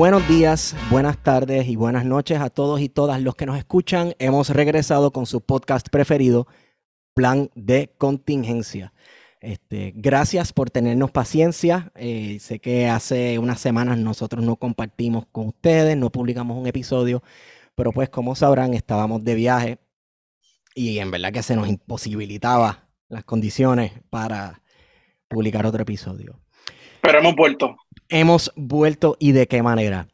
Buenos días, buenas tardes y buenas noches a todos y todas los que nos escuchan. Hemos regresado con su podcast preferido, Plan de Contingencia. Este, gracias por tenernos paciencia. Eh, sé que hace unas semanas nosotros no compartimos con ustedes, no publicamos un episodio, pero pues como sabrán estábamos de viaje y en verdad que se nos imposibilitaba las condiciones para publicar otro episodio. Pero hemos vuelto hemos vuelto y de qué manera.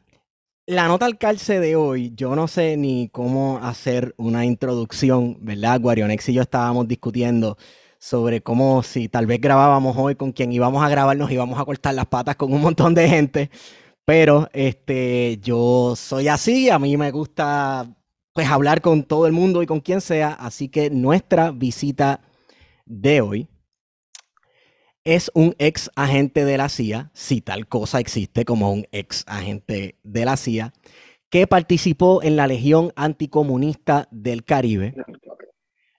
La nota al calce de hoy, yo no sé ni cómo hacer una introducción, ¿verdad? Guarionex y yo estábamos discutiendo sobre cómo si tal vez grabábamos hoy con quien íbamos a grabar, nos íbamos a cortar las patas con un montón de gente. Pero este, yo soy así, a mí me gusta pues hablar con todo el mundo y con quien sea, así que nuestra visita de hoy es un ex agente de la CIA, si tal cosa existe como un ex agente de la CIA, que participó en la Legión Anticomunista del Caribe.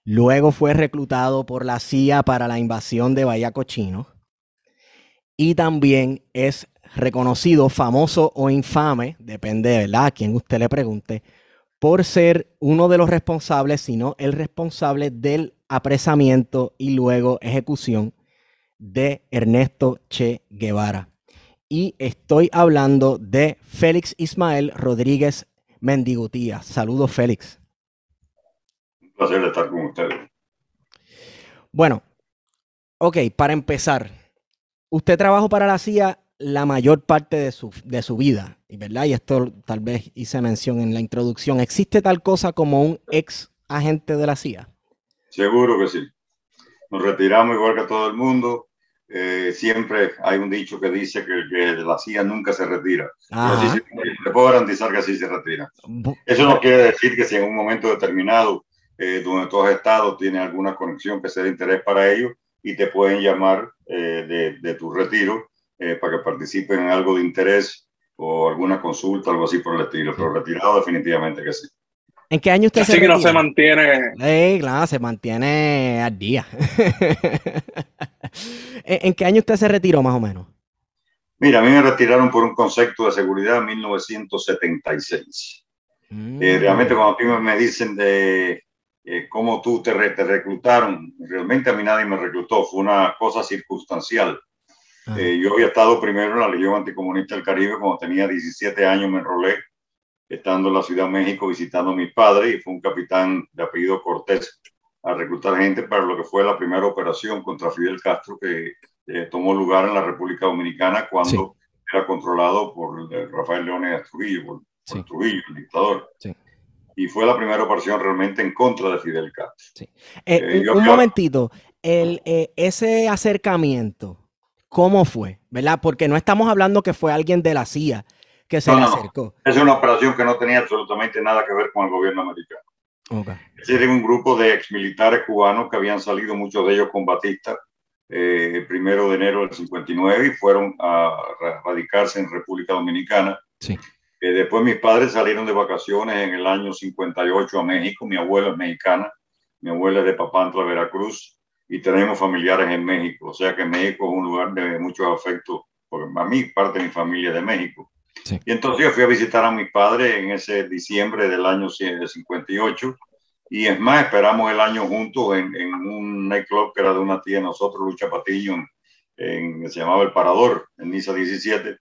Luego fue reclutado por la CIA para la invasión de Bahía Cochino. Y también es reconocido, famoso o infame, depende, ¿verdad?, a quien usted le pregunte, por ser uno de los responsables, sino el responsable del apresamiento y luego ejecución de Ernesto Che Guevara. Y estoy hablando de Félix Ismael Rodríguez Mendigutía. Saludos, Félix. Un placer estar con ustedes. Bueno, ok, para empezar, usted trabajó para la CIA la mayor parte de su, de su vida, ¿verdad? Y esto tal vez hice mención en la introducción. ¿Existe tal cosa como un ex agente de la CIA? Seguro que sí. Nos retiramos igual que todo el mundo eh, siempre hay un dicho que dice que, la CIA nunca se retira. Así te puedo garantizar que así se retira. Eso no quiere decir que si en un momento determinado, eh, donde tú has estado, tiene alguna conexión que sea de interés para ellos y te pueden llamar eh, de, de, tu retiro para que participen en algo de interés o alguna consulta, algo así por el estilo. Pero retirado definitivamente que sí. ¿En qué año usted Así se que no se mantiene. Sí, claro, se mantiene al día. ¿En qué año usted se retiró más o menos? Mira, a mí me retiraron por un concepto de seguridad en 1976. Mm. Eh, realmente cuando a mí me dicen de eh, cómo tú te, reclutaron, realmente a mí nadie me reclutó, fue una cosa circunstancial. Ah. Eh, yo había estado primero en la Legión Anticomunista del Caribe, cuando tenía 17 años me enrolé, estando en la Ciudad de México visitando a mi padre, y fue un capitán de apellido Cortés a reclutar gente para lo que fue la primera operación contra Fidel Castro que eh, tomó lugar en la República Dominicana cuando era controlado por eh, Rafael Leónidas Trujillo, por, Trujillo, el dictador. Y fue la primera operación realmente en contra de Fidel Castro. Eh, un momentito, el, ese acercamiento, ¿cómo fue? ¿Verdad? Porque no estamos hablando que fue alguien de la CIA que se le acercó. Es una operación que no tenía absolutamente nada que ver con el gobierno americano. Okay. Era un grupo de exmilitares cubanos que habían salido, muchos de ellos combatistas, eh, el primero de enero del 59 y fueron a radicarse en República Dominicana. Sí. Eh, después mis padres salieron de vacaciones en el año 58 a México. Mi abuela es mexicana, mi abuela es de Papantla, Veracruz, y tenemos familiares en México. O sea que México es un lugar de muchos afectos, porque a mí parte de mi familia es de México. Y entonces yo fui a visitar a mi padre en ese diciembre del año 58 y es más, esperamos el año juntos en, en un nightclub que era de una tía de nosotros, Lucha Patillo, en, se llamaba El Parador, en Niza 17.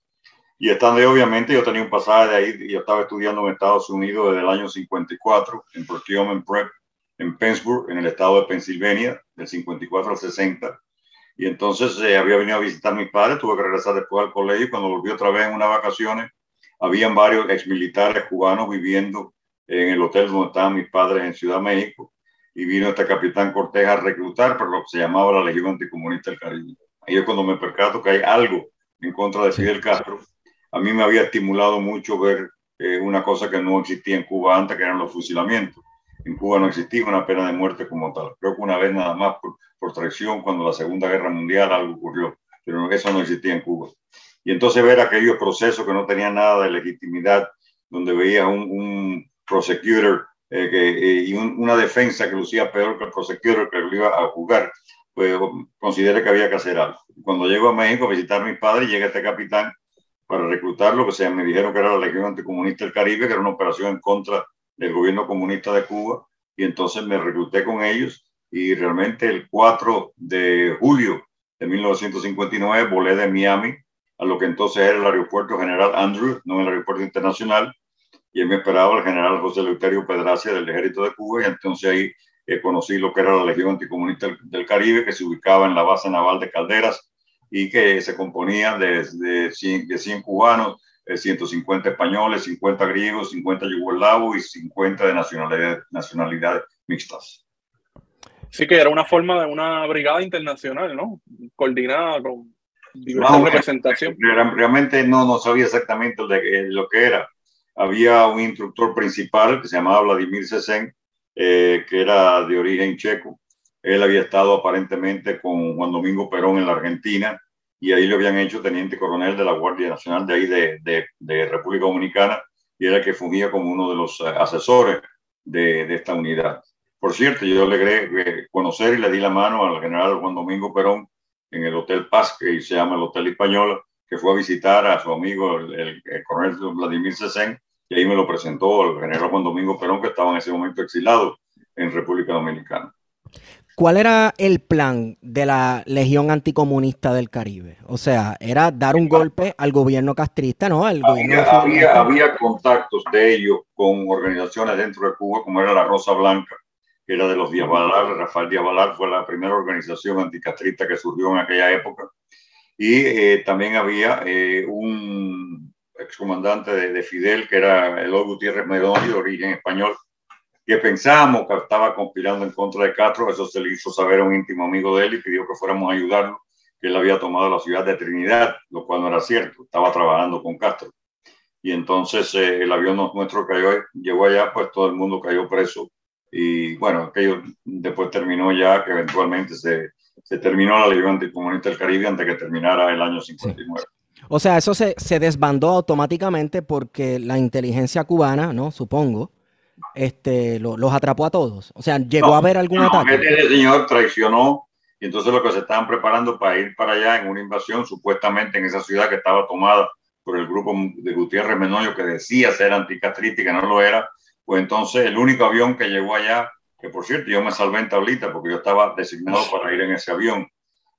Y estando ahí, obviamente, yo tenía un pasaje de ahí, yo estaba estudiando en Estados Unidos desde el año 54, en Procurement Prep, en Pennsburg, en el estado de Pensilvania, del 54 al 60. Y entonces eh, había venido a visitar a mis padres, tuve que regresar después al colegio y cuando volví otra vez en unas vacaciones, habían varios exmilitares cubanos viviendo en el hotel donde estaban mis padres en Ciudad México y vino este capitán Cortés a reclutar para lo que se llamaba la Legión Anticomunista del Caribe. Ahí es cuando me percato que hay algo en contra de Fidel Castro. A mí me había estimulado mucho ver eh, una cosa que no existía en Cuba antes, que eran los fusilamientos. En Cuba no existía una pena de muerte como tal. Creo que una vez nada más por, por traición, cuando la Segunda Guerra Mundial algo ocurrió, pero eso no existía en Cuba. Y entonces ver aquellos procesos que no tenían nada de legitimidad, donde veía un, un prosecutor eh, que, eh, y una defensa que lucía peor que el prosecutor que lo iba a jugar, pues consideré que había que hacer algo. Cuando llego a México a visitar a mi padre, llega este capitán para reclutarlo, que se me dijeron que era la Legión Anticomunista del Caribe, que era una operación en contra del gobierno comunista de Cuba, y entonces me recluté con ellos y realmente el 4 de julio de 1959 volé de Miami a lo que entonces era el aeropuerto general Andrew, no el aeropuerto internacional, y me esperaba el general José Leuterio Pedracia del ejército de Cuba, y entonces ahí eh, conocí lo que era la Legión Anticomunista del, Caribe, que se ubicaba en la base naval de Calderas y que se componía de, de, 100, de 100 cubanos, 150 españoles, 50 griegos, 50 yugoslavos y 50 de nacionalidades nacionalidad mixtas. Sí, que era una forma de una brigada internacional, ¿no? Coordinada con diversa representación. Realmente no, no sabía exactamente lo que era. Había un instructor principal que se llamaba Vladimir Sesen, eh, que era de origen checo. Él había estado aparentemente con Juan Domingo Perón en la Argentina y ahí lo habían hecho teniente coronel de la Guardia Nacional de ahí de, de, de República Dominicana y era el que fungía como uno de los eh, asesores de, de esta unidad. Por cierto, yo le logré conocer y le di la mano al general Juan Domingo Perón en el Hotel Paz, que se llama el Hotel Española, que fue a visitar a su amigo, el, coronel Vladimir Sesen, y ahí me lo presentó el general Juan Domingo Perón, que estaba en ese momento exilado en República Dominicana. ¿Cuál era el plan de la Legión Anticomunista del Caribe? O sea, era dar un golpe al gobierno castrista, ¿no? Al había, había, contactos de ellos con organizaciones dentro de Cuba, como era la Rosa Blanca, que era de los Díaz Balar. Rafael Díaz Balar fue la primera organización anticastrista que surgió en aquella época. Y eh, también había eh, un excomandante de, de, Fidel, que era Eloy Gutiérrez Medoni, de origen español, que pensábamos que estaba conspirando en contra de Castro, eso se le hizo saber a un íntimo amigo de él y pidió que fuéramos a ayudarlo, que él había tomado la ciudad de Trinidad, lo cual no era cierto, estaba trabajando con Castro. Y entonces eh, el avión nuestro cayó, llegó allá, pues todo el mundo cayó preso. Y bueno, aquello después terminó ya, que eventualmente se, se terminó la Legión Anticomunista del Caribe antes que terminara el año 59. O sea, eso se, se desbandó automáticamente porque la inteligencia cubana, ¿no? Supongo, este, los atrapó a todos? O sea, ¿llegó a haber algún ataque? El señor traicionó y entonces lo que se estaban preparando para ir para allá en una invasión, supuestamente en esa ciudad que estaba tomada por el grupo de Gutiérrez Menoyo que decía ser anticastrista y que no lo era, pues entonces el único avión que llegó allá, que por cierto yo me salvé en tablita porque yo estaba designado para ir en ese avión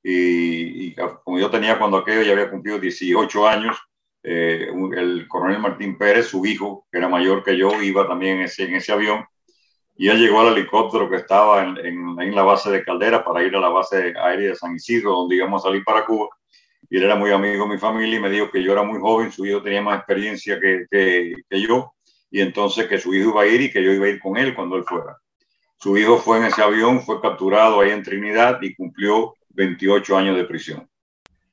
y, y como yo tenía cuando aquello ya había cumplido 18 años, eh, el coronel Martín Pérez, su hijo, que era mayor que yo, iba también en ese, en ese avión y él llegó al helicóptero que estaba en, en, la base de Caldera para ir a la base aérea de San Isidro, donde íbamos a salir para Cuba. Y él era muy amigo de mi familia y me dijo que yo era muy joven, su hijo tenía más experiencia que, que, que yo, y entonces que su hijo iba a ir y que yo iba a ir con él cuando él fuera. Su hijo fue en ese avión, fue capturado ahí en Trinidad y cumplió 28 años de prisión.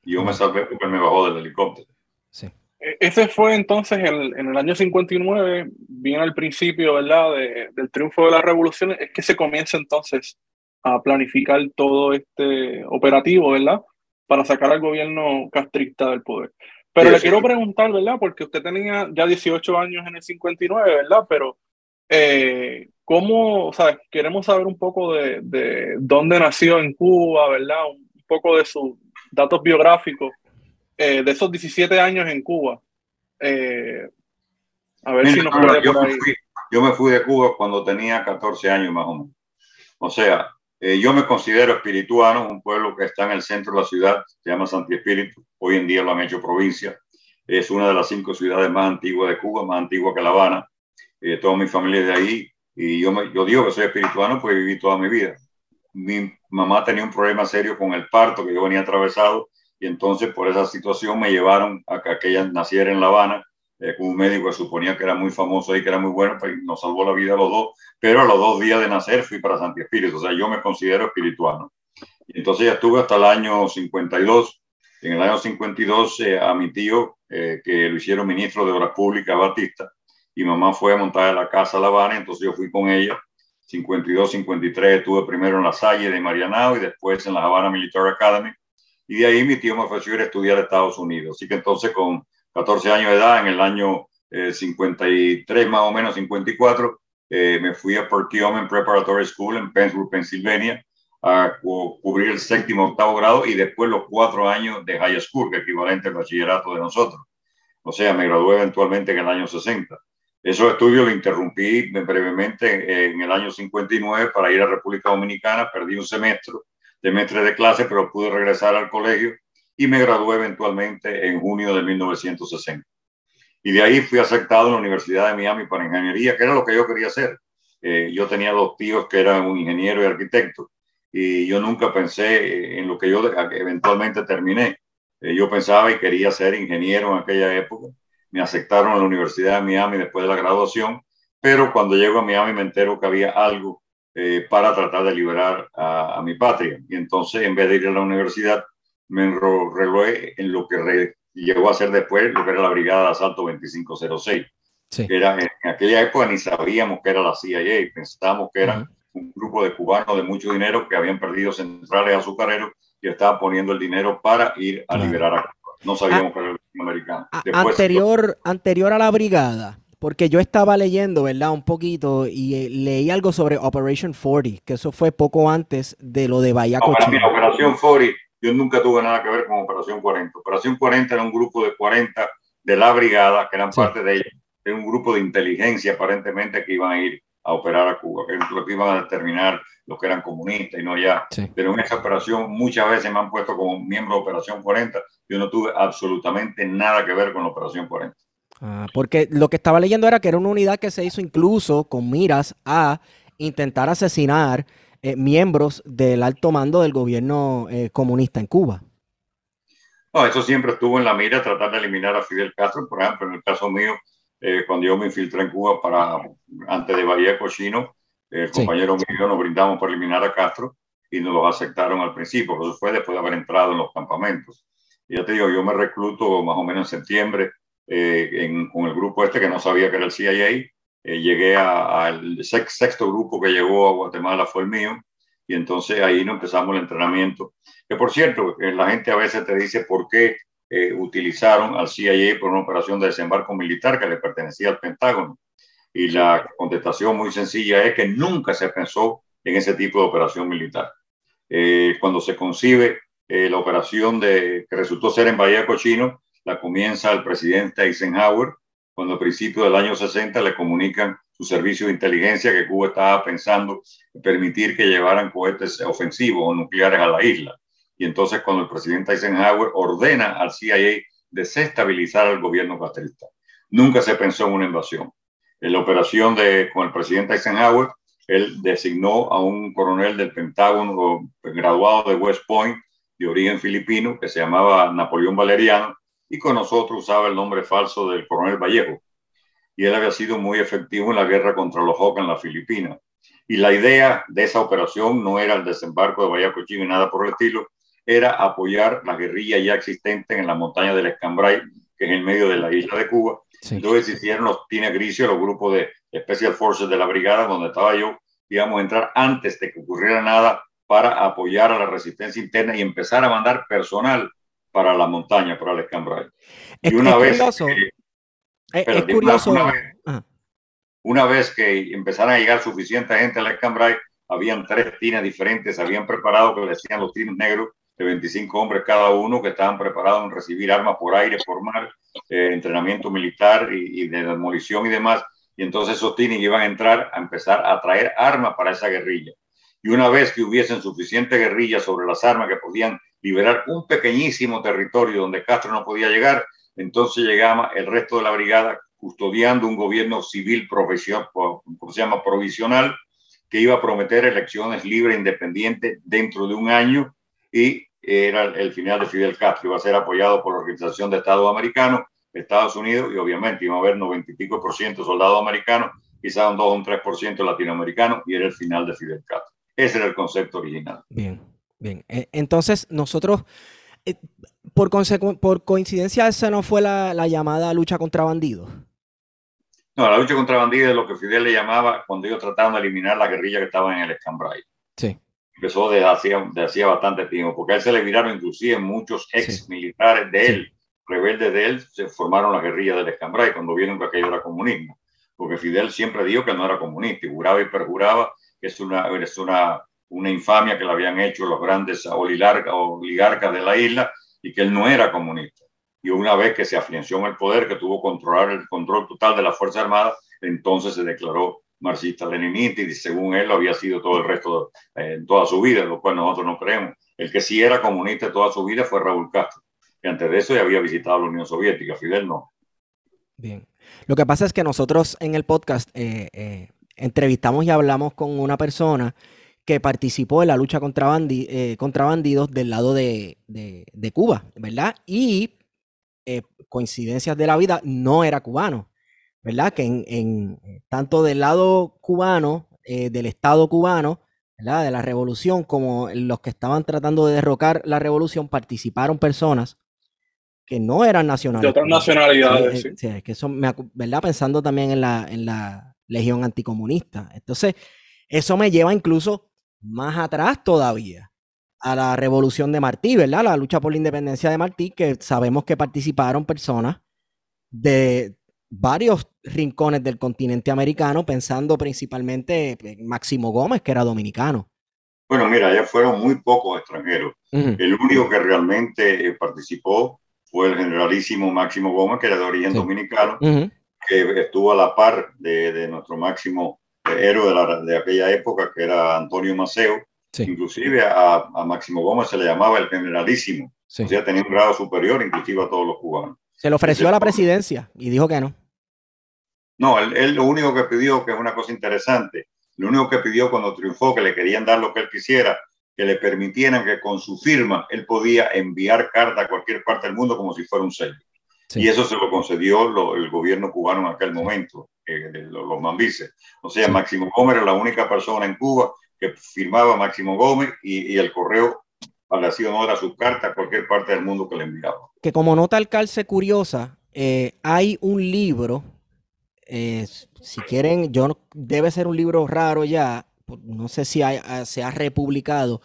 Y yo me salvé porque él me bajó del helicóptero. E-, ese fue entonces el, en el año 59, bien al principio, ¿verdad?, del triunfo de la revolución, es que se comienza entonces a planificar todo este operativo, ¿verdad?, para sacar al gobierno castrista del poder. Pero le quiero preguntar, ¿verdad?, porque usted tenía ya 18 años en el 59, ¿verdad?, pero eh, ¿cómo, o sea, queremos saber un poco de, de dónde nació en Cuba, ¿verdad?, un poco de sus datos biográficos eh, de esos 17 años en Cuba. Eh, a ver si nos puede yo, Me fui, yo me fui de Cuba cuando tenía 14 años más o menos. O sea, eh, yo me considero espirituano, un pueblo que está en el centro de la ciudad, se llama Santi Espíritu, hoy en día lo han hecho provincia. es una de las cinco ciudades más antiguas de Cuba, más antigua que La Habana. Eh, toda mi familia es de ahí y yo, me, yo digo que soy espirituano porque viví toda mi vida. Mi mamá tenía un problema serio con el parto que yo venía atravesado y entonces por esa situación me llevaron a que ella naciera en La Habana eh, con un médico que suponía que era muy famoso y que era muy bueno, pues nos salvó la vida a los dos, pero a los dos días de nacer fui para Santi Espíritu, o sea, yo me considero espirituano. Y entonces ya estuve hasta el año 52. En el año 52 eh, a mi tío, eh, que lo hicieron ministro de Obras Públicas, Batista, y mamá fue a montar la casa a La Habana, entonces yo fui con ella. 52, 53 estuve primero en la Salle de Marianao y después en la Habana Military Academy. Y de ahí mi tío me ofreció ir a estudiar a Estados Unidos. Así que entonces con 14 años de edad, en el año 53 eh, más o menos, 54, eh, me fui a Perkiomen Preparatory School en Pennsylvania, Pennsylvania, a cubrir el séptimo, octavo grado y después los cuatro años de high school, que es equivalente al bachillerato de nosotros. O sea, me gradué eventualmente en el año 60. Esos estudios los interrumpí brevemente en el año 59 para ir a República Dominicana. Perdí un semestre, semestre de clase, pero pude regresar al colegio y me gradué eventualmente en junio de 1960. Y de ahí fui aceptado en la Universidad de Miami para ingeniería, que era lo que yo quería hacer. Eh, yo tenía dos tíos que eran un ingeniero y arquitecto, y yo nunca pensé en lo que yo eventualmente terminé. Eh, yo pensaba y quería ser ingeniero en aquella época. Me aceptaron en la Universidad de Miami después de la graduación, pero cuando llego a Miami me entero que había algo eh, para tratar de liberar a, a, mi patria. Y entonces, en vez de ir a la universidad, me enrolé en lo que llegó a ser después lo que era la Brigada de Asalto 2506. era, en aquella época ni sabíamos que era la CIA, pensábamos que era un grupo de cubanos de mucho dinero que habían perdido centrales azucareros y estaban poniendo el dinero para ir a liberar a Cuba. No sabíamos ah, que era el americano. anterior, anterior a la brigada, porque yo estaba leyendo, ¿verdad? Un poquito y eh, leí algo sobre Operation 40, que eso fue poco antes de lo de Bahía no, Operación 40 yo nunca tuve nada que ver con Operación 40. Operación 40 era un grupo de 40 de la brigada, que eran parte de ella, de un grupo de inteligencia aparentemente que iban a ir a operar a Cuba, que iban a determinar los que eran comunistas y no ya. Pero en esa operación muchas veces me han puesto como miembro de Operación 40. Yo no tuve absolutamente nada que ver con la Operación 40. Ah, porque lo que estaba leyendo era que era una unidad que se hizo incluso con miras a intentar asesinar eh, miembros del alto mando del gobierno eh, comunista en Cuba. No, eso siempre estuvo en la mira, tratar de eliminar a Fidel Castro. Por ejemplo, en el caso mío, eh, cuando yo me infiltré en Cuba para antes de Bahía Cochino, el compañero mío nos brindamos para eliminar a Castro y nos los aceptaron al principio, pero eso fue después de haber entrado en los campamentos. Y ya te digo, yo me recluto más o menos en septiembre con el grupo este que no sabía que era el CIA eh, llegué al sexto grupo que llegó a Guatemala, fue el mío, y entonces ahí nos empezamos el entrenamiento. Que por cierto, eh, la gente a veces te dice por qué eh, utilizaron al CIA por una operación de desembarco militar que le pertenecía al Pentágono. Y la contestación muy sencilla es que nunca se pensó en ese tipo de operación militar. cuando se concibe la operación de, que resultó ser en Bahía Cochino, la comienza el presidente Eisenhower cuando a principios del año 60 le comunican su servicio de inteligencia que Cuba estaba pensando en permitir que llevaran cohetes ofensivos o nucleares a la isla. Y entonces cuando el presidente Eisenhower ordena al CIA desestabilizar al gobierno castrista. Nunca se pensó en una invasión. En la operación de, con el presidente Eisenhower, él designó a un coronel del Pentágono graduado de West Point, de origen filipino, que se llamaba Napoleón Valeriano, y con nosotros usaba el nombre falso del coronel Vallejo. Y él había sido muy efectivo en la guerra contra los Hawks en la Filipina. Y la idea de esa operación no era el desembarco de Bahía Cochino y nada por el estilo, era apoyar la guerrilla ya existente en la montaña del Escambray, que es en medio de la isla de Cuba. Entonces hicieron los Tina Grisio, los grupos de Special Forces de la brigada donde estaba yo, íbamos a entrar antes de que ocurriera nada para apoyar a la resistencia interna y empezar a mandar personal para la montaña, para el escambray. y una vez que, es, curioso. Una, vez que empezaron a llegar suficiente gente al escambray, habían tres tines diferentes, habían preparado, que decían los tines negros, de 25 hombres cada uno, que estaban preparados en recibir armas por aire, por mar, eh, entrenamiento militar y, y, de demolición y demás. Y entonces esos tines iban a entrar a empezar a traer armas para esa guerrilla. Y una vez que hubiesen suficiente guerrilla sobre las armas que podían liberar un pequeñísimo territorio donde Castro no podía llegar, entonces llegaba el resto de la brigada custodiando un gobierno civil provisional, que iba a prometer elecciones libres e independientes dentro de un año y era el final de Fidel Castro, iba a ser apoyado por la Organización de Estados Americanos, Estados Unidos y obviamente iba a haber 90 y pico por ciento soldados americanos, quizás un 2 o un 3 por ciento latinoamericanos y era el final de Fidel Castro. Ese era el concepto original. Bien, bien. Eh, entonces nosotros, eh, por, por coincidencia, esa no fue la, la llamada lucha contra bandidos. No, la lucha contra bandidos es lo que Fidel le llamaba cuando ellos trataban de eliminar la guerrilla que estaba en el Escambray. Sí. Empezó desde hacía, hacía bastante tiempo, porque a él se le miraron inclusive muchos ex militares de él, rebeldes de él, se formaron la guerrilla del Escambray cuando vieron que aquello era comunismo. Porque Fidel siempre dijo que no era comunista y juraba y perjuraba que es una, es una, una infamia que le habían hecho los grandes oligarcas de la isla y que él no era comunista y una vez que se afianció en el poder, que tuvo controlar el control total de la Fuerza Armada, entonces se declaró marxista-leninista y según él lo había sido todo el resto, eh, en toda su vida, lo cual nosotros no creemos. El que sí era comunista toda su vida fue Raúl Castro, que antes de eso ya había visitado la Unión Soviética, Fidel no. Bien. Lo que pasa es que nosotros en el podcast eh, eh, entrevistamos y hablamos con una persona que participó en la lucha contra, bandidos del lado de, de Cuba, ¿verdad? Y eh, coincidencias de la vida, no era cubano, ¿verdad? Que en, eh, tanto del lado cubano, eh, del Estado cubano, ¿verdad? De la revolución, como los que estaban tratando de derrocar la revolución, participaron personas que no eran nacionales. De otras nacionalidades, sí. que eso me, ¿verdad? Pensando también en la, en la legión anticomunista. Entonces, eso me lleva incluso más atrás todavía a la revolución de Martí, ¿verdad? La lucha por la independencia de Martí, que sabemos que participaron personas de varios rincones del continente americano, pensando principalmente en Máximo Gómez, que era dominicano. Bueno, mira, ya fueron muy pocos extranjeros. El único que realmente eh, participó fue el generalísimo Máximo Gómez, que era de origen dominicano, que estuvo a la par de, nuestro máximo héroe de, de, aquella época, que era Antonio Maceo, Inclusive a, Máximo Gómez se le llamaba el generalísimo. O sea, tenía un grado superior inclusive a todos los cubanos. Se le ofreció a la presidencia y dijo que no. No, él, lo único que pidió, que es una cosa interesante, lo único que pidió cuando triunfó, que le querían dar lo que él quisiera, que le permitieran que con su firma él podía enviar carta a cualquier parte del mundo como si fuera un sello. Y eso se lo concedió el gobierno cubano en aquel momento, los, mambises. O sea, Máximo Gómez era la única persona en Cuba que firmaba Máximo Gómez y, el correo le hacía honor a su carta a cualquier parte del mundo que le enviaba. Que como nota al calce curiosa, eh, hay un libro, eh, si quieren, yo debe ser un libro raro ya, no sé si se ha republicado,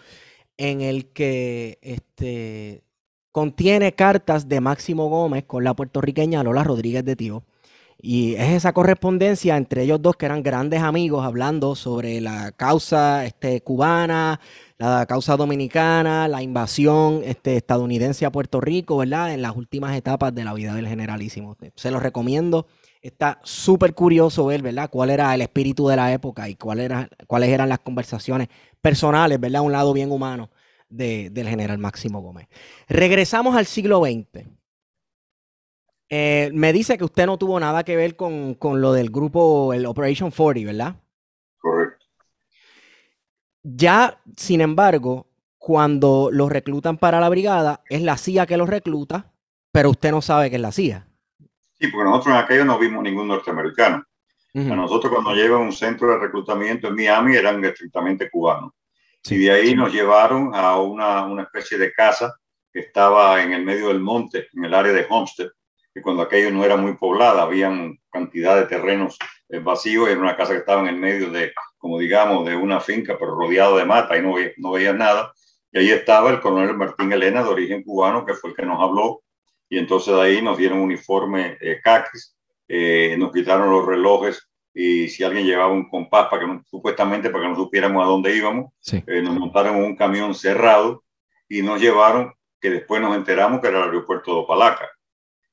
en el que este, contiene cartas de Máximo Gómez con la puertorriqueña Lola Rodríguez de Tío. Y es esa correspondencia entre ellos dos que eran grandes amigos hablando sobre la causa este, cubana, la causa dominicana, la invasión este, estadounidense a Puerto Rico, ¿verdad? En las últimas etapas de la vida del generalísimo. Se los recomiendo. Está súper curioso ver, ¿verdad? Cuál era el espíritu de la época y cuáles eran las conversaciones personales, ¿verdad? Un lado bien humano del general Máximo Gómez. Regresamos al siglo XX. Eh, me dice que usted no tuvo nada que ver con, lo del grupo, el Operation 40, ¿verdad? Correcto. Ya, sin embargo, cuando los reclutan para la brigada, es la CIA que los recluta, pero usted no sabe que es la CIA. Sí, porque nosotros en aquello no vimos ningún norteamericano. A nosotros cuando llevan un centro de reclutamiento en Miami eran estrictamente cubanos. Y de ahí nos llevaron a una, una especie de casa que estaba en el medio del monte, en el área de Homestead, que cuando aquello no era muy poblada, habían cantidad de terrenos eh, vacíos, era una casa que estaba en el medio de, como digamos, de una finca, pero rodeado de mata y no, no veía nada. Y ahí estaba el coronel Martín Elena, de origen cubano, que fue el que nos habló. Y entonces ahí nos dieron uniforme eh, caquis, eh, nos quitaron los relojes y si alguien llevaba un compás para que supuestamente para que no supiéramos a dónde íbamos, nos montaron en un camión cerrado y nos llevaron, que después nos enteramos que era el aeropuerto de Opalaca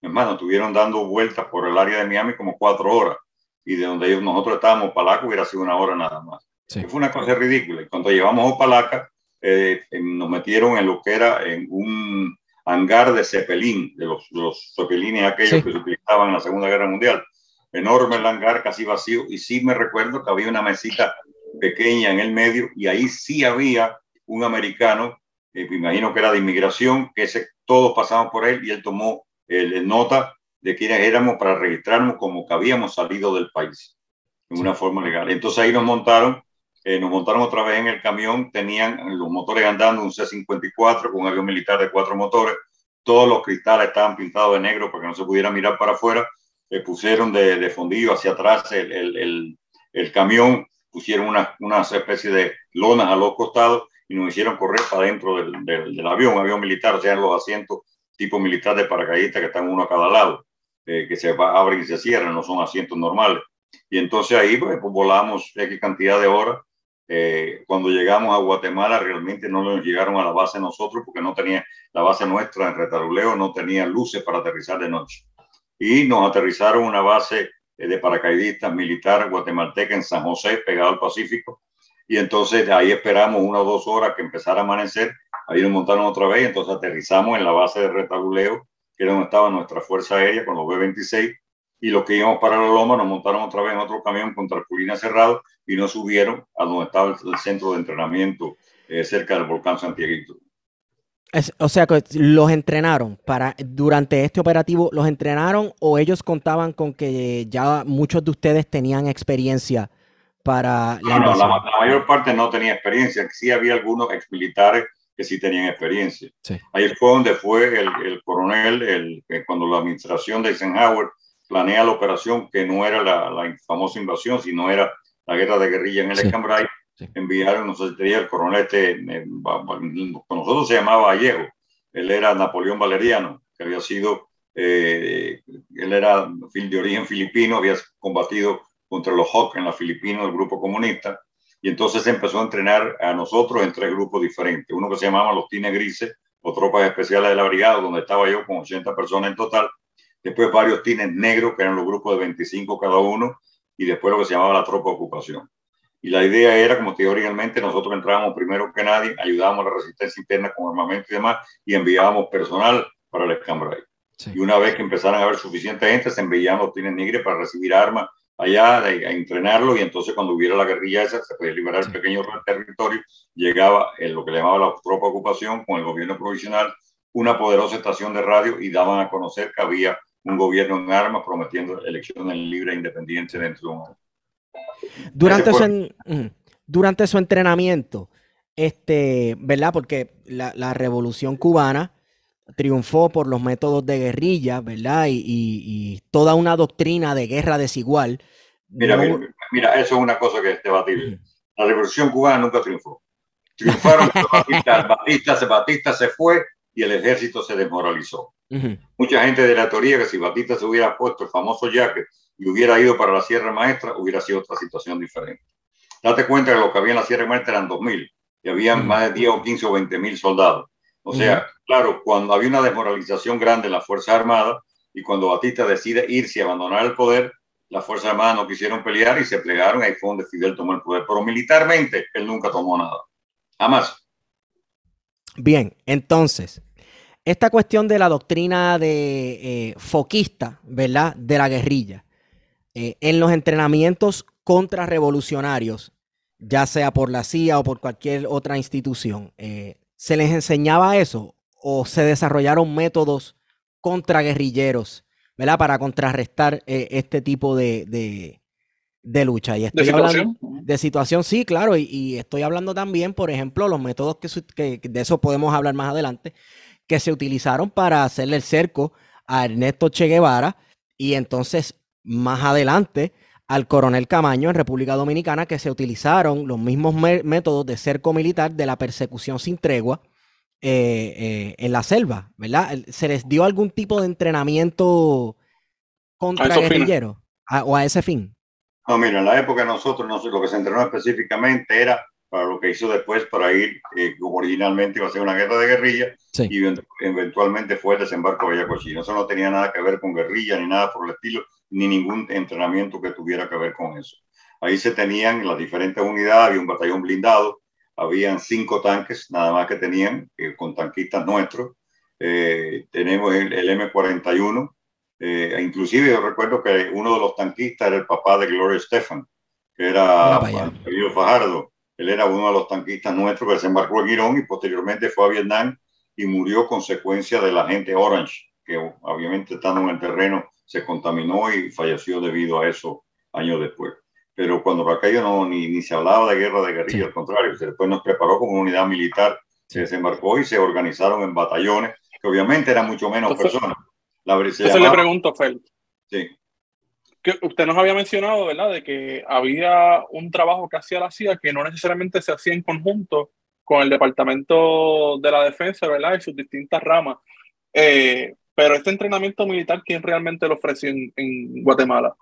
hermano, estuvieron dando vueltas por el área de Miami como cuatro horas y de donde ellos, nosotros estábamos, Palaca hubiera sido una hora nada más. Fue una cosa ridícula. Y cuando llevamos a Palaca, eh, nos metieron en lo que era en un hangar de Zeppelin, de los, los Zeppelines aquellos que se utilizaban en la Segunda Guerra Mundial. Enorme el hangar, casi vacío, y sí me recuerdo que había una mesita pequeña en el medio y ahí sí había un americano, eh, me imagino que era de inmigración, que ese, todos pasaban por él y él tomó el, nota de quiénes éramos para registrarnos como que habíamos salido del país en una forma legal. Entonces ahí nos montaron, eh, nos montaron otra vez en el camión, tenían los motores andando, un C-54 con un avión militar de cuatro motores, todos los cristales estaban pintados de negro para que no se pudiera mirar para afuera, le pusieron de, de fondillo hacia atrás el, el, el, camión, pusieron una, una especie de lonas a los costados y nos hicieron correr para dentro del, del, avión, un avión militar, o sea, los asientos tipo militar de paracaidistas que están uno a cada lado, eh, que se abren y se cierran, no son asientos normales. Y entonces ahí pues, pues volamos X cantidad de horas. Eh, cuando llegamos a Guatemala realmente no nos llegaron a la base nosotros porque no tenía la base nuestra en Retaruleo, no tenía luces para aterrizar de noche. Y nos aterrizaron una base eh, de paracaidistas militar guatemalteca en San José, pegado al Pacífico, y entonces ahí esperamos una o dos horas que empezara a amanecer. Ahí nos montaron otra vez. Entonces aterrizamos en la base de retabuleo, que era donde estaba nuestra Fuerza Aérea con los B-26. Y los que íbamos para la Loma nos montaron otra vez en otro camión con tarpulina cerrado y nos subieron a donde estaba el, centro de entrenamiento eh, cerca del volcán Santiago. o sea los entrenaron para durante este operativo, los entrenaron o ellos contaban con que ya muchos de ustedes tenían experiencia para la, no, la, mayor parte no tenía experiencia. Sí había algunos exmilitares que sí tenían experiencia. Ahí fue donde fue el, el coronel, el, cuando la administración de Eisenhower planea la operación, que no era la, la famosa invasión, sino era la guerra de guerrilla en el Escambray, enviaron, no sé si el coronel, este, eh, con nosotros se llamaba Vallejo, él era Napoleón Valeriano, que había sido, eh, él era de origen filipino, había combatido contra los Hawks en la Filipinas, el grupo comunista, y entonces empezó a entrenar a nosotros en tres grupos diferentes. Uno que se llamaba los Tines Grises, o Tropas Especiales de la Brigada, donde estaba yo con 80 personas en total. Después varios Tines Negros, que eran los grupos de 25 cada uno, y después lo que se llamaba la Tropa de Ocupación. Y la idea era, como te originalmente, nosotros entrábamos primero que nadie, ayudábamos a la resistencia interna con armamento y demás, y enviábamos personal para el escambray. Y una vez que empezaran a haber suficiente gente, se enviaban los Tines Negros para recibir armas allá a, entrenarlo y entonces cuando hubiera la guerrilla esa se podía liberar el pequeño territorio, llegaba en lo que llamaba la tropa ocupación con el gobierno provisional, una poderosa estación de radio y daban a conocer que había un gobierno en armas prometiendo elecciones libres e independientes dentro de un año. Durante, su, durante su entrenamiento, este, ¿verdad? Porque la, la revolución cubana triunfó por los métodos de guerrilla, ¿verdad? Y, toda una doctrina de guerra desigual. Mira, mira, eso es una cosa que es debatible. La revolución cubana nunca triunfó. Triunfaron Batista, Batista, Batista se fue y el ejército se desmoralizó. Mucha gente de la teoría que si Batista se hubiera puesto el famoso jacket y hubiera ido para la Sierra Maestra, hubiera sido otra situación diferente. Date cuenta que lo que había en la Sierra Maestra eran 2.000 y habían más de 10 o 15 o 20 mil soldados. O sea, claro, cuando había una desmoralización grande en la Fuerza Armada y cuando Batista decide irse y abandonar el poder, las Fuerzas Armadas no quisieron pelear y se plegaron. Ahí fue donde Fidel tomó el poder. Pero militarmente él nunca tomó nada. Jamás. Bien, entonces, esta cuestión de la doctrina de eh, foquista, ¿verdad? De la guerrilla. Eh, en los entrenamientos contrarrevolucionarios, ya sea por la CIA o por cualquier otra institución, eh, ¿Se les enseñaba eso o se desarrollaron métodos contra guerrilleros, ¿verdad? Para contrarrestar eh, este tipo de, lucha. Y estoy ¿De situación? de situación, sí, claro. Y, estoy hablando también, por ejemplo, los métodos que, que, de eso podemos hablar más adelante, que se utilizaron para hacerle el cerco a Ernesto Che Guevara y entonces más adelante al coronel Camaño en República Dominicana que se utilizaron los mismos métodos de cerco militar de la persecución sin tregua eh, eh, en la selva, ¿verdad? ¿Se les dio algún tipo de entrenamiento contra guerrilleros o a ese fin? No, mira, en la época nosotros no, lo que se entrenó específicamente era para lo que hizo después para ir, eh, como originalmente iba a ser una guerra de guerrilla, y eventualmente fue el desembarco de Ayacuchino. Eso no tenía nada que ver con guerrilla ni nada por el estilo, ni ningún entrenamiento que tuviera que ver con eso. Ahí se tenían las diferentes unidades, había un batallón blindado, habían cinco tanques, nada más que tenían, eh, con tanquistas nuestros, eh, tenemos el, M41, eh, e inclusive yo recuerdo que uno de los tanquistas era el papá de Gloria Stefan, que era Emilio Fajardo. Él era uno de los tanquistas nuestros que desembarcó en Irán y posteriormente fue a Vietnam y murió consecuencia de la gente Orange, que obviamente estando en el terreno se contaminó y falleció debido a eso años después. Pero cuando aquello no, ni, ni se hablaba de guerra de guerrilla, al contrario, después nos preparó como unidad militar, se desembarcó y se organizaron en batallones que obviamente eran mucho menos personas. La, entonces le pregunto, Fel. Sí. Que usted nos había mencionado, ¿verdad?, de que había un trabajo que hacía la CIA que no necesariamente se hacía en conjunto con el Departamento de la Defensa, ¿verdad?, y sus distintas ramas. Eh, pero este entrenamiento militar, ¿quién realmente lo ofreció en, en, Guatemala?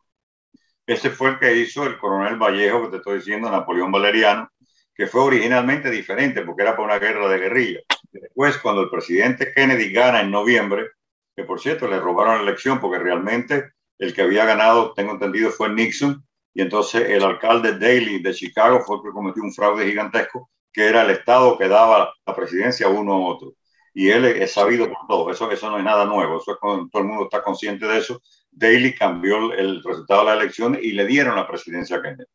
Ese fue el que hizo el coronel Vallejo, que te estoy diciendo, Napoleón Valeriano, que fue originalmente diferente porque era para una guerra de guerrilla. Después, cuando el presidente Kennedy gana en noviembre, que por cierto le robaron la elección porque realmente el que había ganado, tengo entendido, fue Nixon, y entonces el alcalde Daley de Chicago fue el que cometió un fraude gigantesco, que era el Estado que daba la presidencia uno a otro. Y él es sabido por todo, eso, eso no es nada nuevo, todo el mundo está consciente de eso. Daley cambió el resultado de la elección y le dieron la presidencia a Kennedy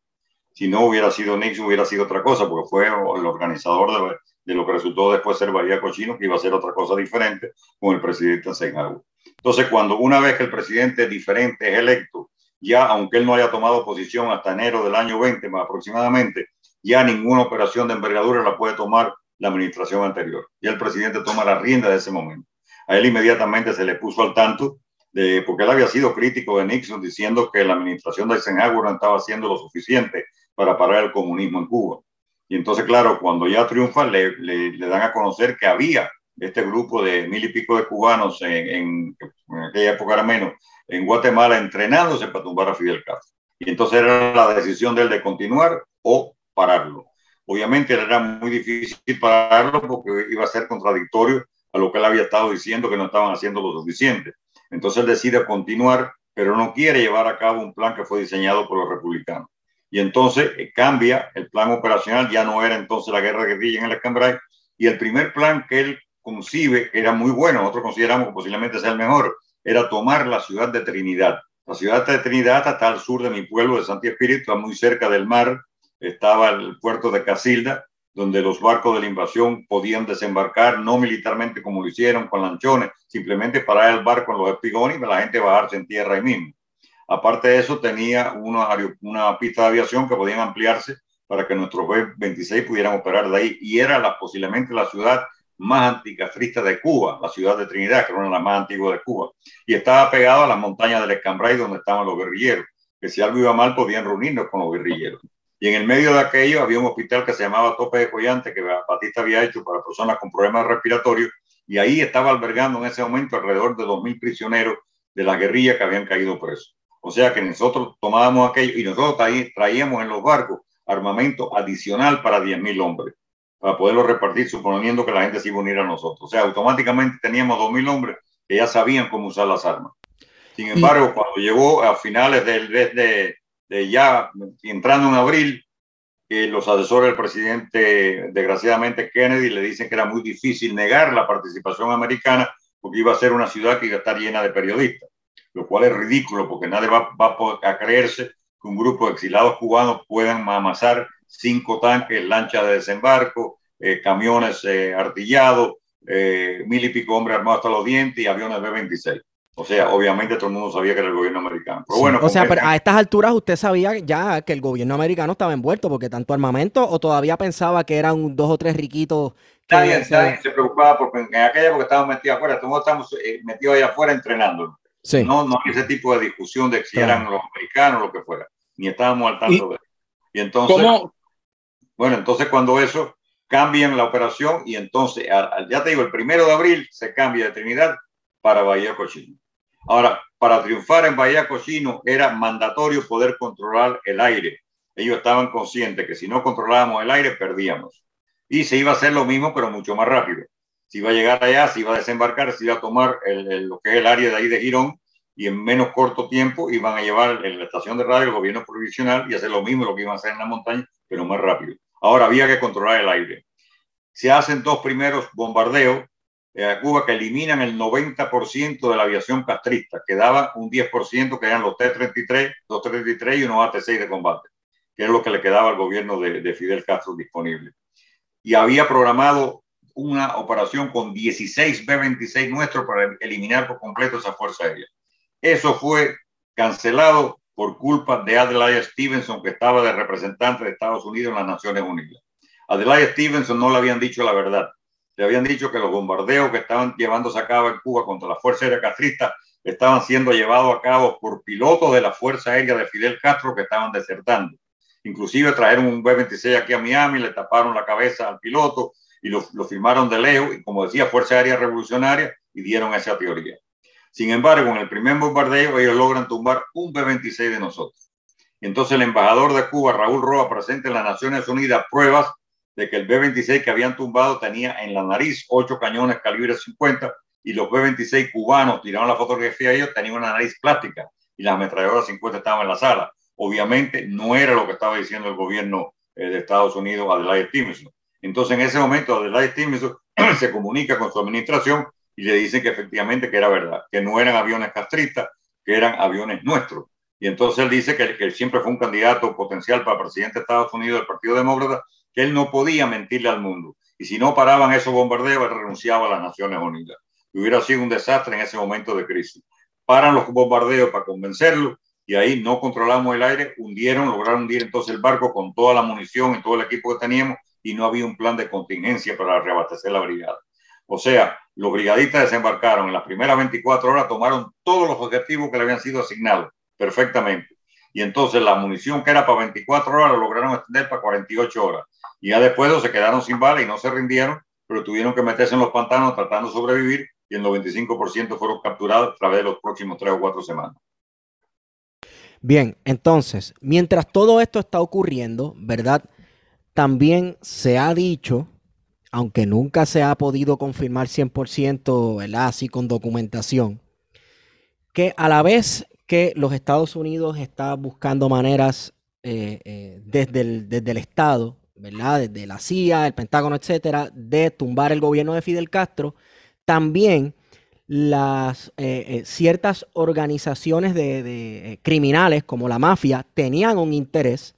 si no hubiera sido Nixon, hubiera sido otra cosa, porque fue el organizador de, lo que resultó después ser Bahía Cochino, que iba a ser otra cosa diferente con el presidente Eisenhower. Entonces, cuando una vez que el presidente diferente es electo, ya aunque él no haya tomado posición hasta enero del año 20 más aproximadamente, ya ninguna operación de envergadura la puede tomar la administración anterior. Y el presidente toma la rienda de ese momento. A él inmediatamente se le puso al tanto, de, porque él había sido crítico de Nixon diciendo que la administración de Eisenhower no estaba haciendo lo suficiente para parar el comunismo en Cuba. Y entonces, claro, cuando ya triunfa, le, le, dan a conocer que había este grupo de mil y pico de cubanos en, en, aquella época era menos, en Guatemala entrenándose para tumbar a Fidel Castro. Y entonces era la decisión de él de continuar o pararlo. Obviamente era muy difícil pararlo porque iba a ser contradictorio a lo que él había estado diciendo que no estaban haciendo lo suficiente. Entonces decide continuar, pero no quiere llevar a cabo un plan que fue diseñado por los republicanos y entonces eh, cambia el plan operacional, ya no era entonces la guerra guerrilla en el Escambray, y el primer plan que él concibe era muy bueno, nosotros consideramos que posiblemente sea el mejor, era tomar la ciudad de Trinidad. La ciudad de Trinidad está al sur de mi pueblo de Santi Espíritu, muy cerca del mar, estaba el puerto de Casilda, donde los barcos de la invasión podían desembarcar, no militarmente como lo hicieron con lanchones, simplemente parar el barco en los espigones y la gente bajarse en tierra ahí mismo. Aparte de eso, tenía una, pista de aviación que podían ampliarse para que nuestros B-26 pudieran operar de ahí. Y era posiblemente la ciudad más anticastrista de Cuba, la ciudad de Trinidad, que era una de las más antiguas de Cuba. Y estaba pegado a las montañas del Escambray, donde estaban los guerrilleros, que si algo iba mal podían reunirnos con los guerrilleros. Y en el medio de aquello había un hospital que se llamaba Tope de Collante, que Batista había hecho para personas con problemas respiratorios, y ahí estaba albergando en ese momento alrededor de 2.000 prisioneros de la guerrilla que habían caído presos. O sea que nosotros tomábamos aquello y nosotros traíamos en los barcos armamento adicional para 10.000 hombres, para poderlo repartir, suponiendo que la gente se iba a unir a nosotros. O sea, automáticamente teníamos 2.000 hombres que ya sabían cómo usar las armas. Sin embargo, cuando llegó a finales del de, de, ya entrando en abril, eh, los asesores del presidente, desgraciadamente Kennedy, le dicen que era muy difícil negar la participación americana porque iba a ser una ciudad que iba a estar llena de periodistas lo cual es ridículo porque nadie va, a creerse que un grupo de exilados cubanos puedan amasar cinco tanques, lanchas de desembarco, eh, camiones eh, artillados, eh, mil y pico hombres armados hasta los dientes y aviones B-26. O sea, obviamente todo el mundo sabía que era el gobierno americano. Pero bueno, o sea, pero a estas alturas usted sabía ya que el gobierno americano estaba envuelto porque tanto armamento o todavía pensaba que eran dos o tres riquitos. Que nadie, se... preocupaba porque en aquella época estábamos metidos afuera, todos estamos metidos allá afuera entrenando. No, no hay ese tipo de discusión de si eran los americanos o lo que fuera, ni estábamos al tanto de eso. Y entonces, bueno, entonces cuando eso cambian la operación y entonces, ya te digo, el primero de abril se cambia de Trinidad para Bahía Cochino. Ahora, para triunfar en Bahía Cochino era mandatorio poder controlar el aire. Ellos estaban conscientes que si no controlábamos el aire, perdíamos. Y se iba a hacer lo mismo, pero mucho más rápido si iba a llegar allá, si iba a desembarcar, si iba a tomar lo que es el área de ahí de Girón y en menos corto tiempo iban a llevar en la estación de radio el gobierno provisional y hacer lo mismo lo que iban a hacer en la montaña, pero más rápido. Ahora había que controlar el aire. Se hacen dos primeros bombardeos a Cuba que eliminan el 90% de la aviación castrista, quedaba un 10% que eran los T-33, los T-33 y unos AT-6 de combate, que es lo que le quedaba al gobierno de, de Fidel Castro disponible. Y había programado una operación con 16 B-26 nuestros para eliminar por completo esa fuerza aérea. Eso fue cancelado por culpa de Adelaide Stevenson, que estaba de representante de Estados Unidos en las Naciones Unidas. Adelaide Stevenson no le habían dicho la verdad. Le habían dicho que los bombardeos que estaban llevándose a cabo en Cuba contra la Fuerza Aérea Castrista estaban siendo llevados a cabo por pilotos de la Fuerza Aérea de Fidel Castro que estaban desertando. Inclusive trajeron un B-26 aquí a Miami, le taparon la cabeza al piloto y lo, lo firmaron de lejos, y como decía, Fuerza Aérea Revolucionaria, y dieron esa teoría. Sin embargo, en el primer bombardeo ellos logran tumbar un B-26 de nosotros. Entonces el embajador de Cuba, Raúl Roa, presenta en las Naciones Unidas pruebas de que el B-26 que habían tumbado tenía en la nariz ocho cañones calibre 50 y los B-26 cubanos tiraron la fotografía a ellos, tenían una nariz plástica y las ametralladoras 50 estaban en la sala. Obviamente no era lo que estaba diciendo el gobierno eh, de Estados Unidos, Adelaide Stevenson. Entonces en ese momento Adelaide Stevenson se comunica con su administración y le dicen que efectivamente que era verdad, que no eran aviones castristas, que eran aviones nuestros. Y entonces él dice que, que siempre fue un candidato potencial para presidente de Estados Unidos del Partido Demócrata que él no podía mentirle al mundo. Y si no paraban esos bombardeos, él renunciaba a las Naciones Unidas. Y hubiera sido un desastre en ese momento de crisis. Paran los bombardeos para convencerlo y ahí no controlamos el aire, hundieron, lograron hundir entonces el barco con toda la munición y todo el equipo que teníamos y no había un plan de contingencia para reabastecer la brigada. O sea, los brigadistas desembarcaron en las primeras 24 horas, tomaron todos los objetivos que le habían sido asignados perfectamente. Y entonces la munición que era para 24 horas lo lograron extender para 48 horas. Y ya después se quedaron sin bala y no se rindieron, pero tuvieron que meterse en los pantanos tratando de sobrevivir y el 95% fueron capturados a través de los próximos tres o cuatro semanas. Bien, entonces, mientras todo esto está ocurriendo, ¿verdad? También se ha dicho, aunque nunca se ha podido confirmar 100%, ¿verdad? Así con documentación, que a la vez que los Estados Unidos está buscando maneras eh, eh, desde, desde el Estado ¿verdad? Desde la CIA, el Pentágono, etcétera, de tumbar el gobierno de Fidel Castro, también las eh, eh, ciertas organizaciones de, eh, criminales como la mafia tenían un interés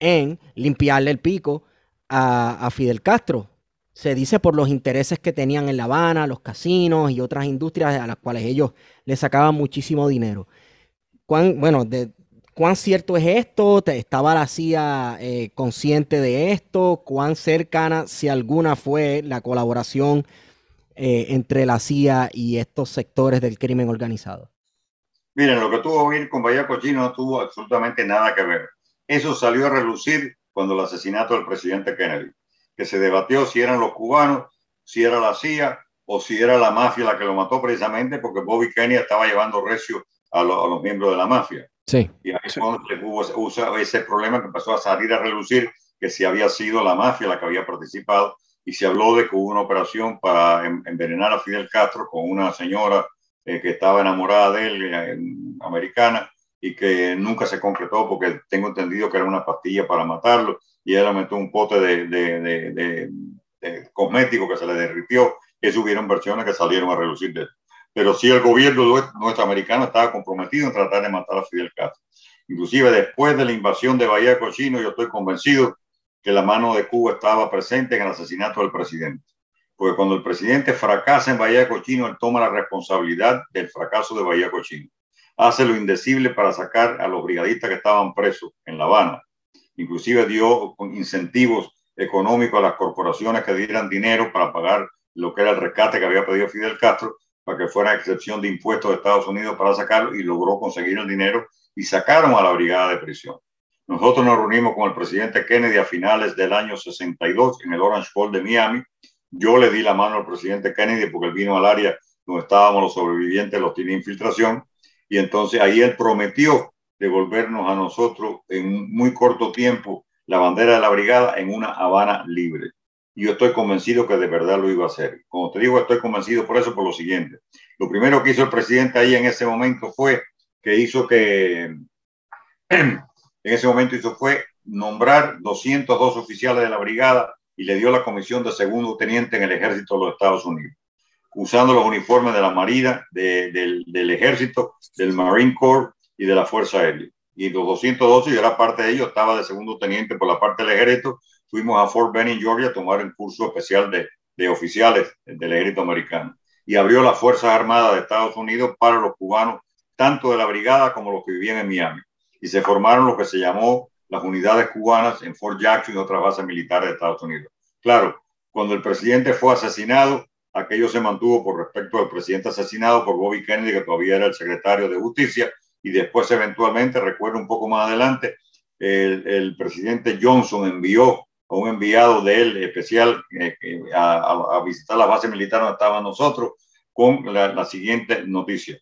en limpiarle el pico a, Fidel Castro. Se dice por los intereses que tenían en La Habana, los casinos y otras industrias a las cuales ellos le sacaban muchísimo dinero. bueno, de, ¿Cuán cierto es esto? ¿Estaba la CIA eh, consciente de esto? ¿Cuán cercana, si alguna, fue la colaboración eh, entre la CIA y estos sectores del crimen organizado? Miren, lo que tuvo que ver con Bahía Cochino no tuvo absolutamente nada que ver. Eso salió a relucir cuando el asesinato del presidente Kennedy, que se debatió si eran los cubanos, si era la CIA o si era la mafia la que lo mató precisamente porque Bobby Kennedy estaba llevando recio a los miembros de la mafia. Sí. Y ahí hubo ese problema que empezó a salir a relucir que si había sido la mafia la que había participado y se habló de que hubo una operación para envenenar a Fidel Castro con una señora eh, que estaba enamorada de él, eh, americana, y que nunca se concretó porque tengo entendido que era una pastilla para matarlo y él metió un pote de, de, de, de, cosmético que se le derritió. Eso hubieron versiones que salieron a relucir de eso pero sí el gobierno nuestro americano estaba comprometido en tratar de matar a Fidel Castro. Inclusive después de la invasión de Bahía Cochino, yo estoy convencido que la mano de Cuba estaba presente en el asesinato del presidente. Porque cuando el presidente fracasa en Bahía Cochino, él toma la responsabilidad del fracaso de Bahía Cochino. Hace lo indecible para sacar a los brigadistas que estaban presos en La Habana. Inclusive dio incentivos económicos a las corporaciones que dieran dinero para pagar lo que era el rescate que había pedido Fidel Castro para que fuera excepción de impuestos de Estados Unidos para sacarlo y logró conseguir el dinero y sacaron a la brigada de prisión. Nosotros nos reunimos con el presidente Kennedy a finales del año 62 en el Orange Bowl de Miami. Yo le di la mano al presidente Kennedy porque él vino al área donde estábamos los sobrevivientes, los tiene infiltración, y entonces ahí él prometió devolvernos a nosotros en muy corto tiempo la bandera de la brigada en una Habana libre y yo estoy convencido que de verdad lo iba a hacer. Como te digo, estoy convencido por eso, por lo siguiente. Lo primero que hizo el presidente ahí en ese momento fue que hizo que, en ese momento hizo fue nombrar 202 oficiales de la brigada y le dio la comisión de segundo teniente en el ejército de los Estados Unidos. usando los uniformes de la Marina, del, del, Ejército, del Marine Corps y de la Fuerza Aérea. Y los 212, yo era parte de ellos, estaba de segundo teniente por la parte del ejército. Fuimos a Fort Benning, Georgia, a tomar un curso especial de, de oficiales del ejército americano. Y abrió las Fuerzas Armadas de Estados Unidos para los cubanos, tanto de la brigada como los que vivían en Miami. Y se formaron lo que se llamó las unidades cubanas en Fort Jackson y otras bases militares de Estados Unidos. Claro, cuando el presidente fue asesinado, aquello se mantuvo por respecto al presidente asesinado por Bobby Kennedy, que todavía era el secretario de Justicia, y después eventualmente, recuerdo un poco más adelante, el, presidente Johnson envió a un enviado de él especial eh, a, visitar la base militar donde estaban nosotros con la, siguiente noticia.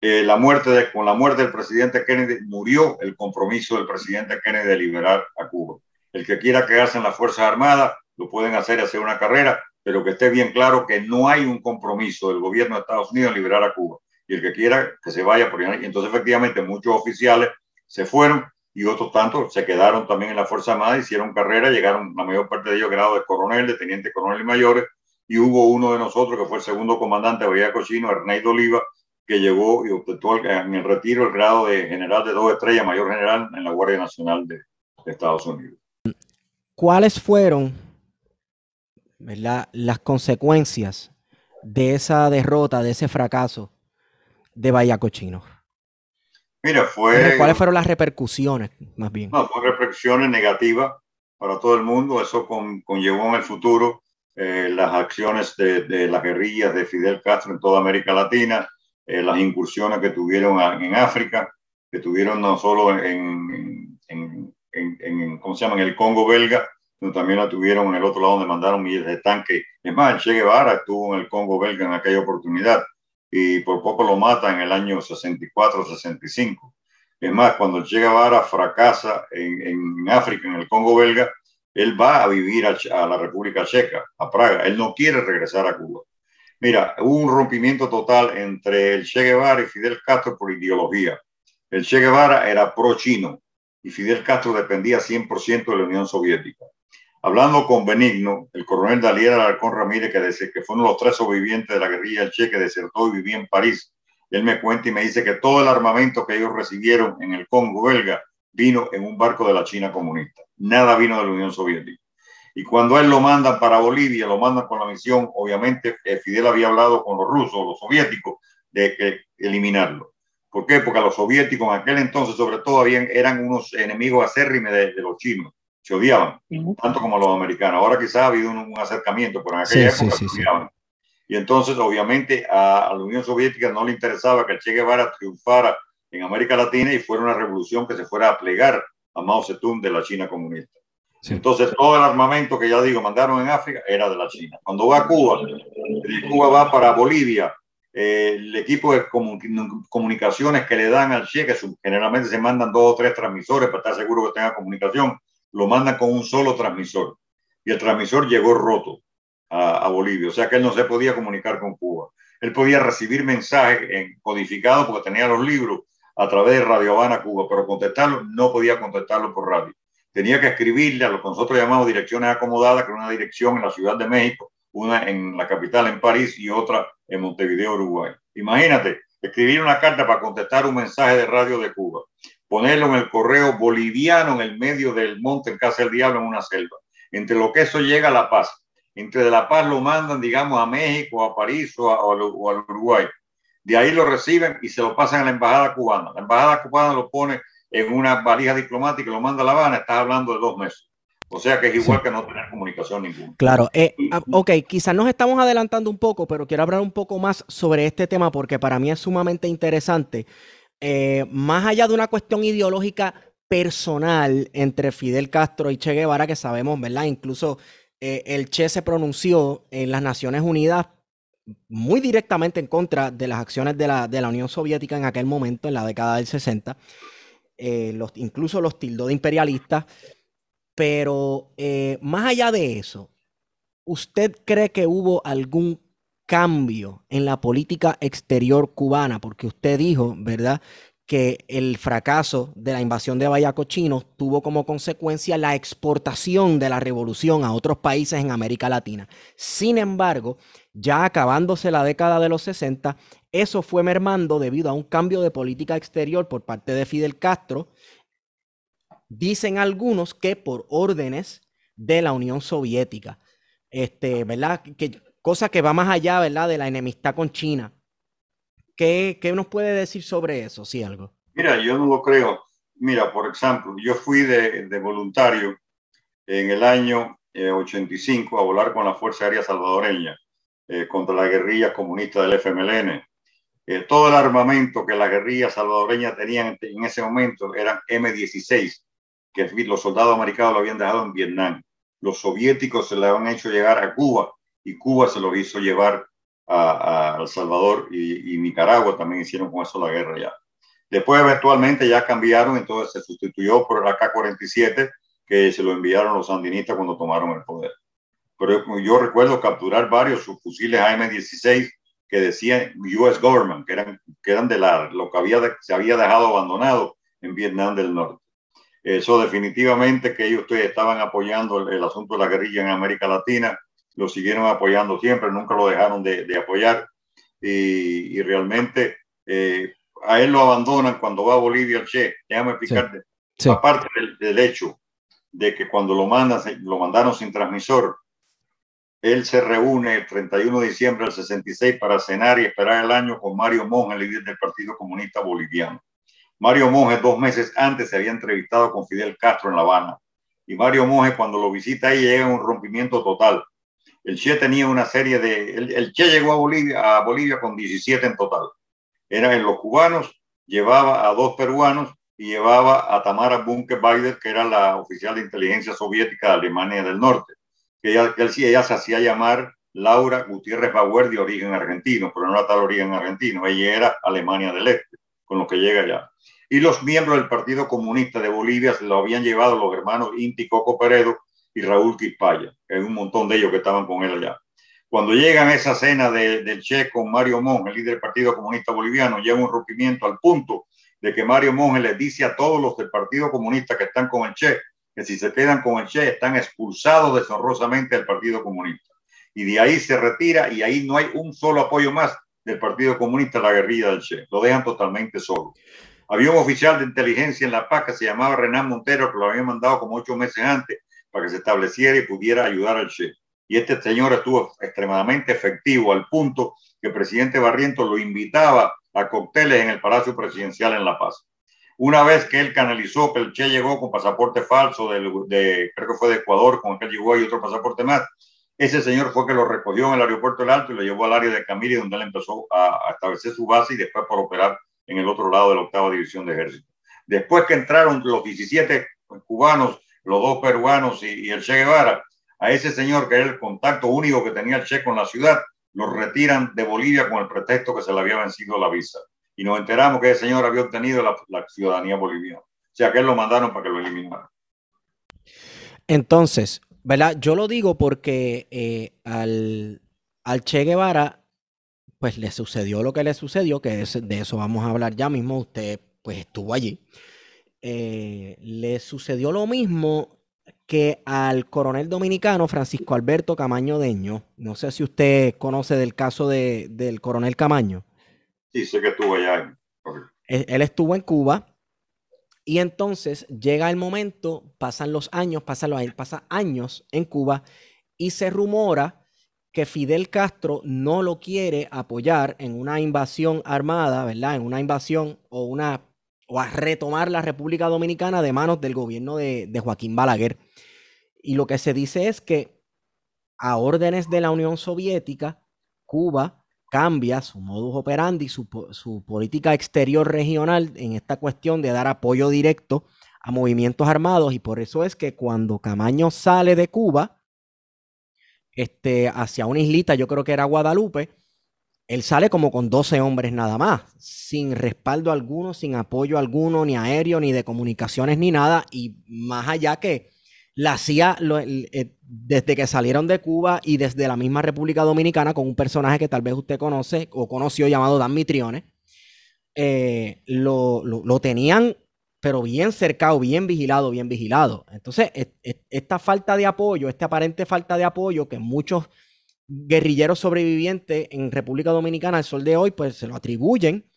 Eh, la muerte de, con la muerte del presidente Kennedy murió el compromiso del presidente Kennedy de liberar a Cuba. El que quiera quedarse en las Fuerzas Armadas lo pueden hacer, hacer una carrera, pero que esté bien claro que no hay un compromiso del gobierno de Estados Unidos en liberar a Cuba. Y el que quiera que se vaya por ahí. Entonces, efectivamente, muchos oficiales se fueron y otros tantos se quedaron también en la Fuerza Armada, hicieron carrera, llegaron la mayor parte de ellos grado de coronel, de teniente coronel y mayores, y hubo uno de nosotros que fue el segundo comandante de Bahía Cochino, Ernesto Oliva, que llegó y obtuvo en el retiro el grado de general de dos estrellas, mayor general en la Guardia Nacional de, Estados Unidos. ¿Cuáles fueron las consecuencias de esa derrota, de ese fracaso de Bahía Cochino? Mira, fue... ¿Cuáles fueron las repercusiones, más bien? No, fueron repercusiones negativas para todo el mundo. Eso conllevó en el futuro eh, las acciones de, las guerrillas de Fidel Castro en toda América Latina, eh, las incursiones que tuvieron en África, que tuvieron no solo en, en, en, ¿cómo se llama?, en el Congo belga, también la tuvieron en el otro lado donde mandaron miles de tanques. Es más, Che Guevara estuvo en el Congo belga en aquella oportunidad y por poco lo mata en el año 64-65. Es más, cuando Che Guevara fracasa en, en, África, en el Congo belga, él va a vivir a, a, la República Checa, a Praga. Él no quiere regresar a Cuba. Mira, hubo un rompimiento total entre el Che Guevara y Fidel Castro por ideología. El Che Guevara era pro-chino y Fidel Castro dependía 100% de la Unión Soviética. Hablando con Benigno, el coronel Dalier Alarcón Ramírez, que, dice que fue uno de los tres sobrevivientes de la guerrilla Che, que desertó y vivía en París, él me cuenta y me dice que todo el armamento que ellos recibieron en el Congo belga vino en un barco de la China comunista. Nada vino de la Unión Soviética. Y cuando él lo mandan para Bolivia, lo mandan con la misión, obviamente eh, Fidel había hablado con los rusos, los soviéticos, de que eliminarlo. ¿Por qué? Porque los soviéticos en aquel entonces, sobre todo, habían, eran unos enemigos acérrimos de los chinos se odiaban, tanto como los americanos. Ahora quizás ha habido un, acercamiento, pero en aquella época se odiaban. Y entonces, obviamente, a, la Unión Soviética no le interesaba que el Che Guevara triunfara en América Latina y fuera una revolución que se fuera a plegar a Mao Zedong de la China comunista. Entonces, todo el armamento que ya digo mandaron en África era de la China. Cuando va a Cuba, de Cuba va para Bolivia, eh, el equipo de comunicaciones que le dan al Che, que generalmente se mandan dos o tres transmisores para estar seguro que tenga comunicación, lo mandan con un solo transmisor. Y el transmisor llegó roto a, Bolivia, o sea que él no se podía comunicar con Cuba. Él podía recibir mensajes en, codificados porque tenía los libros a través de Radio Habana, Cuba, pero contestarlo no podía contestarlo por radio. Tenía que escribirle a lo que nosotros llamamos direcciones acomodadas, que era una dirección en la Ciudad de México, una en la capital, en París, y otra en Montevideo, Uruguay. Imagínate, escribir una carta para contestar un mensaje de radio de Cuba ponerlo en el correo boliviano en el medio del monte en Casa del Diablo en una selva. Entre lo que eso llega a La Paz. Entre de La Paz lo mandan, digamos, a México, a París o, a, o al Uruguay. De ahí lo reciben y se lo pasan a la embajada cubana. La embajada cubana lo pone en una valija diplomática y lo manda a La Habana. Estás hablando de dos meses. O sea que es igual que no tener comunicación ninguna. Claro, eh, ah, ok, quizás nos estamos adelantando un poco, pero quiero hablar un poco más sobre este tema porque para mí es sumamente interesante. Eh, más allá de una cuestión ideológica personal entre Fidel Castro y Che Guevara, que sabemos, ¿verdad? Incluso eh, el Che se pronunció en las Naciones Unidas muy directamente en contra de las acciones de la, de la Unión Soviética en aquel momento, en la década del 60. Eh, incluso los tildó de imperialistas. Pero más allá de eso, ¿usted cree que hubo algún cambio en la política exterior cubana, porque usted dijo, ¿verdad?, que el fracaso de la invasión de Bayacochino tuvo como consecuencia la exportación de la revolución a otros países en América Latina. Sin embargo, ya acabándose la década de los 60, eso fue mermando debido a un cambio de política exterior por parte de Fidel Castro. Dicen algunos que por órdenes de la Unión Soviética. Este, ¿verdad? Que, cosa que va más allá, ¿verdad? De la enemistad con China. ¿Qué, qué nos puede decir sobre eso, si algo? Mira, yo no lo creo. Mira, por ejemplo, yo fui de, voluntario en el año 85 eh, a volar con la Fuerza Aérea Salvadoreña eh, contra la guerrilla comunista del FMLN. Eh, todo el armamento que la guerrilla salvadoreña tenían en ese momento eran M16, que los soldados americanos lo habían dejado en Vietnam. Los soviéticos se lo habían hecho llegar a Cuba y Cuba se lo hizo llevar a, El Salvador y, Nicaragua también hicieron con eso la guerra ya. Después eventualmente ya cambiaron, entonces se sustituyó por el AK-47 que se lo enviaron los sandinistas cuando tomaron el poder. Pero yo recuerdo capturar varios fusiles AM-16 que decían US Government, que eran, que eran de la, lo que había, se había dejado abandonado en Vietnam del Norte. Eso definitivamente que ellos estaban apoyando el, asunto de la guerrilla en América Latina, lo siguieron apoyando siempre, nunca lo dejaron de, de apoyar y, y realmente eh, a él lo abandonan cuando va a Bolivia el Che. Déjame explicarte. Aparte del, del, hecho de que cuando lo, mandan, lo mandaron sin transmisor, él se reúne el 31 de diciembre del 66 para cenar y esperar el año con Mario Monge, líder del Partido Comunista Boliviano. Mario Monge dos meses antes se había entrevistado con Fidel Castro en La Habana. Y Mario Monge cuando lo visita ahí llega a un rompimiento total. El Che tenía una serie de... El, Che llegó a Bolivia, con 17 en total. Eran los cubanos, llevaba a dos peruanos y llevaba a Tamara Bunke Baider, que era la oficial de inteligencia soviética de Alemania del Norte, que ella, que ella se hacía llamar Laura Gutiérrez Bauer de origen argentino, pero no era tal origen argentino, ella era Alemania del Este, con lo que llega allá. Y los miembros del Partido Comunista de Bolivia se lo habían llevado los hermanos Inti Coco Peredo y Raúl Quispaya, que hay un montón de ellos que estaban con él allá. Cuando llegan a esa cena de, del Che con Mario Mon, el líder del Partido Comunista Boliviano, llega un rompimiento al punto de que Mario Monge le dice a todos los del Partido Comunista que están con el Che que si se quedan con el Che están expulsados deshonrosamente del Partido Comunista. Y de ahí se retira y ahí no hay un solo apoyo más del Partido Comunista a la guerrilla del Che. Lo dejan totalmente solo. Había un oficial de inteligencia en La Paz que se llamaba Renan Montero, que lo había mandado como ocho meses antes para que se estableciera y pudiera ayudar al Che. Y este señor estuvo extremadamente efectivo al punto que el presidente Barrientos lo invitaba a cócteles en el Palacio Presidencial en La Paz. Una vez que él canalizó que el Che llegó con pasaporte falso, de, de, creo que fue de Ecuador, con el que llegó y otro pasaporte más, ese señor fue que lo recogió en el aeropuerto del Alto y lo llevó al área de Camille, donde él empezó a, a establecer su base y después por operar en el otro lado de la octava división de ejército. Después que entraron los 17 cubanos, los dos peruanos y, el Che Guevara, a ese señor que era el contacto único que tenía el Che con la ciudad, lo retiran de Bolivia con el pretexto que se le había vencido la visa. Y nos enteramos que el señor había obtenido la, ciudadanía boliviana. O sea, que él lo mandaron para que lo eliminaran. Entonces, ¿verdad? Yo lo digo porque eh, al, al, Che Guevara, pues le sucedió lo que le sucedió, que de eso vamos a hablar ya mismo. Usted, pues estuvo allí. Eh, le sucedió lo mismo que al coronel dominicano Francisco Alberto Camaño Deño. No sé si usted conoce del caso de, del coronel Camaño. Sí, sé que estuvo allá. Él, estuvo en Cuba y entonces llega el momento, pasan los años, pasan los años, pasa años en Cuba y se rumora que Fidel Castro no lo quiere apoyar en una invasión armada, ¿verdad? En una invasión o una o a retomar la República Dominicana de manos del gobierno de, de Joaquín Balaguer. Y lo que se dice es que a órdenes de la Unión Soviética, Cuba cambia su modus operandi, su, su, política exterior regional en esta cuestión de dar apoyo directo a movimientos armados y por eso es que cuando Camaño sale de Cuba este, hacia una islita, yo creo que era Guadalupe, él sale como con 12 hombres nada más, sin respaldo alguno, sin apoyo alguno, ni aéreo, ni de comunicaciones, ni nada, y más allá que la CIA, eh, desde que salieron de Cuba y desde la misma República Dominicana, con un personaje que tal vez usted conoce o conoció llamado Dan Mitrione, eh, lo, lo, tenían, pero bien cercado, bien vigilado, bien vigilado. Entonces, esta falta de apoyo, esta aparente falta de apoyo que muchos guerrilleros sobrevivientes en República Dominicana al sol de hoy, pues se lo atribuyen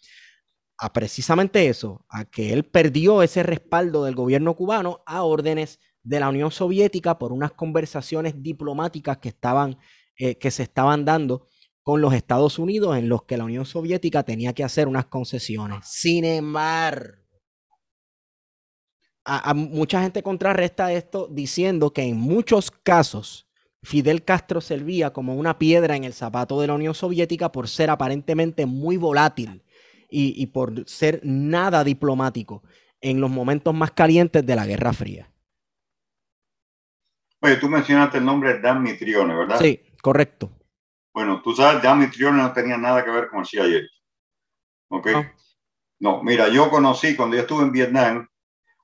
a precisamente eso, a que él perdió ese respaldo del gobierno cubano a órdenes de la Unión Soviética por unas conversaciones diplomáticas que estaban, eh, que se estaban dando con los Estados Unidos en los que la Unión Soviética tenía que hacer unas concesiones. Sin embargo, a, mucha gente contrarresta esto diciendo que en muchos casos Fidel Castro servía como una piedra en el zapato de la Unión Soviética por ser aparentemente muy volátil y, y por ser nada diplomático en los momentos más calientes de la Guerra Fría. Oye, tú mencionaste el nombre de Dan Mitrione, ¿verdad? Sí, correcto. Bueno, tú sabes, Dan Mitrione no tenía nada que ver con el CIA. ¿Ok? No. mira, yo conocí cuando yo estuve en Vietnam,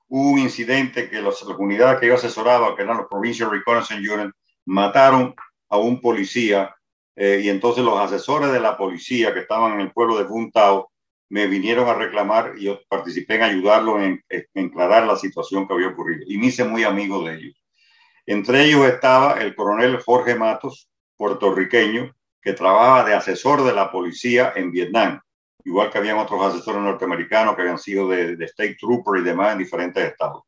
hubo un incidente que las unidades que yo asesoraba, que eran los Provincial Reconnaissance Unit, mataron a un policía eh, y entonces los asesores de la policía que estaban en el pueblo de Buntao me vinieron a reclamar y yo participé en ayudarlos en, en aclarar la situación que había ocurrido y me hice muy amigo de ellos. Entre ellos estaba el coronel Jorge Matos, puertorriqueño, que trabajaba de asesor de la policía en Vietnam, igual que habían otros asesores norteamericanos que habían sido de, State Trooper y demás en diferentes estados.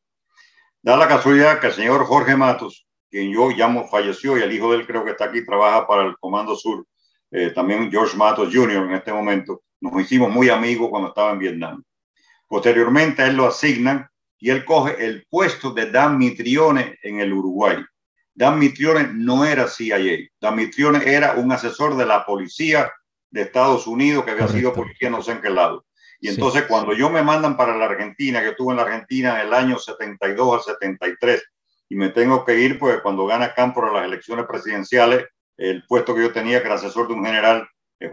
Da la casualidad que el señor Jorge Matos, quien yo llamo falleció y el hijo de él creo que está aquí, trabaja para el Comando Sur, eh, también George Matos Jr. en este momento, nos hicimos muy amigos cuando estaba en Vietnam. Posteriormente a él lo asignan y él coge el puesto de Dan Mitrione en el Uruguay. Dan Mitrione no era CIA. Dan Mitrione era un asesor de la policía de Estados Unidos que había sido policía no sé en qué lado. Y entonces cuando yo me mandan para la Argentina, que estuve en la Argentina en el año 72 al 73, y me tengo que ir, pues cuando gana Campo las elecciones presidenciales, el puesto que yo tenía, que era asesor de un general, eh,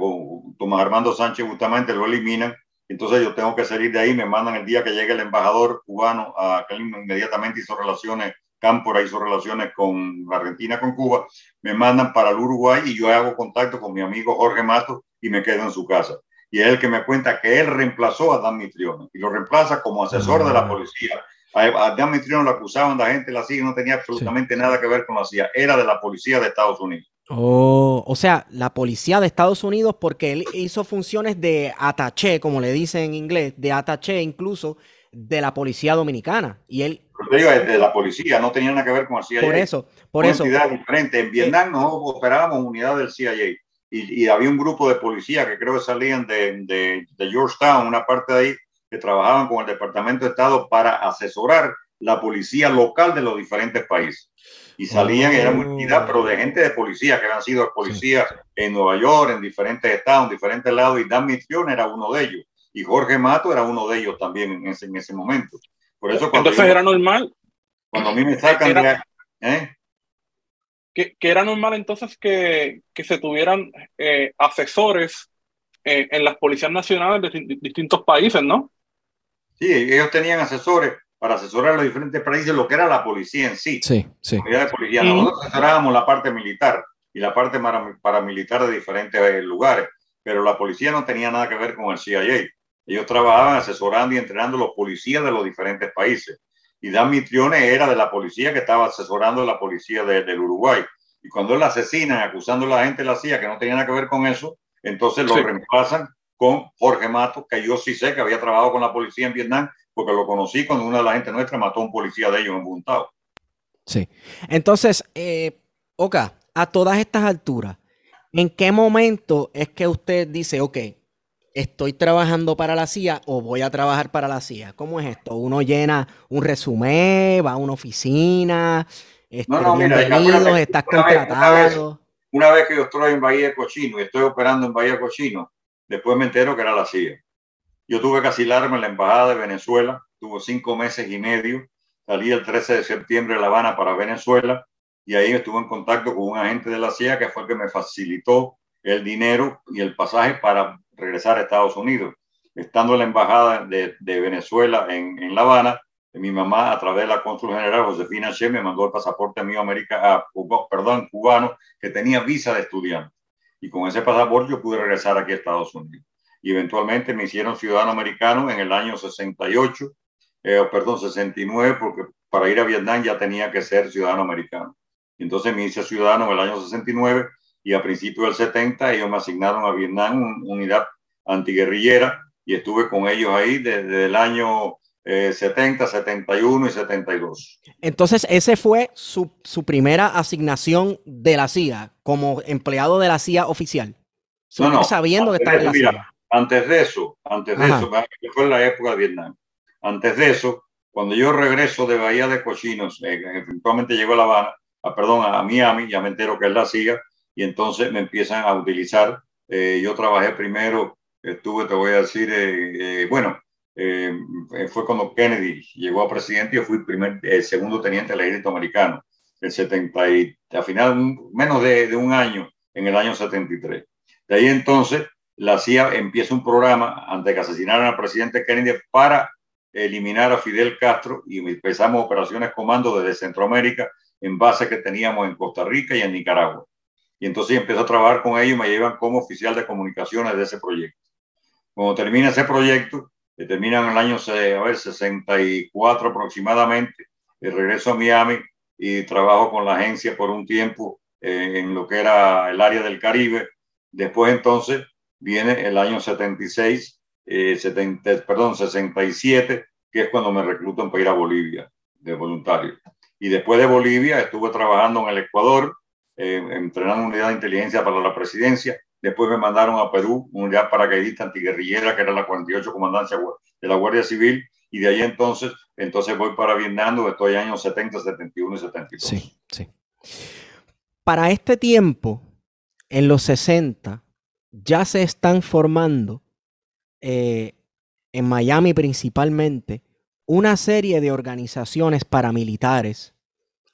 Tomás Armando Sánchez, justamente lo eliminan entonces yo tengo que salir de ahí, me mandan el día que llegue el embajador cubano, a, que inmediatamente hizo relaciones, Cámpora hizo relaciones con Argentina, con Cuba, me mandan para el Uruguay y yo hago contacto con mi amigo Jorge Mato y me quedo en su casa. Y es el que me cuenta que él reemplazó a Dan Mitrione y lo reemplaza como asesor de la policía. A, Dan Mitrione lo acusaban, la gente la CIA no tenía absolutamente nada que ver con la CIA, era de la policía de Estados Unidos. Oh, o sea, la policía de Estados Unidos, porque él hizo funciones de ataché, como le dicen en inglés, de ataché incluso de la policía dominicana. Y él. Pero digo, de la policía, no tenía nada que ver con el CIA. Por eso, por eso. diferente. En Vietnam no operábamos unidad del CIA. Y, y, había un grupo de policía que creo que salían de, de, de Georgetown, una parte de ahí, que trabajaban con el Departamento de Estado para asesorar la policía local de los diferentes países y salían, era multidad, pero de gente de policía, que habían sido policías en Nueva York, en diferentes estados, en diferentes lados, y Dan Mitrione era uno de ellos, y Jorge Mato era uno de ellos también en ese, en ese momento. Por eso Entonces era normal. Cuando a mí me sacan de... ¿eh? Que, que, era normal entonces que, que se tuvieran eh, asesores eh, en las policías nacionales de distintos países, ¿no? Sí, ellos tenían asesores para asesorar a los diferentes países lo que era la policía en sí. Sí, sí. de policía. Nosotros asesorábamos la parte militar y la parte paramilitar de diferentes eh, lugares, pero la policía no tenía nada que ver con el CIA. Ellos trabajaban asesorando y entrenando a los policías de los diferentes países. Y Dan Mitrione era de la policía que estaba asesorando a la policía del Uruguay. Y cuando él asesinan, acusando a la gente de la CIA que no tenía nada que ver con eso, entonces lo reemplazan con Jorge Mato, que yo sí sé que había trabajado con la policía en Vietnam porque lo conocí cuando una de las gente nuestra mató a un policía de ellos en Buntao. Sí. Entonces, eh, Oka, a todas estas alturas, ¿en qué momento es que usted dice, ok, estoy trabajando para la CIA o voy a trabajar para la CIA? ¿Cómo es esto? ¿Uno llena un resumen, va a una oficina? Este, no, no, mira, estás contratado. Una vez, que yo estoy en Bahía de Cochino y estoy operando en Bahía de Cochino, después me entero que era la CIA. Yo tuve que asilarme en la Embajada de Venezuela, tuvo cinco meses y medio, salí el 13 de septiembre de La Habana para Venezuela y ahí estuve en contacto con un agente de la CIA que fue el que me facilitó el dinero y el pasaje para regresar a Estados Unidos. Estando en la Embajada de, Venezuela en, La Habana, mi mamá, a través de la cónsul general Josefina Che, me mandó el pasaporte mío América, a, perdón, cubano, que tenía visa de estudiante. Y con ese pasaporte yo pude regresar aquí a Estados Unidos y eventualmente me hicieron ciudadano americano en el año 68, eh, perdón, 69, porque para ir a Vietnam ya tenía que ser ciudadano americano. Entonces me hice ciudadano en el año 69 y a principios del 70 ellos me asignaron a Vietnam una unidad antiguerrillera y estuve con ellos ahí desde el año 70, eh, 71 y 72. Entonces, ese fue su, su, primera asignación de la CIA como empleado de la CIA oficial. No, no, sabiendo que estaba en la CIA. Antes de eso, antes de eso, fue en la época de Vietnam. Antes de eso, cuando yo regreso de Bahía de Cochinos, eh, eventualmente llego a La Habana, a, perdón, a Miami, ya me entero que es la CIA, y entonces me empiezan a utilizar. Eh, yo trabajé primero, estuve, te voy a decir, eh, fue cuando Kennedy llegó a presidente, yo fui primer, segundo teniente del ejército americano, el 70 y al final menos de, de un año, en el año 73. De ahí entonces la CIA empieza un programa antes que asesinaran al presidente Kennedy para eliminar a Fidel Castro y empezamos operaciones comando desde Centroamérica en base que teníamos en Costa Rica y en Nicaragua. Y entonces empecé a trabajar con ellos y me llevan como oficial de comunicaciones de ese proyecto. Cuando termina ese proyecto, que termina en el año a ver, 64 aproximadamente, regreso a Miami y trabajo con la agencia por un tiempo eh, en lo que era el área del Caribe. Después entonces viene el año 76 70, eh, perdón, 67, que es cuando me reclutan para ir a Bolivia de voluntario. Y después de Bolivia estuve trabajando en el Ecuador, eh, entrenando unidad de inteligencia para la presidencia. Después me mandaron a Perú, unidad paracaidista antiguerrillera, que era la 48 Comandancia de la Guardia Civil. Y de ahí entonces, entonces voy para Vietnam, donde estoy años 70, 71 y 72. Sí, sí. Para este tiempo, en los 60, ya se están formando eh, en Miami principalmente, una serie de organizaciones paramilitares.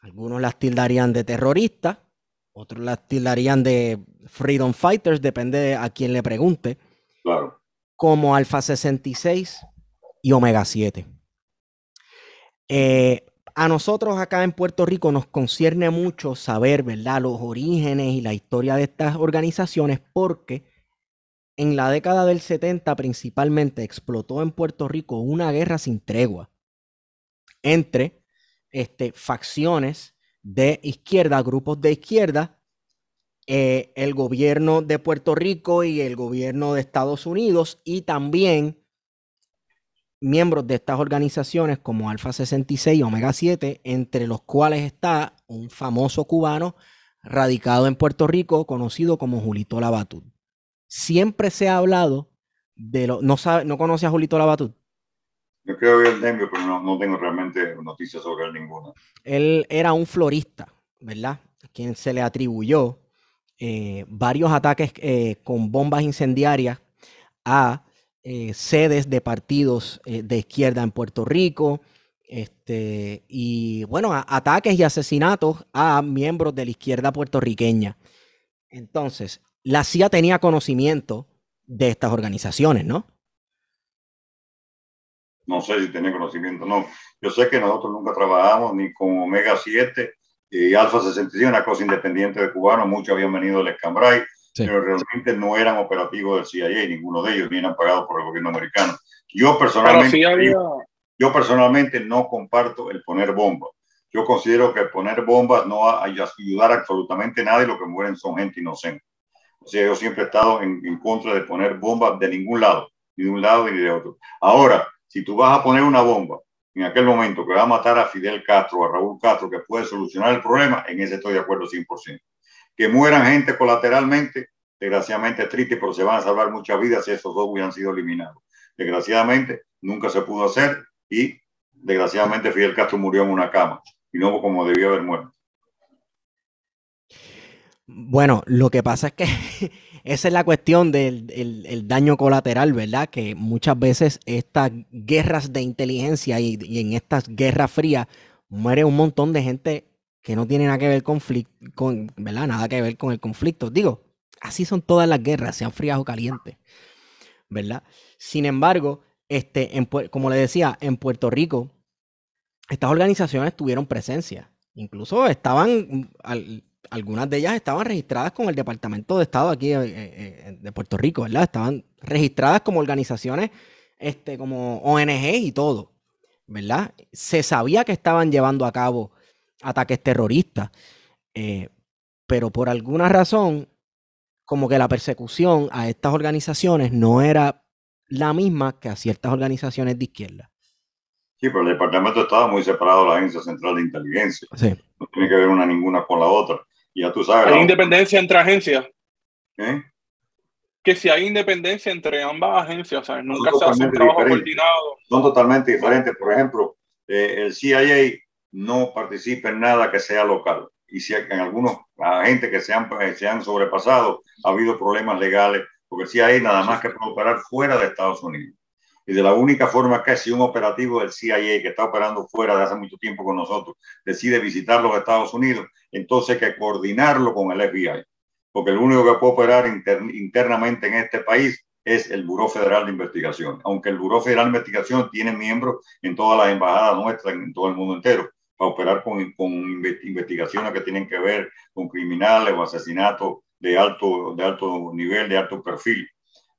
Algunos las tildarían de terroristas, otros las tildarían de freedom fighters, depende a quién le pregunte. Claro. Como Alfa 66 y Omega 7. Eh, a nosotros acá en Puerto Rico nos concierne mucho saber, ¿verdad?, los orígenes y la historia de estas organizaciones porque en la década del 70 principalmente explotó en Puerto Rico una guerra sin tregua entre este, facciones de izquierda, grupos de izquierda, eh, el gobierno de Puerto Rico y el gobierno de Estados Unidos y también miembros de estas organizaciones como Alfa 66 y Omega 7, entre los cuales está un famoso cubano radicado en Puerto Rico conocido como Julito Labatut siempre se ha hablado de lo. ¿No, sabe, no conoce a Julito Labatut? El pero no, tengo realmente noticias sobre él ninguna. Él era un florista, ¿verdad? Quien se le atribuyó eh, varios ataques eh, con bombas incendiarias a eh, sedes de partidos de izquierda en Puerto Rico. Este, y bueno, ataques y asesinatos a miembros de la izquierda puertorriqueña. Entonces, la CIA tenía conocimiento de estas organizaciones, ¿no? No sé si tenía conocimiento, no. Yo sé que nosotros nunca trabajamos ni con Omega 7 y Alfa 66, una cosa independiente de cubanos, muchos habían venido del Escambray, pero realmente no eran operativos del CIA, ninguno de ellos, ni eran pagados por el gobierno americano. Yo personalmente, yo personalmente no comparto el poner bombas. Yo considero que poner bombas no va a ayudar absolutamente nada y lo que mueren son gente inocente. O sea, yo siempre he estado en, en contra de poner bombas de ningún lado, ni de un lado ni de otro. Ahora, si tú vas a poner una bomba en aquel momento que va a matar a Fidel Castro, a Raúl Castro, que puede solucionar el problema, en ese estoy de acuerdo 100%. Que mueran gente colateralmente, desgraciadamente es triste, pero se van a salvar muchas vidas si esos dos hubieran sido eliminados. Desgraciadamente, nunca se pudo hacer y desgraciadamente Fidel Castro murió en una cama y no como debió haber muerto. Bueno, lo que pasa es que esa es la cuestión del daño colateral, ¿verdad? Que muchas veces estas guerras de inteligencia y, en estas guerras frías muere un montón de gente que no tiene nada que ver con, ¿verdad? Nada que ver con el conflicto. Digo, así son todas las guerras, sean frías o calientes, ¿verdad? Sin embargo, este, como le decía, en Puerto Rico, estas organizaciones tuvieron presencia. Incluso estaban al, algunas de ellas estaban registradas con el Departamento de Estado aquí eh, eh, eh, de Puerto Rico, ¿verdad? Estaban registradas como organizaciones, este, como ONG y todo, ¿verdad? Se sabía que estaban llevando a cabo ataques terroristas, pero por alguna razón como que la persecución a estas organizaciones no era la misma que a ciertas organizaciones de izquierda. Sí, pero el Departamento de Estado muy separado de la Agencia Central de Inteligencia. No tiene que ver una ninguna con la otra. Ya tú sabes. Hay independencia entre agencias. ¿Eh? Que si hay independencia entre ambas agencias, ¿sabes? Nunca se hace un trabajo coordinado. Son totalmente diferentes. Por ejemplo, eh, el CIA no participa en nada que sea local. Y si en algunos agentes que se han, se han sobrepasado, ha habido problemas legales porque si hay nada más que puede operar fuera de Estados Unidos. Y de la única forma que si un operativo del CIA que está operando fuera de hace mucho tiempo con nosotros decide visitar los Estados Unidos, entonces hay que coordinarlo con el FBI. Porque el único que puede operar internamente en este país es el Buró Federal de Investigación. Aunque el Buró Federal de Investigación tiene miembros en todas las embajadas nuestras, en todo el mundo entero, para operar con, con investigaciones que tienen que ver con criminales o asesinatos de alto, de alto nivel, de alto perfil,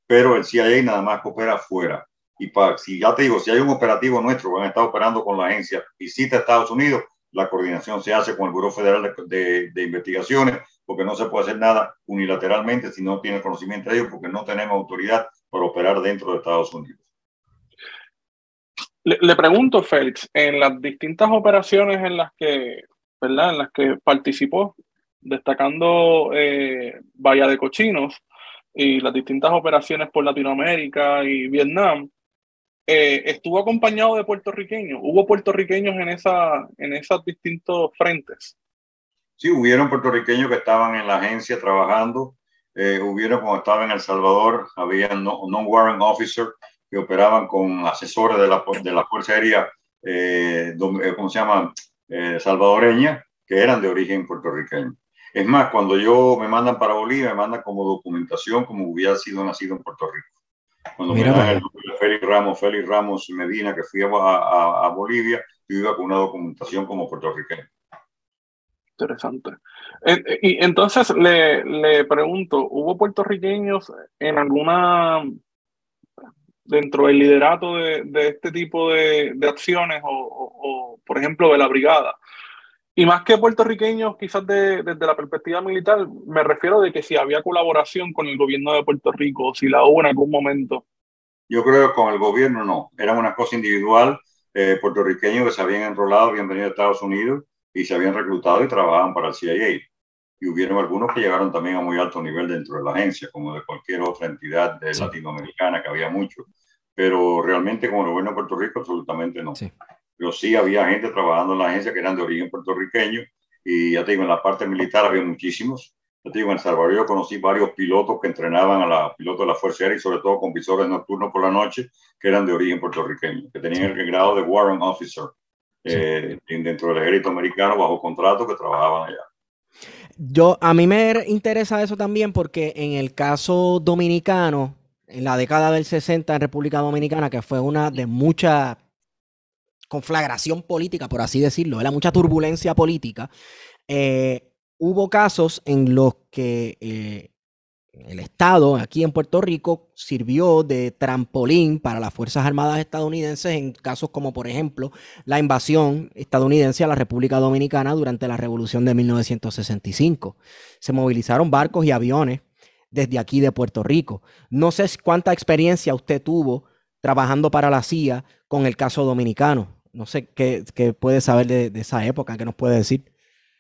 pero el CIA nada más opera fuera. Y si ya te digo, si hay un operativo nuestro van a estar operando con la agencia, visita Estados Unidos, la coordinación se hace con el Buró Federal de, de, Investigaciones, porque no se puede hacer nada unilateralmente si no tiene conocimiento de ellos, porque no tenemos autoridad para operar dentro de Estados Unidos. Le, pregunto, Félix, en las distintas operaciones en las que, ¿verdad? En las que participó, destacando eh, de Cochinos y las distintas operaciones por Latinoamérica y Vietnam, eh, estuvo acompañado de puertorriqueños. ¿Hubo puertorriqueños en, esa, en esos distintos frentes? Sí, hubieron puertorriqueños que estaban en la agencia trabajando. Eh, hubieron cuando estaba en El Salvador, había non-warrant officer que operaban con asesores de la, de la Fuerza Aérea, eh, ¿cómo se llama? salvadoreña, que eran de origen puertorriqueño. Es más, cuando yo me mandan para Bolivia, me mandan como documentación como hubiera sido nacido en Puerto Rico. Cuando me dan el Félix Ramos, Félix Ramos Medina, que fui a, a, Bolivia, yo iba con una documentación como puertorriqueño. Interesante. Eh, y entonces le, le pregunto, ¿hubo puertorriqueños en alguna dentro del liderato de, de este tipo de, de acciones o, o, por ejemplo, de la brigada? Y más que puertorriqueños, quizás desde la perspectiva militar, me refiero de que si había colaboración con el gobierno de Puerto Rico, si la hubo en algún momento. Yo creo que con el gobierno no, era una cosa individual, eh, puertorriqueños que se habían enrolado, habían venido a Estados Unidos y se habían reclutado y trabajaban para el CIA. Y hubieron algunos que llegaron también a muy alto nivel dentro de la agencia, como de cualquier otra entidad de latinoamericana, que había mucho. Pero realmente con el gobierno de Puerto Rico, absolutamente no. Sí pero sí había gente trabajando en la agencia que eran de origen puertorriqueño y ya te digo, en la parte militar había muchísimos. Ya te digo, en El Salvador yo conocí varios pilotos que entrenaban a la pilotos de la Fuerza Aérea y sobre todo con visores nocturnos por la noche que eran de origen puertorriqueño, que tenían el grado de Warrant Officer eh, dentro del ejército americano bajo contrato que trabajaban allá. Yo, a mí me interesa eso también porque en el caso dominicano, en la década del 60 en República Dominicana, que fue una de muchas conflagración política, por así decirlo, era mucha turbulencia política, eh, hubo casos en los que eh, el Estado aquí en Puerto Rico sirvió de trampolín para las Fuerzas Armadas estadounidenses en casos como, por ejemplo, la invasión estadounidense a la República Dominicana durante la Revolución de 1965. Se movilizaron barcos y aviones desde aquí de Puerto Rico. No sé cuánta experiencia usted tuvo trabajando para la CIA con el caso dominicano. No sé qué, qué puede saber de, esa época, qué nos puede decir.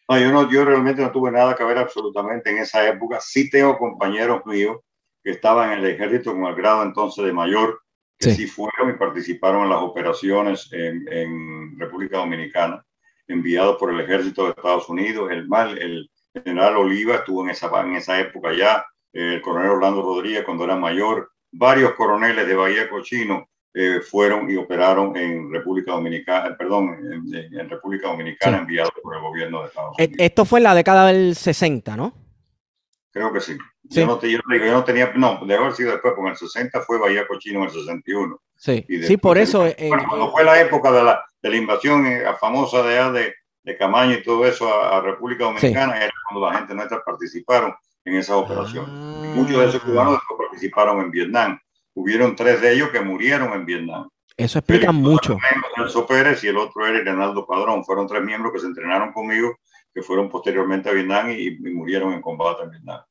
No, yo, no, yo realmente no tuve nada que ver absolutamente en esa época. Sí tengo compañeros míos que estaban en el ejército con el grado entonces de mayor, que sí, fueron y participaron en las operaciones en, en, República Dominicana, enviados por el ejército de Estados Unidos. El, mal, el general Oliva estuvo en esa, en esa época ya, el coronel Orlando Rodríguez cuando era mayor, varios coroneles de Bahía Cochino eh, fueron y operaron en República Dominicana, eh, perdón, en, República Dominicana enviados por el gobierno de Estados Unidos. Esto fue en la década del 60, ¿no? Creo que sí. Yo, no, yo, no, tenía, no, debe haber sido después, porque en el 60 fue Bahía Cochino en el 61. Sí, sí por eso. Eh, cuando fue la época de la, de la invasión famosa de, de, Camaño y todo eso a, República Dominicana, era cuando la gente nuestra participaron en esa operación. muchos de esos cubanos participaron en Vietnam hubieron tres de ellos que murieron en Vietnam. Eso explica mucho. Nelson Pérez y el otro era Renaldo Padrón. Fueron tres miembros que se entrenaron conmigo, que fueron posteriormente a Vietnam y, murieron en combate en Vietnam.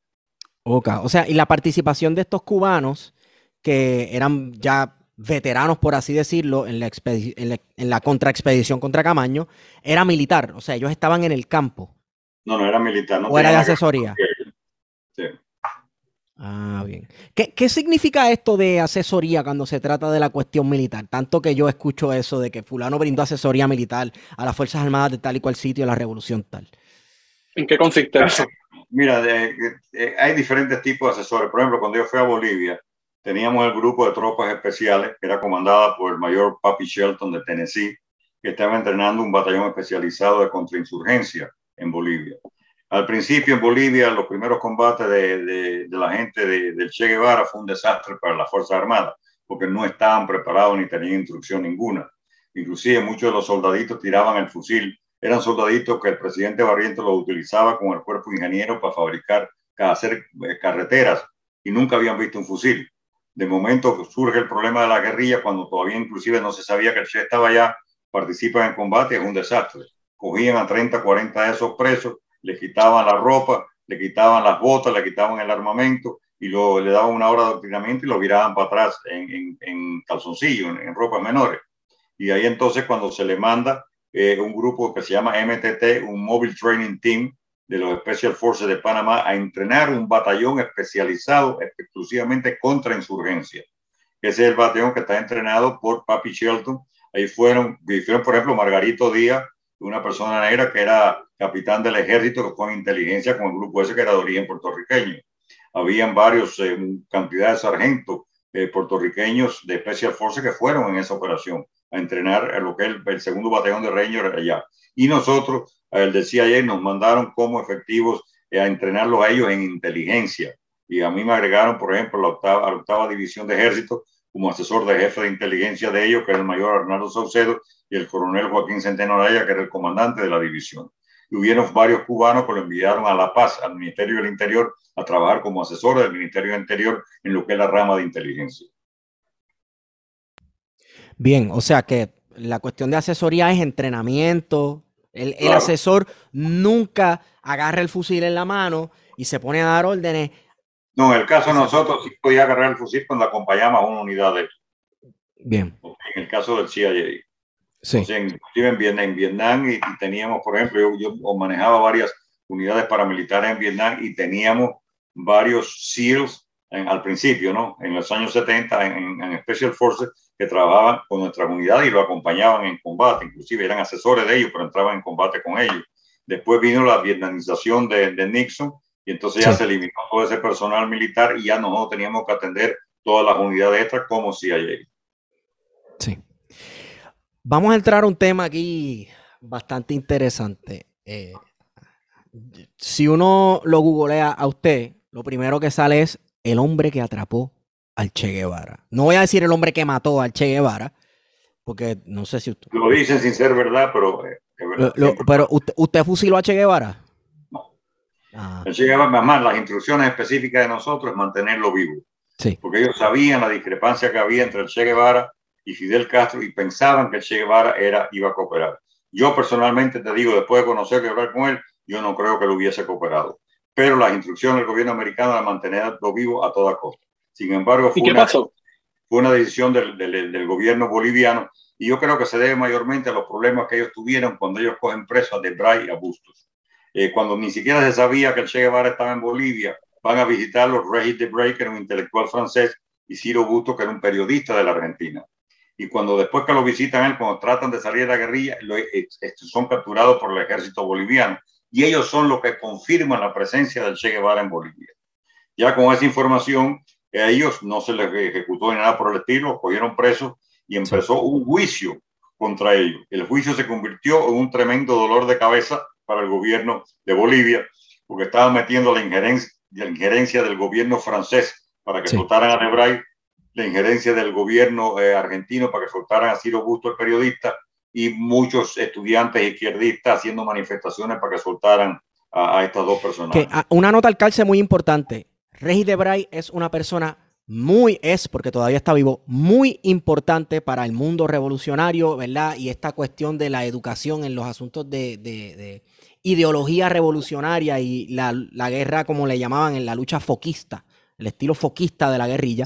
o sea, y la participación de estos cubanos que eran ya veteranos, por así decirlo, en la, en la, contraexpedición contra Camaño, era militar. O sea, ellos estaban en el campo. No, no era militar. No o era de asesoría. Sí. Ah, bien. ¿Qué, ¿Qué, significa esto de asesoría cuando se trata de la cuestión militar? Tanto que yo escucho eso de que fulano brindó asesoría militar a las Fuerzas Armadas de tal y cual sitio, a la revolución tal. ¿En qué consiste eso? Mira, hay diferentes tipos de asesores. Por ejemplo, cuando yo fui a Bolivia, teníamos el grupo de tropas especiales, que era comandada por el mayor Papi Shelton de Tennessee, que estaba entrenando un batallón especializado de contrainsurgencia en Bolivia. Al principio en Bolivia, los primeros combates de, de, la gente de, del Che Guevara fue un desastre para las Fuerzas Armadas, porque no estaban preparados ni tenían instrucción ninguna. Inclusive muchos de los soldaditos tiraban el fusil. Eran soldaditos que el presidente Barrientos los utilizaba con el cuerpo ingeniero para fabricar, para hacer eh, carreteras y nunca habían visto un fusil. De momento surge el problema de la guerrilla cuando todavía inclusive no se sabía que el Che estaba allá, participan en combate, es un desastre. Cogían a 30, 40 de esos presos le quitaban la ropa, le quitaban las botas, le quitaban el armamento y lo, le daban una hora de adoctrinamiento y lo viraban para atrás en, en, en calzoncillo, en, en ropas menores. Y ahí entonces cuando se le manda eh, un grupo que se llama MTT, un Mobile Training Team de los Special Forces de Panamá, a entrenar un batallón especializado exclusivamente contra insurgencia. Ese es el batallón que está entrenado por Papi Shelton. Ahí fueron, fueron por ejemplo, Margarito Díaz, una persona negra que era capitán del ejército en inteligencia con el grupo ese que era de origen puertorriqueño. Habían varios, eh, de sargentos eh, puertorriqueños de Special Forces que fueron en esa operación a entrenar a lo que es el, segundo batallón de Rangers allá. Y nosotros, el de CIA, nos mandaron como efectivos eh, a entrenarlos a ellos en inteligencia. Y a mí me agregaron, por ejemplo, la octava, la octava división de ejército como asesor de jefe de inteligencia de ellos, que era el mayor Arnaldo Saucedo, y el coronel Joaquín Centeno Araya, que era el comandante de la división y hubieron varios cubanos que lo enviaron a La Paz, al Ministerio del Interior, a trabajar como asesor del Ministerio del Interior en lo que es la rama de inteligencia. Bien, o sea que la cuestión de asesoría es entrenamiento. El, asesor nunca agarra el fusil en la mano y se pone a dar órdenes. No, en el caso de nosotros sí podía agarrar el fusil cuando acompañamos a una unidad de Bien. En el caso del CIA. Sí. inclusive en Vietnam, en Vietnam y, teníamos, por ejemplo, yo, manejaba varias unidades paramilitares en Vietnam y teníamos varios SEALs al principio, ¿no? En los años 70 en, en, Special Forces que trabajaban con nuestras unidades y lo acompañaban en combate, inclusive eran asesores de ellos, pero entraban en combate con ellos. Después vino la vietnamización de, de Nixon y entonces ya se eliminó todo ese personal militar y ya nosotros teníamos que atender todas las unidades extras como CIA. Sí. Vamos a entrar a un tema aquí bastante interesante. Eh, si uno lo googlea a usted, lo primero que sale es el hombre que atrapó al Che Guevara. No voy a decir el hombre que mató al Che Guevara, porque no sé si usted... Lo dicen sin ser verdad, pero... Eh, pero usted, fusiló a Che Guevara? No. Ah. El Che Guevara, más las instrucciones específicas de nosotros es mantenerlo vivo. Sí. Porque ellos sabían la discrepancia que había entre el Che Guevara y Fidel Castro y pensaban que Che Guevara era, iba a cooperar. Yo personalmente te digo, después de conocer y hablar con él, yo no creo que lo hubiese cooperado. Pero las instrucciones del gobierno americano de mantenerlo vivo a toda costa. Sin embargo, fue, una, fue una decisión del, del, del, gobierno boliviano y yo creo que se debe mayormente a los problemas que ellos tuvieron cuando ellos cogen preso a Debray y a Bustos. Eh, cuando ni siquiera se sabía que el Che Guevara estaba en Bolivia, van a visitar los Regis Debray, que era un intelectual francés, y Ciro Bustos, que era un periodista de la Argentina y cuando después que lo visitan él, cuando tratan de salir de la guerrilla, lo, son capturados por el ejército boliviano. Y ellos son los que confirman la presencia del Che Guevara en Bolivia. Ya con esa información, a ellos no se les ejecutó ni nada por el estilo, cogieron presos y empezó un juicio contra ellos. El juicio se convirtió en un tremendo dolor de cabeza para el gobierno de Bolivia, porque estaba metiendo la injerencia, la injerencia del gobierno francés para que sí. soltaran a Nebray la injerencia del gobierno eh, argentino para que soltaran a Ciro Busto, el periodista, y muchos estudiantes izquierdistas haciendo manifestaciones para que soltaran a, a estas dos personas. Que, una nota al calce muy importante. Regis Debray es una persona muy, es, porque todavía está vivo, muy importante para el mundo revolucionario, ¿verdad? Y esta cuestión de la educación en los asuntos de, de, de ideología revolucionaria y la, la, guerra, como le llamaban, en la lucha foquista, el estilo foquista de la guerrilla.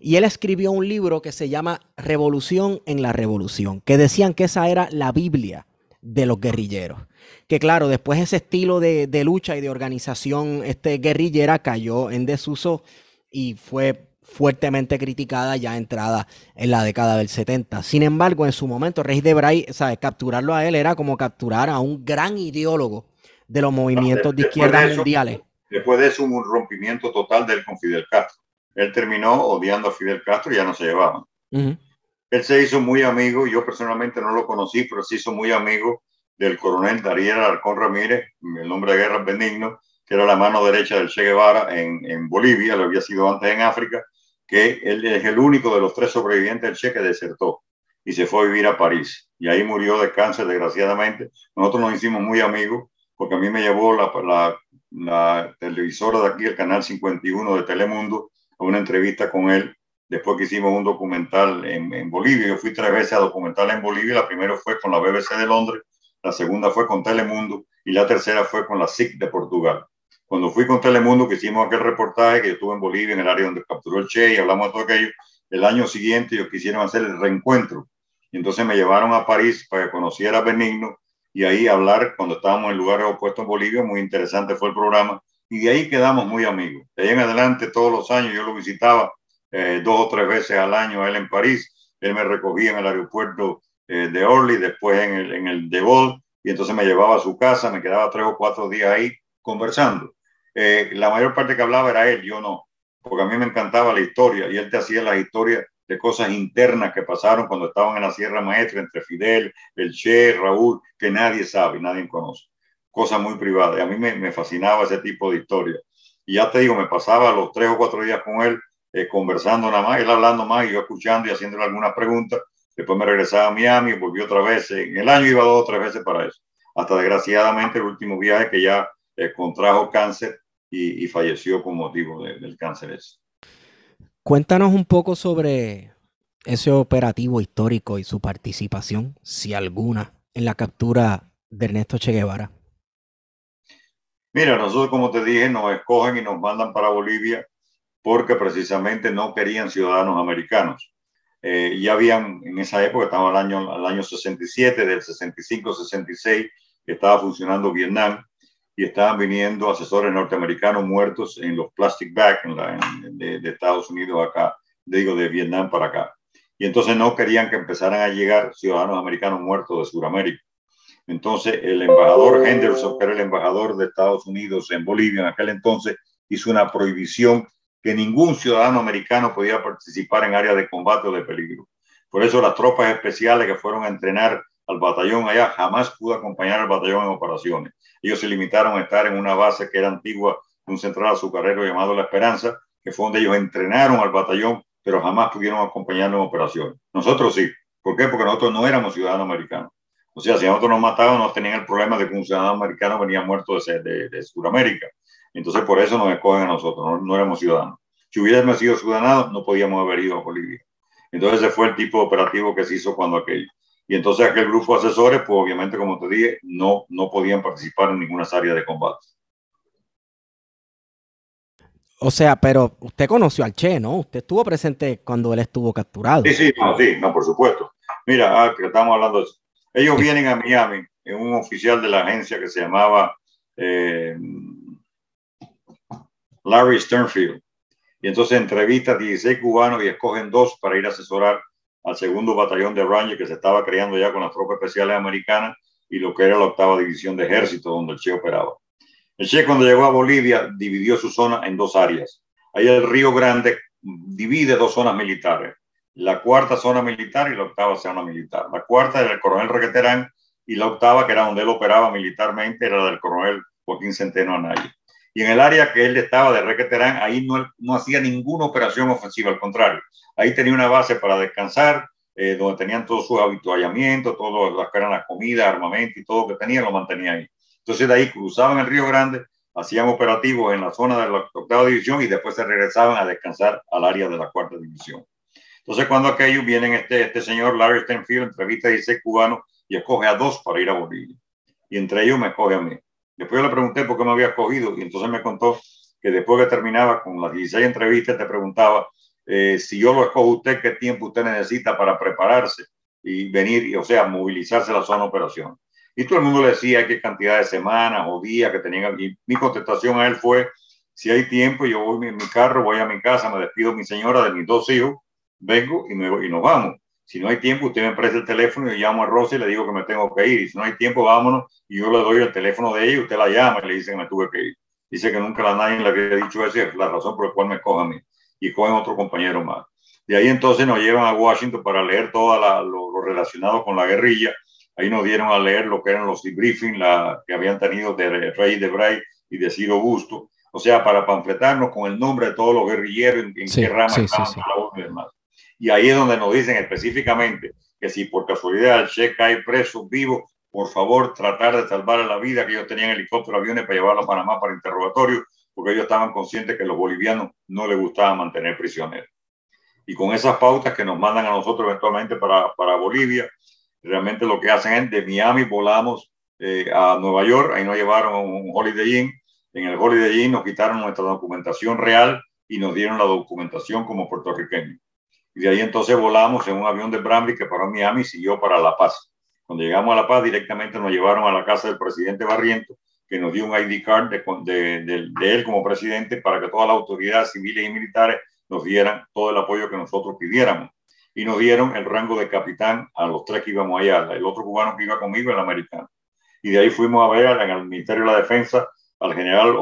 Y él escribió un libro que se llama Revolución en la Revolución, que decían que esa era la Biblia de los guerrilleros. Que claro, después ese estilo de, de lucha y de organización este, guerrillera cayó en desuso y fue fuertemente criticada ya entrada en la década del 70. Sin embargo, en su momento, Rey de Bray, ¿sabes? capturarlo a él era como capturar a un gran ideólogo de los movimientos de izquierda mundiales. Después de eso, un rompimiento total de él con Fidel Castro. Él terminó odiando a Fidel Castro y ya no se llevaban. Él se hizo muy amigo, yo personalmente no lo conocí, pero se hizo muy amigo del coronel Darío Alarcón Ramírez, el hombre de guerra benigno, que era la mano derecha del Che Guevara en, en Bolivia, lo había sido antes en África, que él es el único de los tres sobrevivientes del Che que desertó y se fue a vivir a París. Y ahí murió de cáncer, desgraciadamente. Nosotros nos hicimos muy amigos porque a mí me llevó la, la, la televisora de aquí, el canal 51 de Telemundo, una entrevista con él. Después que hicimos un documental en, Bolivia, yo fui tres veces a documental en Bolivia. La primera fue con la BBC de Londres, la segunda fue con Telemundo y la tercera fue con la SIC de Portugal. Cuando fui con Telemundo, que hicimos aquel reportaje que yo estuve en Bolivia, en el área donde capturó el Che, y hablamos de todo aquello, el año siguiente ellos quisieron hacer el reencuentro. Y entonces me llevaron a París para que conociera a Benigno y ahí hablar cuando estábamos en lugares opuestos en Bolivia. Muy interesante fue el programa. Y de ahí quedamos muy amigos. De ahí en adelante, todos los años, yo lo visitaba eh, dos o tres veces al año él en París. Él me recogía en el aeropuerto eh, de Orly, después en el, en el de Gaulle, y entonces me llevaba a su casa, me quedaba tres o cuatro días ahí conversando. Eh, la mayor parte que hablaba era él, yo no, porque a mí me encantaba la historia y él te hacía las historias de cosas internas que pasaron cuando estaban en la Sierra Maestra entre Fidel, el Che, Raúl, que nadie sabe, nadie conoce. Cosas muy privadas. A mí me, fascinaba ese tipo de historia. Y ya te digo, me pasaba los tres o cuatro días con él eh, conversando nada más, él hablando más y yo escuchando y haciéndole algunas preguntas. Después me regresaba a Miami, volví otra vez. En el año iba dos o tres veces para eso. Hasta desgraciadamente el último viaje que ya eh, contrajo cáncer y, falleció por motivo del cáncer ese. Cuéntanos un poco sobre ese operativo histórico y su participación, si alguna, en la captura de Ernesto Che Guevara. Mira, nosotros como te dije, nos escogen y nos mandan para Bolivia porque precisamente no querían ciudadanos americanos. Eh, ya habían, en esa época, estaba el año, el año 67, del 65-66, que estaba funcionando Vietnam, y estaban viniendo asesores norteamericanos muertos en los plastic bags de, Estados Unidos acá, digo, de Vietnam para acá. Y entonces no querían que empezaran a llegar ciudadanos americanos muertos de Sudamérica. Entonces el embajador Henderson, que era el embajador de Estados Unidos en Bolivia en aquel entonces, hizo una prohibición que ningún ciudadano americano podía participar en áreas de combate o de peligro. Por eso las tropas especiales que fueron a entrenar al batallón allá jamás pudo acompañar al batallón en operaciones. Ellos se limitaron a estar en una base que era antigua un central azucarero llamado La Esperanza, que fue donde ellos entrenaron al batallón, pero jamás pudieron acompañarnos en operaciones. Nosotros sí. ¿Por qué? Porque nosotros no éramos ciudadanos americanos. O sea, si nosotros nos mataban, no tenían el problema de que un ciudadano americano venía muerto de, de, de Sudamérica. Entonces, por eso nos escogen a nosotros, no, no éramos ciudadanos. Si hubiéramos sido ciudadanos, no podíamos haber ido a Bolivia. Entonces, ese fue el tipo de operativo que se hizo cuando aquello. Y entonces aquel grupo de asesores, pues obviamente, como te dije, no, no podían participar en ninguna área de combate. O sea, pero usted conoció al Che, ¿no? Usted estuvo presente cuando él estuvo capturado. Sí, sí, no, sí, no, por supuesto. Mira, ah, que estamos hablando de eso. Ellos vienen a Miami en un oficial de la agencia que se llamaba eh, Larry Sternfield. Y entonces entrevista a 16 cubanos y escogen dos para ir a asesorar al segundo batallón de Rangers que se estaba creando ya con las tropas especiales americanas y lo que era la octava división de ejército donde el Che operaba. El Che cuando llegó a Bolivia dividió su zona en dos áreas. Ahí el Río Grande divide dos zonas militares. La cuarta zona militar y la octava zona militar. La cuarta era el coronel Requeterán y la octava, que era donde él operaba militarmente, era del coronel Joaquín Centeno Anaya. Y en el área que él estaba de Requeterán, ahí no, no hacía ninguna operación ofensiva, al contrario. Ahí tenía una base para descansar, eh, donde tenían todos sus habituallamientos, todo las que eran las comidas, armamento y todo lo que tenían, lo mantenía ahí. Entonces de ahí cruzaban el Río Grande, hacían operativos en la zona de la octava división y después se regresaban a descansar al área de la cuarta división. Entonces cuando aquellos vienen este, este señor Larry Stenfield, entrevista a 16 cubanos y escoge a dos para ir a Bolivia. Y entre ellos me escoge a mí. Después yo le pregunté por qué me había escogido y entonces me contó que después que terminaba con las 16 entrevistas te preguntaba eh, si yo lo escojo usted, qué tiempo usted necesita para prepararse y venir, o sea, movilizarse a la zona de operación. Y todo el mundo le decía qué cantidad de semanas o días que tenían. Y mi contestación a él fue, si hay tiempo, yo voy en mi carro, voy a mi casa, me despido de mi señora, de mis dos hijos, vengo y, me, y nos vamos. Si no hay tiempo, usted me presta el teléfono y llamo a Rosa y le digo que me tengo que ir. Y si no hay tiempo, vámonos. Y yo le doy el teléfono de ella y usted la llama y le dice que me tuve que ir. Dice que nunca la nadie le había dicho eso es la razón por la cual me coja a mí. Y cogen otro compañero más. De ahí entonces nos llevan a Washington para leer todo lo, relacionado con la guerrilla. Ahí nos dieron a leer lo que eran los debriefings que habían tenido de Rey de Bray y de Ciro Busto. O sea, para panfletarnos con el nombre de todos los guerrilleros, en, qué rama sí, estaban y demás. Y ahí es donde nos dicen específicamente que si por casualidad Che cae preso, vivo, por favor tratar de salvar la vida, que ellos tenían helicóptero, aviones para llevarlo a Panamá para interrogatorio, porque ellos estaban conscientes que los bolivianos no les gustaba mantener prisioneros. Y con esas pautas que nos mandan a nosotros eventualmente para, para Bolivia, realmente lo que hacen es de Miami volamos eh, a Nueva York, ahí nos llevaron un Holiday Inn, en el Holiday Inn nos quitaron nuestra documentación real y nos dieron la documentación como puertorriqueños. Y de ahí entonces volamos en un avión de Bramley que paró en Miami y siguió para La Paz. Cuando llegamos a La Paz, directamente nos llevaron a la casa del presidente Barriento, que nos dio un ID card de, de, él como presidente para que todas las autoridades civiles y militares nos dieran todo el apoyo que nosotros pidiéramos. Y nos dieron el rango de capitán a los tres que íbamos allá, el otro cubano que iba conmigo, el americano. Y de ahí fuimos a ver el Ministerio de la Defensa al general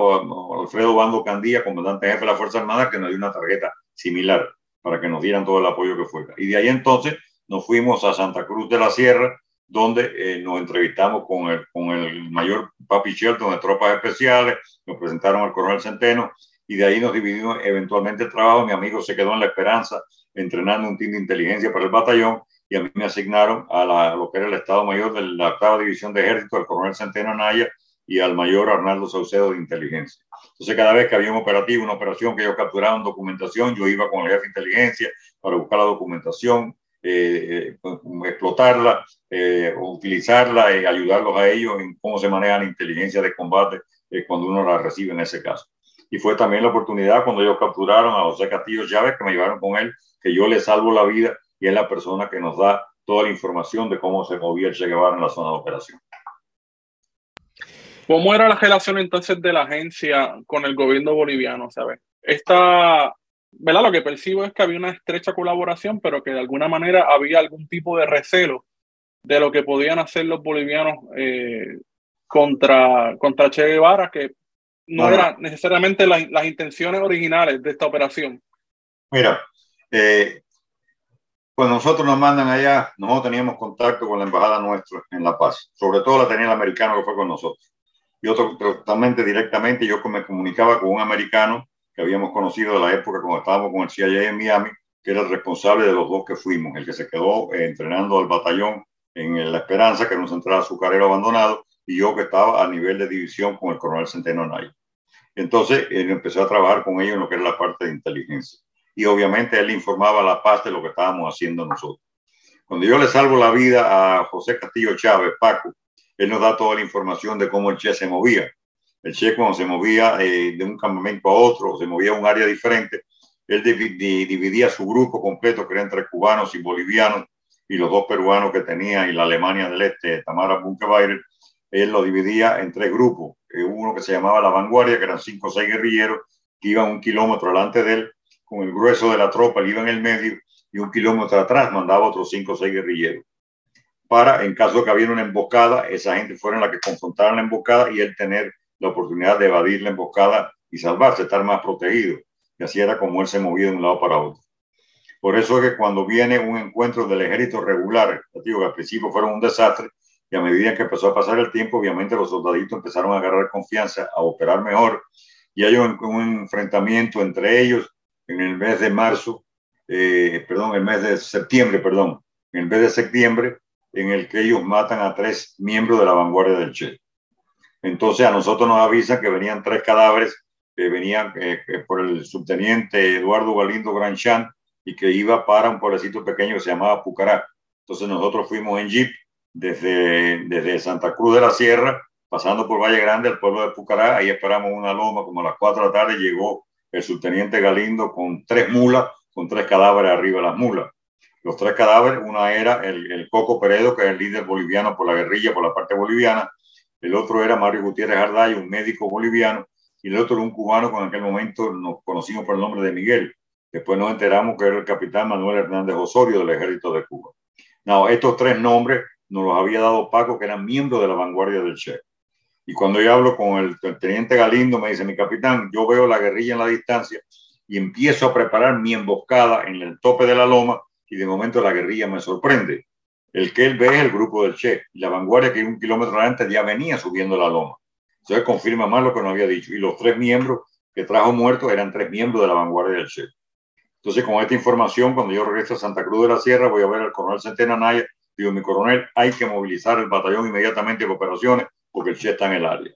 Alfredo Bando Candía, comandante jefe de la Fuerza Armada, que nos dio una tarjeta similar para que nos dieran todo el apoyo que fuera. Y de ahí entonces nos fuimos a Santa Cruz de la Sierra, donde eh, nos entrevistamos con el, con el mayor Papi Shelton de tropas especiales, nos presentaron al coronel Centeno y de ahí nos dividimos eventualmente el trabajo. Mi amigo se quedó en la esperanza entrenando un team de inteligencia para el batallón y a mí me asignaron a, la, lo que era el Estado Mayor de la octava división de ejército, al coronel Centeno Anaya y al mayor Arnaldo Saucedo de inteligencia. Entonces, cada vez que había un operativo, una operación que ellos capturaban documentación, yo iba con el jefe de inteligencia para buscar la documentación, eh, eh, explotarla, eh, utilizarla y ayudarlos a ellos en cómo se maneja la inteligencia de combate cuando uno la recibe en ese caso. Y fue también la oportunidad cuando ellos capturaron a José Castillo Chávez, que me llevaron con él, que yo le salvo la vida y es la persona que nos da toda la información de cómo se movía el Che Guevara en la zona de operación. ¿Cómo era la relación entonces de la agencia con el gobierno boliviano? ¿sabes? Esta, ¿verdad? Lo que percibo es que había una estrecha colaboración, pero que de alguna manera había algún tipo de recelo de lo que podían hacer los bolivianos eh, contra, contra Che Guevara, que no eran necesariamente las intenciones originales de esta operación. Mira, eh, cuando nosotros nos mandan allá, nosotros teníamos contacto con la embajada nuestra en La Paz, sobre todo la tenía el americano que fue con nosotros y otro totalmente directamente. Yo me comunicaba con un americano que habíamos conocido de la época cuando estábamos con el CIA en Miami, que era el responsable de los dos que fuimos, el que se quedó eh, entrenando al batallón en La Esperanza, que era un central azucarero abandonado, y yo que estaba a nivel de división con el coronel Centeno Nay. Entonces, él empezó a trabajar con ellos en lo que era la parte de inteligencia. Y obviamente él informaba a la paz de lo que estábamos haciendo nosotros. Cuando yo le salvo la vida a José Castillo Chávez, Paco, él nos da toda la información de cómo el Che se movía. El Che cuando se movía eh, de un campamento a otro, se movía a un área diferente, él dividía su grupo completo, que era entre cubanos y bolivianos, y los dos peruanos que tenía, y la Alemania del Este, Tamara Bunkebayer, él lo dividía en tres grupos. Eh, uno que se llamaba La Vanguardia, que eran cinco o seis guerrilleros, que iban un kilómetro delante de él, con el grueso de la tropa, él iba en el medio, y un kilómetro atrás mandaba otros cinco o seis guerrilleros para, en caso de que hubiera una emboscada, esa gente fuera la que confrontaran la emboscada y él tener la oportunidad de evadir la emboscada y salvarse, estar más protegido. Y así era como él se movía de un lado para otro. Por eso es que cuando viene un encuentro del ejército regular, digo que al principio fueron un desastre, y a medida que empezó a pasar el tiempo, obviamente los soldaditos empezaron a agarrar confianza, a operar mejor, y hay un, enfrentamiento entre ellos en el mes de marzo, eh, perdón, el mes de septiembre, perdón, en el mes de septiembre, en el que ellos matan a tres miembros de la vanguardia del Che. Entonces a nosotros nos avisan que venían tres cadáveres que venían eh, por el subteniente Eduardo Galindo Granchan y que iba para un pueblecito pequeño que se llamaba Pucará. Entonces nosotros fuimos en jeep desde, desde Santa Cruz de la Sierra pasando por Valle Grande, el pueblo de Pucará, ahí esperamos una loma, como a las 4 de la tarde llegó el subteniente Galindo con tres mulas, con tres cadáveres arriba de las mulas. Los tres cadáveres, una era el, el Coco Peredo, que es el líder boliviano por la guerrilla, por la parte boliviana, el otro era Mario Gutiérrez Arday, un médico boliviano, y el otro era un cubano con aquel momento nos conocimos por el nombre de Miguel. Después nos enteramos que era el capitán Manuel Hernández Osorio del ejército de Cuba. No, estos tres nombres nos los había dado Paco, que eran miembros de la vanguardia del Che. Y cuando yo hablo con el, teniente Galindo, me dice, mi capitán, yo veo la guerrilla en la distancia y empiezo a preparar mi emboscada en el tope de la loma y de momento la guerrilla me sorprende. El que él ve es el grupo del Che y la vanguardia que un kilómetro antes ya venía subiendo la loma. Entonces confirma más lo que nos había dicho. Y los tres miembros que trajo muertos eran tres miembros de la vanguardia del Che. Entonces, con esta información, cuando yo regreso a Santa Cruz de la Sierra, voy a ver al coronel Centena Naya. Digo, mi coronel, hay que movilizar el batallón inmediatamente en operaciones porque el Che está en el área.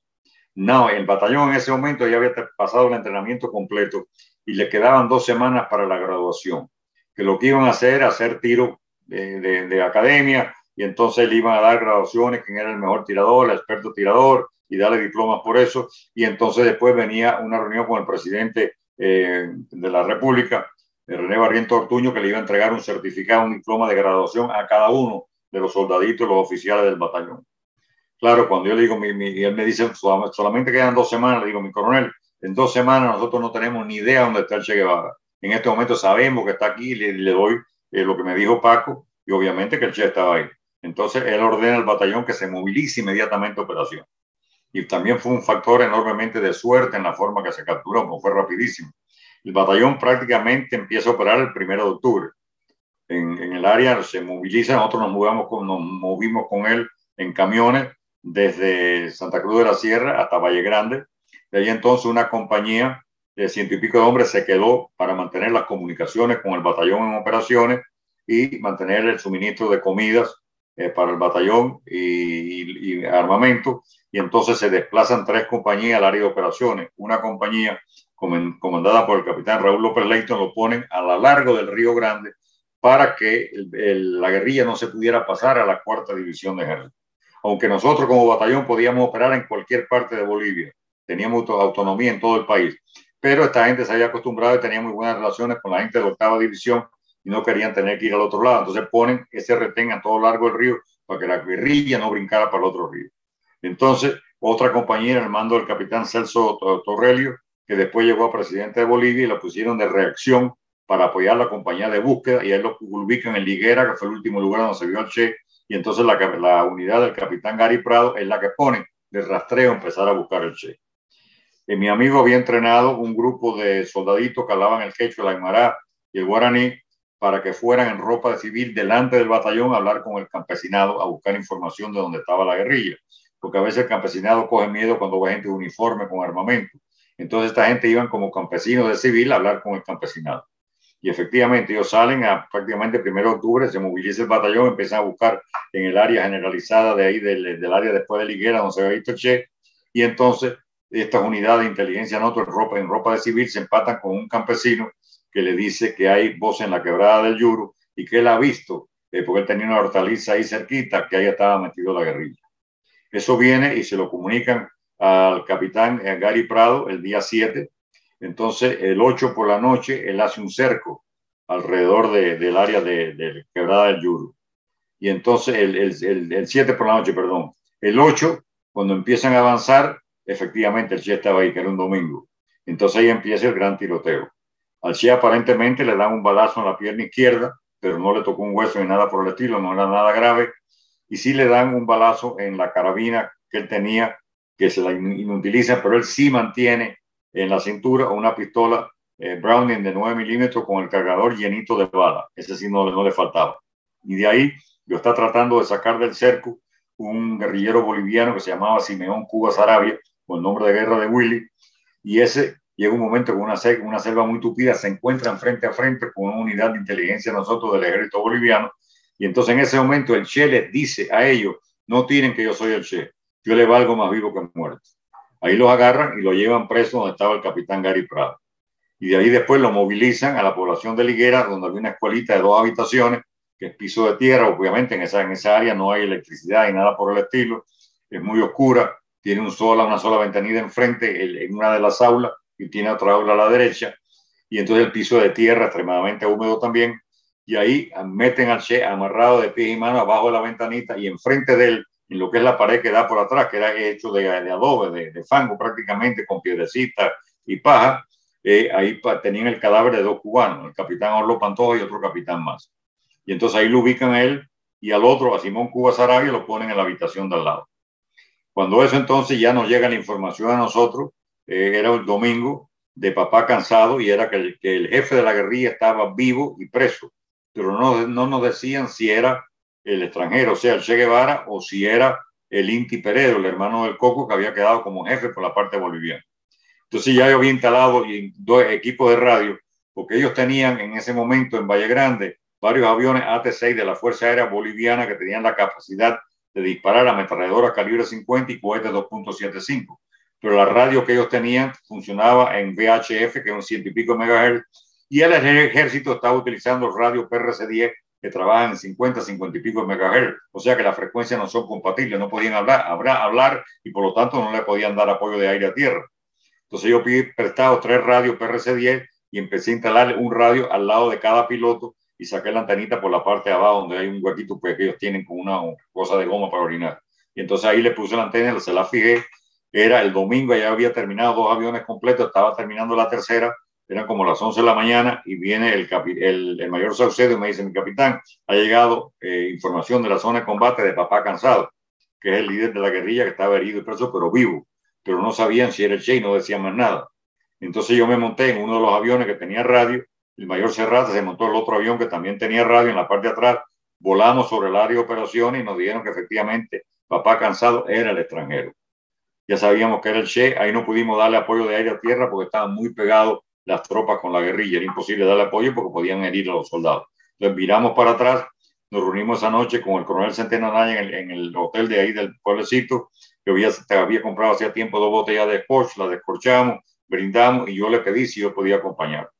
No, el batallón en ese momento ya había pasado el entrenamiento completo y le quedaban dos semanas para la graduación. Que lo que iban a hacer era hacer tiro de, de, de academia y entonces le iban a dar graduaciones, quién era el mejor tirador, el experto tirador y darle diplomas por eso. Y entonces después venía una reunión con el presidente eh, de la República René Barriento Ortuño, que le iba a entregar un certificado, un diploma de graduación a cada uno de los soldaditos, los oficiales del batallón. Claro, cuando yo le digo, mi, mi, y él me dice, solamente quedan dos semanas, le digo, mi coronel, en dos semanas nosotros no tenemos ni idea dónde está Che Guevara. En este momento sabemos que está aquí, le, le doy eh, lo que me dijo Paco, y obviamente que el Che estaba ahí. Entonces él ordena al batallón que se movilice inmediatamente a operación. Y también fue un factor enormemente de suerte en la forma que se capturó, porque fue rapidísimo. El batallón prácticamente empieza a operar el primero de octubre. En, el área se moviliza, nosotros nos, movamos con, nos movimos con él en camiones desde Santa Cruz de la Sierra hasta Valle Grande. De ahí entonces una compañía de ciento y pico de hombres se quedó para mantener las comunicaciones con el batallón en operaciones y mantener el suministro de comidas eh, para el batallón y, y, y, armamento. Y entonces se desplazan tres compañías al área de operaciones. Una compañía comandada por el capitán Raúl López Leighton, lo ponen a lo largo del Río Grande para que el, el, la guerrilla no se pudiera pasar a la cuarta división de ejército. Aunque nosotros como batallón podíamos operar en cualquier parte de Bolivia, teníamos autonomía en todo el país, pero esta gente se había acostumbrado y tenía muy buenas relaciones con la gente de octava división y no querían tener que ir al otro lado. Entonces ponen ese retén a todo largo del río para que la guerrilla no brincara para el otro río. Entonces, otra compañía en el mando del capitán Celso Torrelio que después llegó a presidente de Bolivia y lo pusieron de reacción para apoyar la compañía de búsqueda y ahí lo ubican en Liguera, que fue el último lugar donde se vio al Che, y entonces la, la unidad del capitán Gary Prado es la que pone de rastreo empezar a buscar el Che. Mi amigo había entrenado un grupo de soldaditos que hablaban el quechua, el aymara y el guaraní para que fueran en ropa de civil delante del batallón a hablar con el campesinado, a buscar información de dónde estaba la guerrilla. Porque a veces el campesinado coge miedo cuando ve gente de uniforme con armamento. Entonces esta gente iban como campesinos de civil a hablar con el campesinado. Y efectivamente ellos salen a prácticamente el 1 de octubre, se moviliza el batallón, empiezan a buscar en el área generalizada de ahí, del, del área después de Liguera, donde se había visto Che, y entonces estas unidades de inteligencia en, otro, en, ropa, en ropa de civil se empatan con un campesino que le dice que hay voz en la quebrada del Yuro y que él ha visto, eh, porque él tenía una hortaliza ahí cerquita, que ahí estaba metido la guerrilla. Eso viene y se lo comunican al capitán Gary Prado el día 7. Entonces, el 8 por la noche, él hace un cerco alrededor de, del área de, de, Quebrada del Yuro. Y entonces, el, el, el, 7 por la noche, perdón. El 8, cuando empiezan a avanzar, efectivamente el Che estaba ahí, que era un domingo. Entonces ahí empieza el gran tiroteo. Al Che aparentemente le dan un balazo en la pierna izquierda, pero no le tocó un hueso ni nada por el estilo, no era nada grave. Y sí le dan un balazo en la carabina que él tenía que se la inutiliza, pero él sí mantiene en la cintura una pistola eh, Browning de 9 milímetros con el cargador llenito de bala. Ese sí no, no le faltaba. Y de ahí yo está tratando de sacar del cerco un guerrillero boliviano que se llamaba Simeón Cuba Sarabia, con el nombre de guerra de Willy, y ese llega un momento con una, una selva muy tupida, se encuentran frente a frente con una unidad de inteligencia nosotros del ejército boliviano, y entonces en ese momento el Che les dice a ellos, no tienen que yo soy el Che, yo le valgo más vivo que muerto. Ahí los agarran y lo llevan preso donde estaba el capitán Gary Prado. Y de ahí después lo movilizan a la población de Liguera, donde había una escuelita de dos habitaciones, que es piso de tierra. Obviamente en esa, en esa área no hay electricidad y nada por el estilo. Es muy oscura. Tiene un sola, una sola ventanilla enfrente en una de las aulas y tiene otra aula a la derecha. Y entonces el piso de tierra extremadamente húmedo también. Y ahí meten al Che amarrado de pies y manos abajo de la ventanita y enfrente de él, en lo que es la pared que da por atrás, que era hecho de, adobe, de, fango prácticamente, con piedrecita y paja, eh, ahí tenían el cadáver de dos cubanos, el capitán Orlo Pantoja y otro capitán más. Y entonces ahí lo ubican él y al otro, a Simón Cuba Sarabia, lo ponen en la habitación de al lado. Cuando eso entonces ya nos llega la información a nosotros, eh, era el domingo de papá cansado y era que el, que el, jefe de la guerrilla estaba vivo y preso, pero no, no nos decían si era el extranjero, o sea, el Che Guevara o si era el Inti Peredo, el hermano del Coco, que había quedado como jefe por la parte boliviana. Entonces ya yo había instalado dos equipos de radio, porque ellos tenían en ese momento en Valle Grande varios aviones AT-6 de la Fuerza Aérea Boliviana que tenían la capacidad de disparar a ametralladoras calibre 50 y cohetes 2.75. Pero la radio que ellos tenían funcionaba en VHF, que es un ciento y pico megahertz, y el ejército estaba utilizando radio PRC-10 que trabajan en 50, 50 y pico megahertz. O sea que las frecuencias no son compatibles, no podían hablar, habrá, hablar y por lo tanto no le podían dar apoyo de aire a tierra. Entonces yo pedí prestado tres radios PRC-10 y empecé a instalarle un radio al lado de cada piloto y saqué la antenita por la parte de abajo donde hay un huequito pues, que ellos tienen con una cosa de goma para orinar. Y entonces ahí le puse la antena, se la fijé. Era el domingo, ya había terminado dos aviones completos, estaba terminando la tercera, eran como las 11 de la mañana y viene el, el, el mayor Saucedo y me dice, mi capitán, ha llegado eh, información de la zona de combate de Papá Cansado, que es el líder de la guerrilla que estaba herido y preso, pero vivo, pero no sabían si era el Che y no decían más nada. Entonces yo me monté en uno de los aviones que tenía radio el mayor Serrata se montó el otro avión que también tenía radio en la parte de atrás, volamos sobre el área de operaciones y nos dijeron que efectivamente papá cansado era el extranjero. Ya sabíamos que era el Che, ahí no pudimos darle apoyo de aire a tierra porque estaban muy pegados las tropas con la guerrilla, era imposible darle apoyo porque podían herir a los soldados. Entonces viramos para atrás, nos reunimos esa noche con el coronel Centeno Anaya en el, hotel de ahí del pueblecito, que había, había comprado hacía tiempo dos botellas de Scotch, las descorchamos, brindamos y yo le pedí si yo podía acompañar.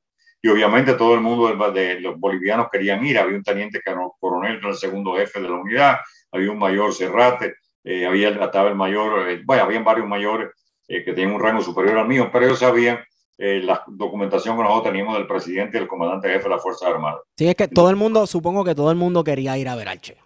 Y obviamente todo el mundo de, los bolivianos querían ir. Había un teniente coronel, el segundo jefe de la unidad, había un mayor Cerrate, eh, había estaba el mayor, eh, bueno, habían varios mayores eh, que tenían un rango superior al mío, pero ellos sabían la documentación que nosotros teníamos del presidente y del comandante jefe de la Fuerza Armada. Sí, es que todo el mundo, supongo que todo el mundo quería ir a ver al Che.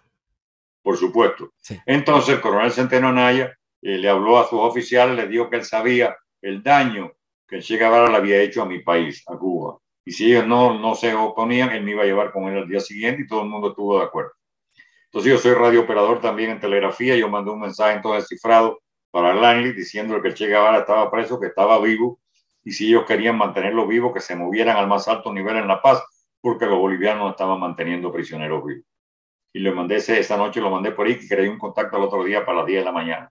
Por supuesto. Entonces el coronel Centeno Anaya le habló a sus oficiales, le dijo que él sabía el daño que el Che Guevara le había hecho a mi país, a Cuba y si ellos no, no se oponían, él me iba a llevar con él al día siguiente y todo el mundo estuvo de acuerdo. Entonces yo soy radiooperador también en telegrafía, yo mandé un mensaje entonces cifrado para Langley diciendo que Che Guevara estaba preso, que estaba vivo, y si ellos querían mantenerlo vivo, que se movieran al más alto nivel en La Paz, porque los bolivianos estaban manteniendo prisioneros vivos. Y le mandé ese, esa noche, lo mandé por ahí, que creé un contacto al otro día para las 10 de la mañana.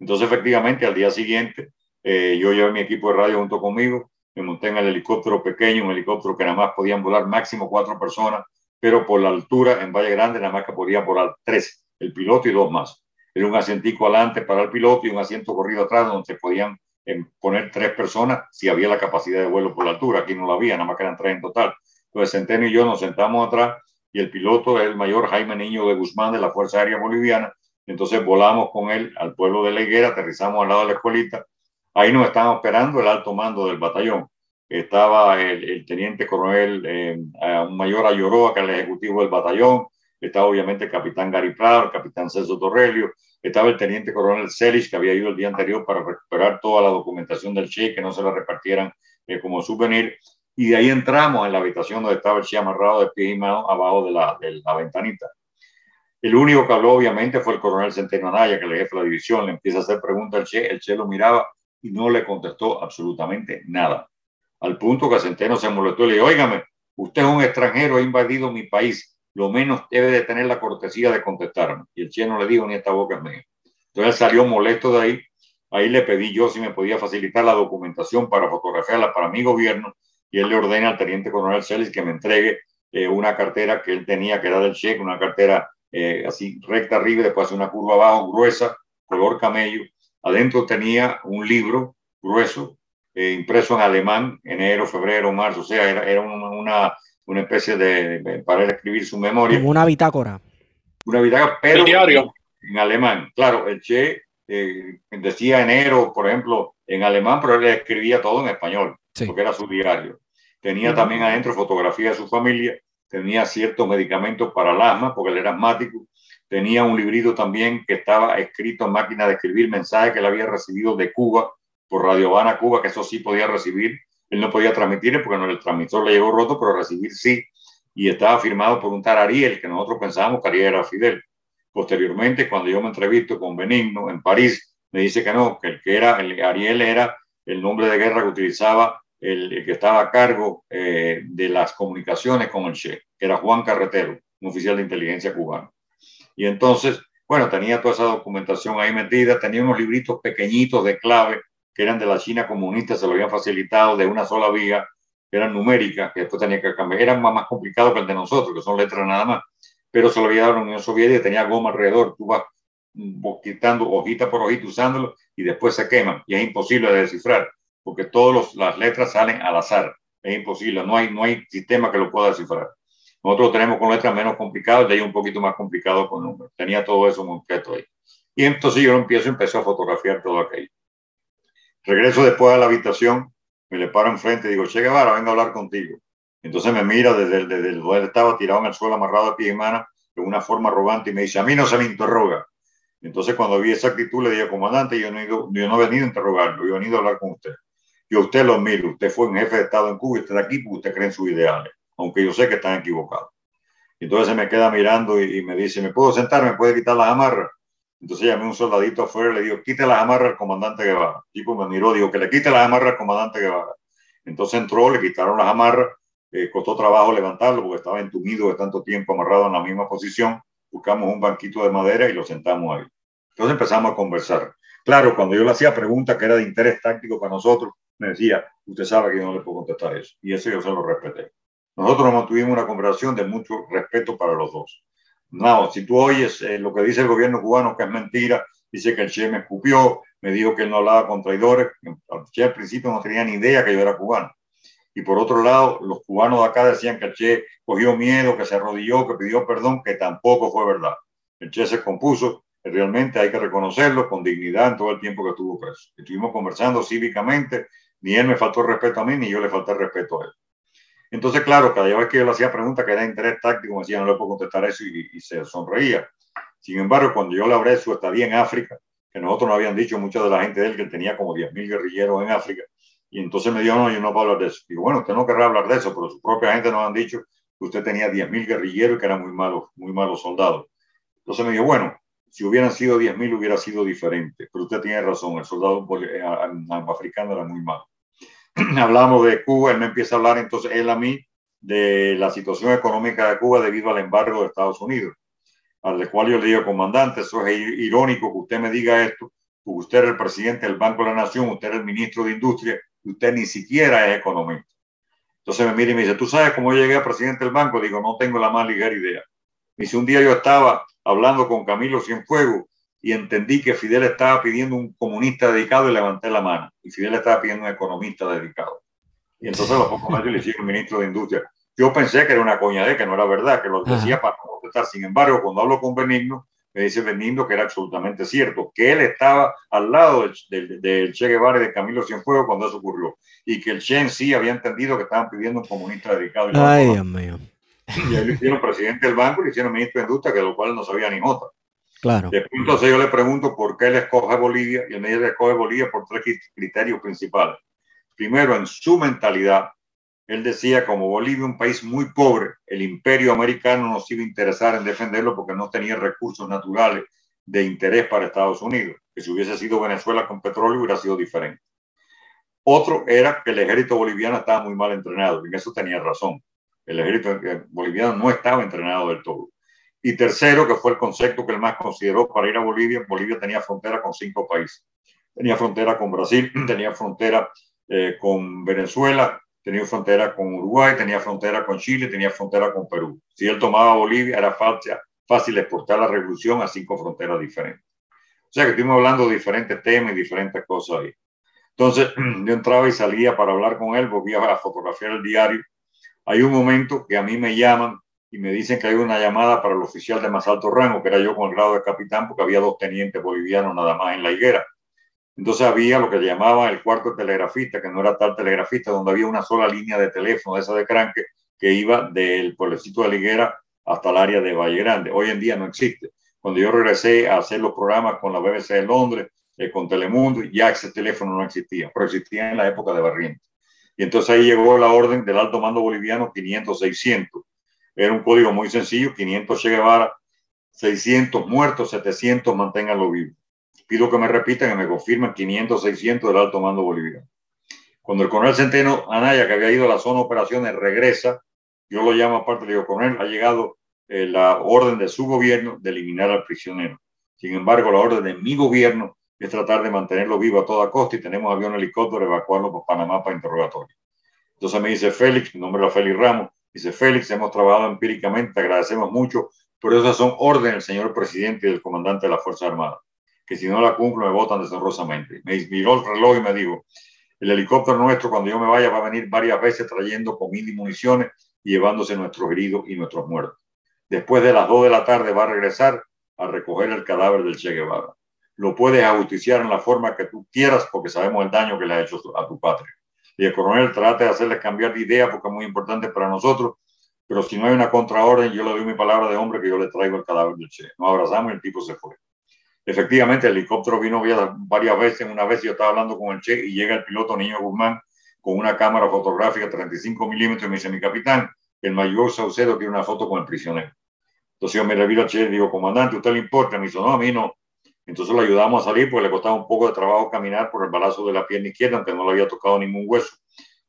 Entonces, efectivamente, al día siguiente, eh, yo llevé mi equipo de radio junto conmigo, me monté en el helicóptero pequeño, un helicóptero que nada más podían volar máximo cuatro personas, pero por la altura en Valle Grande nada más que podían volar tres, el piloto y dos más. Era un asientico adelante para el piloto y un asiento corrido atrás donde podían em, poner tres personas si había la capacidad de vuelo por la altura. Aquí no la había, nada más que eran tres en total. Entonces Centeno y yo nos sentamos atrás y el piloto es el mayor Jaime Niño de Guzmán de la Fuerza Aérea Boliviana. Entonces volamos con él al pueblo de La Higuera, aterrizamos al lado de la escuelita Ahí nos estaban esperando el alto mando del batallón. Estaba el, teniente coronel, eh, un mayor Ayoroa, que era el ejecutivo del batallón. Estaba obviamente el capitán Gary Prado, el capitán Celso Torrelio. Estaba el teniente coronel Celis, que había ido el día anterior para recuperar toda la documentación del Che, que no se la repartieran eh, como souvenir. Y de ahí entramos en la habitación donde estaba el Che amarrado de pie y mano abajo de la, de ventanita. El único que habló, obviamente, fue el coronel Centeno Anaya, que le jefe de la división, le empieza a hacer preguntas al Che, el Che lo miraba y no le contestó absolutamente nada. Al punto que Centeno se molestó y le dijo, óigame, usted es un extranjero, ha invadido mi país, lo menos debe de tener la cortesía de contestarme. Y el Che no le dijo ni esta boca es mía. Entonces salió molesto de ahí. Ahí le pedí yo si me podía facilitar la documentación para fotografiarla para mi gobierno y él le ordena al teniente coronel Celis que me entregue eh, una cartera que él tenía, que era del Che, una cartera eh, así recta arriba, después una curva abajo, gruesa, color camello, Adentro tenía un libro grueso, eh, impreso en alemán, enero, febrero, marzo, o sea, era, era una, una, especie de, para escribir su memoria. Como una bitácora. Una bitácora, pero en alemán. Claro, el Che eh, decía enero, por ejemplo, en alemán, pero él escribía todo en español, porque era su diario. Tenía también adentro fotografía de su familia, tenía ciertos medicamentos para el asma, porque él era asmático. Tenía un librito también que estaba escrito en máquina de escribir mensajes que él había recibido de Cuba, por Radio Habana, Cuba, que eso sí podía recibir. Él no podía transmitir porque no, el transmisor le llegó roto, pero recibir sí. Y estaba firmado por un tal Ariel, que nosotros pensábamos que Ariel era Fidel. Posteriormente, cuando yo me entrevisto con Benigno en París, me dice que no, que el que era, el Ariel era el nombre de guerra que utilizaba el, que estaba a cargo eh, de las comunicaciones con el Che, que era Juan Carretero, un oficial de inteligencia cubano. Y entonces, bueno, tenía toda esa documentación ahí metida, tenía unos libritos pequeñitos de clave que eran de la China comunista, se lo habían facilitado de una sola vía, eran numéricas, que después tenía que cambiar. Eran más, más complicados que el de nosotros, que son letras nada más. Pero se lo había dado a la Unión Soviética, tenía goma alrededor, tú vas quitando hojita por hojita usándolo y después se queman. Y es imposible de descifrar porque todas las letras salen al azar, es imposible, no hay, no hay sistema que lo pueda descifrar. Nosotros tenemos con letras menos complicadas, de ahí un poquito más complicado con números. Tenía todo eso completo ahí. Y entonces yo empiezo, empecé a fotografiar todo aquello. Regreso después a la habitación, me le paro enfrente y digo, Che Guevara, vengo a hablar contigo. Entonces me mira desde, desde donde estaba tirado en el suelo, amarrado a pie y mano, de una forma arrogante y me dice, a mí no se me interroga. Entonces cuando vi esa actitud le dije, comandante, yo no, yo no he venido a interrogarlo, yo he venido a hablar con usted. Y usted lo miro, usted fue un jefe de Estado en Cuba usted aquí porque usted cree en sus ideales, aunque yo sé que están equivocados. Entonces se me queda mirando y, me dice, ¿me puedo sentar? ¿Me puede quitar las amarras? Entonces llamé a un soldadito afuera y le digo, quite las amarras al comandante Guevara. El tipo me miró, digo, que le quite las amarras al comandante Guevara. Entonces entró, le quitaron las amarras eh, costó trabajo levantarlo porque estaba entumido de tanto tiempo amarrado en la misma posición. Buscamos un banquito de madera y lo sentamos ahí. Entonces empezamos a conversar. Claro, cuando yo le hacía preguntas que era de interés táctico para nosotros, me decía, usted sabe que yo no le puedo contestar eso. Y eso yo se lo respeté. Nosotros nos mantuvimos una conversación de mucho respeto para los dos. No, si tú oyes eh, lo que dice el gobierno cubano, que es mentira, dice que el Che me escupió, me dijo que él no hablaba con traidores. El Che al principio no tenía ni idea que yo era cubano. Y por otro lado, los cubanos de acá decían que el Che cogió miedo, que se arrodilló, que pidió perdón, que tampoco fue verdad. El Che se compuso, realmente hay que reconocerlo con dignidad en todo el tiempo que estuvo preso. Estuvimos conversando cívicamente, ni él me faltó respeto a mí, ni yo le falté respeto a él. Entonces, claro, cada vez que yo le hacía preguntas que era de interés táctico, me decía, no le puedo contestar eso y, se sonreía. Sin embargo, cuando yo le hablé su estadía en África, que nosotros nos habían dicho mucha de la gente de él que tenía como 10.000 guerrilleros en África, y entonces me dijo, no, yo no puedo hablar de eso. Digo, bueno, usted no querrá hablar de eso, pero su propia gente nos han dicho que usted tenía 10.000 guerrilleros y que eran muy malos, muy malos soldados. Entonces me dijo, bueno, si hubieran sido 10.000 hubiera sido diferente, pero usted tiene razón, el soldado eh, africano era muy malo. Hablamos de Cuba, él me empieza a hablar entonces él a mí de la situación económica de Cuba debido al embargo de Estados Unidos, al cual yo le digo, comandante, eso es irónico que usted me diga esto, porque usted es el presidente del Banco de la Nación, usted es el ministro de Industria, usted ni siquiera es economista. Entonces me mira y me dice, ¿tú sabes cómo llegué a presidente del banco? Digo, no tengo la más ligera idea. Me dice, un día yo estaba hablando con Camilo Cienfuegos y entendí que Fidel estaba pidiendo un comunista dedicado y levanté la mano. Y Fidel estaba pidiendo un economista dedicado. Y entonces los pocos meses le hicieron ministro de Industria. Yo pensé que era una coña de que no era verdad, que lo decía para contestar. Sin embargo, cuando hablo con Benigno, me dice Benigno que era absolutamente cierto, que él estaba al lado del, Che Guevara y de Camilo Cienfuegos cuando eso ocurrió, y que el Che en sí había entendido que estaban pidiendo un comunista dedicado. Ay, Dios mío. Y él le hicieron presidente del banco y le hicieron ministro de Industria, que lo cual no sabía ni nota. Claro. Después entonces yo le pregunto por qué él escoge Bolivia, y él me dice escoge Bolivia por tres criterios principales. Primero, en su mentalidad, él decía, como Bolivia, un país muy pobre, el imperio americano no se iba a interesar en defenderlo porque no tenía recursos naturales de interés para Estados Unidos, que si hubiese sido Venezuela con petróleo hubiera sido diferente. Otro era que el ejército boliviano estaba muy mal entrenado, y en eso tenía razón. El ejército eh, boliviano no estaba entrenado del todo. Y tercero, que fue el concepto que él más consideró para ir a Bolivia, Bolivia tenía frontera con cinco países. Tenía frontera con Brasil, tenía frontera eh, con Venezuela, tenía frontera con Uruguay, tenía frontera con Chile, tenía frontera con Perú. Si él tomaba Bolivia, era fácil, fácil exportar la revolución a cinco fronteras diferentes. O sea que estuvimos hablando de diferentes temas y diferentes cosas ahí. Entonces, yo entraba y salía para hablar con él, volvía a fotografiar el diario. Hay un momento que a mí me llaman y me dicen que hay una llamada para el oficial de más alto rango, que era yo con el grado de capitán, porque había dos tenientes bolivianos nada más en la higuera. Entonces había lo que llamaban el cuarto telegrafista, que no era tal telegrafista, donde había una sola línea de teléfono, esa de cranque, que iba del pueblecito de la higuera hasta el área de Valle Grande. Hoy en día no existe. Cuando yo regresé a hacer los programas con la BBC de Londres, eh, con Telemundo, ya ese teléfono no existía, pero existía en la época de Barrientos. Y entonces ahí llegó la orden del alto mando boliviano 500-600. Era un código muy sencillo, 500 Che Guevara, 600 muertos, 700 manténganlo vivo. Pido que me repitan y me confirmen 500, 600 del alto mando boliviano. Cuando el coronel Centeno Anaya, que había ido a la zona de operaciones, regresa, yo lo llamo aparte, le digo, coronel, ha llegado eh, la orden de su gobierno de eliminar al prisionero. Sin embargo, la orden de mi gobierno es tratar de mantenerlo vivo a toda costa y tenemos avión helicóptero evacuarlo por Panamá para interrogatorio. Entonces me dice Félix, mi nombre es Félix Ramos, dice Félix, hemos trabajado empíricamente, te agradecemos mucho, pero esas son órdenes del señor presidente y del comandante de la Fuerza Armada, que si no la cumplo me votan deshonrosamente. Me miró el reloj y me dijo, el helicóptero nuestro cuando yo me vaya va a venir varias veces trayendo comida y municiones y llevándose nuestros heridos y nuestros muertos. Después de las 2 de la tarde va a regresar a recoger el cadáver del Che Guevara lo puedes ajusticiar en la forma que tú quieras porque sabemos el daño que le ha hecho a tu patria. Y el coronel trate de hacerles cambiar de idea porque es muy importante para nosotros, pero si no hay una contraorden, yo le doy mi palabra de hombre que yo le traigo el cadáver del Che. Nos abrazamos y el tipo se fue. Efectivamente, el helicóptero vino varias veces. Una vez yo estaba hablando con el Che y llega el piloto Niño Guzmán con una cámara fotográfica 35 milímetros y me dice, mi capitán, el mayor Saucedo quiere una foto con el prisionero. Entonces yo me reviro al Che y digo, comandante, ¿usted le importa? Me dice, no, a mí no. Entonces lo ayudamos a salir porque le costaba un poco de trabajo caminar por el balazo de la pierna izquierda, aunque no le había tocado ningún hueso.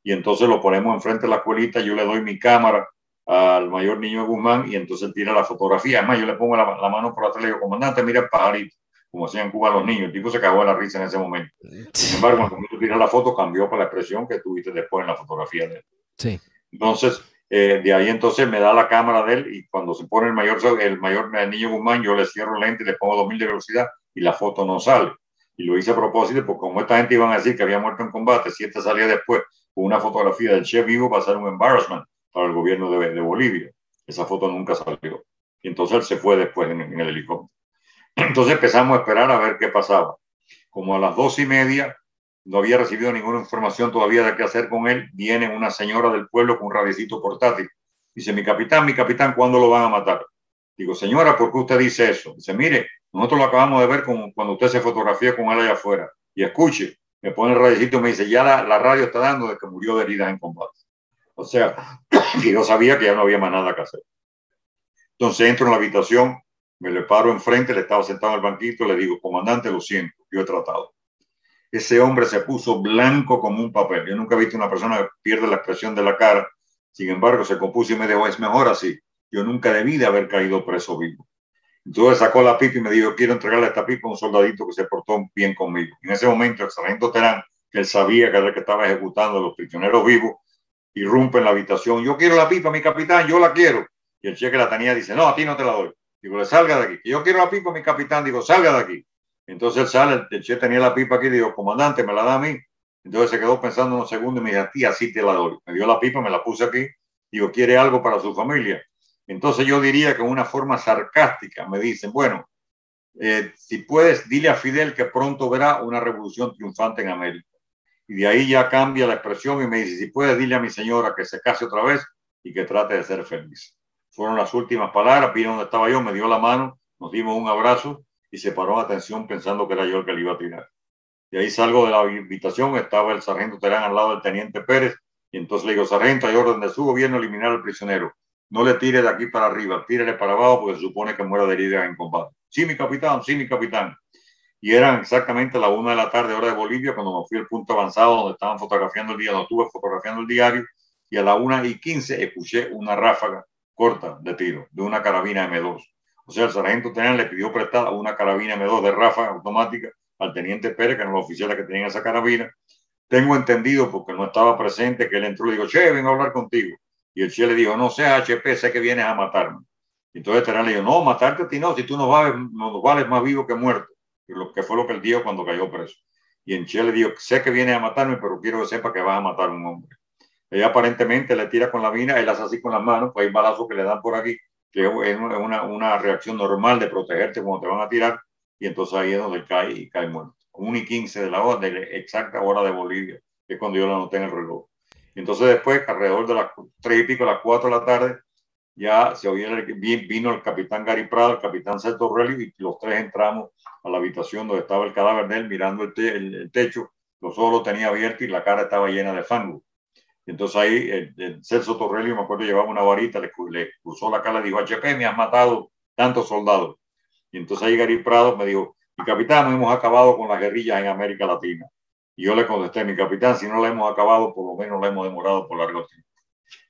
Y entonces lo ponemos enfrente de la escuelita, yo le doy mi cámara al mayor niño Guzmán y entonces tira la fotografía. Además, yo le pongo la, mano por atrás y le digo, comandante, mira el pajarito, como hacían en Cuba los niños. El tipo se cagó de la risa en ese momento. Sin embargo, cuando tú tiras la foto, cambió para la expresión que tuviste después en la fotografía de él. Sí. Entonces, eh, de ahí entonces me da la cámara de él y cuando se pone el mayor, el mayor niño Guzmán, yo le cierro el lente y le pongo 2000 de velocidad y la foto no sale. Y lo hice a propósito porque como esta gente iban a decir que había muerto en combate, si esta salía después con una fotografía del chef vivo va a ser un embarrassment para el gobierno de, de Bolivia. Esa foto nunca salió. Y entonces él se fue después en, el helicóptero. Entonces empezamos a esperar a ver qué pasaba. Como a las dos y media, no había recibido ninguna información todavía de qué hacer con él, viene una señora del pueblo con un radiecito portátil. Dice, mi capitán, mi capitán, ¿cuándo lo van a matar? Digo, señora, ¿por qué usted dice eso? Dice, mire, nosotros lo acabamos de ver cuando usted se fotografía con él allá afuera. Y escuche, me pone el radiocito y me dice, ya la, radio está dando de que murió de heridas en combate. O sea, y yo sabía que ya no había más nada que hacer. Entonces entro en la habitación, me le paro enfrente, le estaba sentado en el banquito, le digo, comandante, lo siento, yo he tratado. Ese hombre se puso blanco como un papel. Yo nunca he visto una persona que pierde la expresión de la cara. Sin embargo, se compuso y me dijo, es mejor así. Yo nunca debí de haber caído preso vivo. Entonces sacó la pipa y me dijo, quiero entregarle esta pipa a un soldadito que se portó bien conmigo. En ese momento el sargento Terán, que él sabía que era el que estaba ejecutando a los prisioneros vivos, irrumpe en la habitación. Yo quiero la pipa, mi capitán, yo la quiero. Y el cheque la tenía dice, no, a ti no te la doy. Digo, le salga de aquí. Yo quiero la pipa, mi capitán. Digo, salga de aquí. Entonces él sale, el che tenía la pipa aquí, digo, comandante, me la da a mí. Entonces se quedó pensando unos segundos y me dijo, a ti así te la doy. Me dio la pipa, me la puse aquí. Digo, ¿quiere algo para su familia? Entonces yo diría en una forma sarcástica me dicen, bueno, eh, si puedes, dile a Fidel que pronto verá una revolución triunfante en América. Y de ahí ya cambia la expresión y me dice, si puedes, dile a mi señora que se case otra vez y que trate de ser feliz. Fueron las últimas palabras, vino donde estaba yo, me dio la mano, nos dimos un abrazo y se paró en atención pensando que era yo el que le iba a tirar. Y ahí salgo de la habitación, estaba el sargento Terán al lado del teniente Pérez, y entonces le digo, sargento, hay orden de su gobierno eliminar al prisionero no le tire de aquí para arriba, tírele para abajo porque se supone que muera de herida en combate. Sí, mi capitán, sí, mi capitán. Y eran exactamente la una de la tarde, hora de Bolivia, cuando me fui al punto avanzado donde estaban fotografiando el día, donde estuve fotografiando el diario, y a la una y quince escuché una ráfaga corta de tiro de una carabina M2. O sea, el sargento tenía le pidió prestada una carabina M2 de ráfaga automática al teniente Pérez, que eran los oficiales que tenían esa carabina. Tengo entendido, porque no estaba presente, que él entró y dijo, che, vengo a hablar contigo. Y el Che le dijo, no sea HP, sé que vienes a matarme. Y entonces Terán le dijo, no, matarte a ti no, si tú no vales, no vales más vivo que muerto. Y lo que fue lo que él dijo cuando cayó preso. Y el Che le dijo, sé que vienes a matarme, pero quiero que sepa que vas a matar a un hombre. Ella aparentemente le tira con la mina, él hace así con las manos, pues hay balazos que le dan por aquí, que es una, una reacción normal de protegerte cuando te van a tirar, y entonces ahí es donde cae y cae muerto. 1 y 15 de la hora, de la exacta hora de Bolivia, que es cuando yo la anoté en el reloj. Y entonces después, alrededor de las 3 y pico, las 4 de la tarde, ya se vino el capitán Gary Prado, el capitán Celto Relly, y los tres entramos a la habitación donde estaba el cadáver de él, mirando el, el, techo, los ojos lo tenía abierto y la cara estaba llena de fango. Entonces ahí el, Celso Torrelli, me acuerdo, llevaba una varita, le, cruzó la cara y dijo, HP, me has matado tantos soldados. Y entonces ahí Gary Prado me dijo, mi capitán, hemos acabado con las guerrillas en América Latina. Y yo le contesté, mi capitán, si no la hemos acabado, por lo menos la hemos demorado por largo tiempo.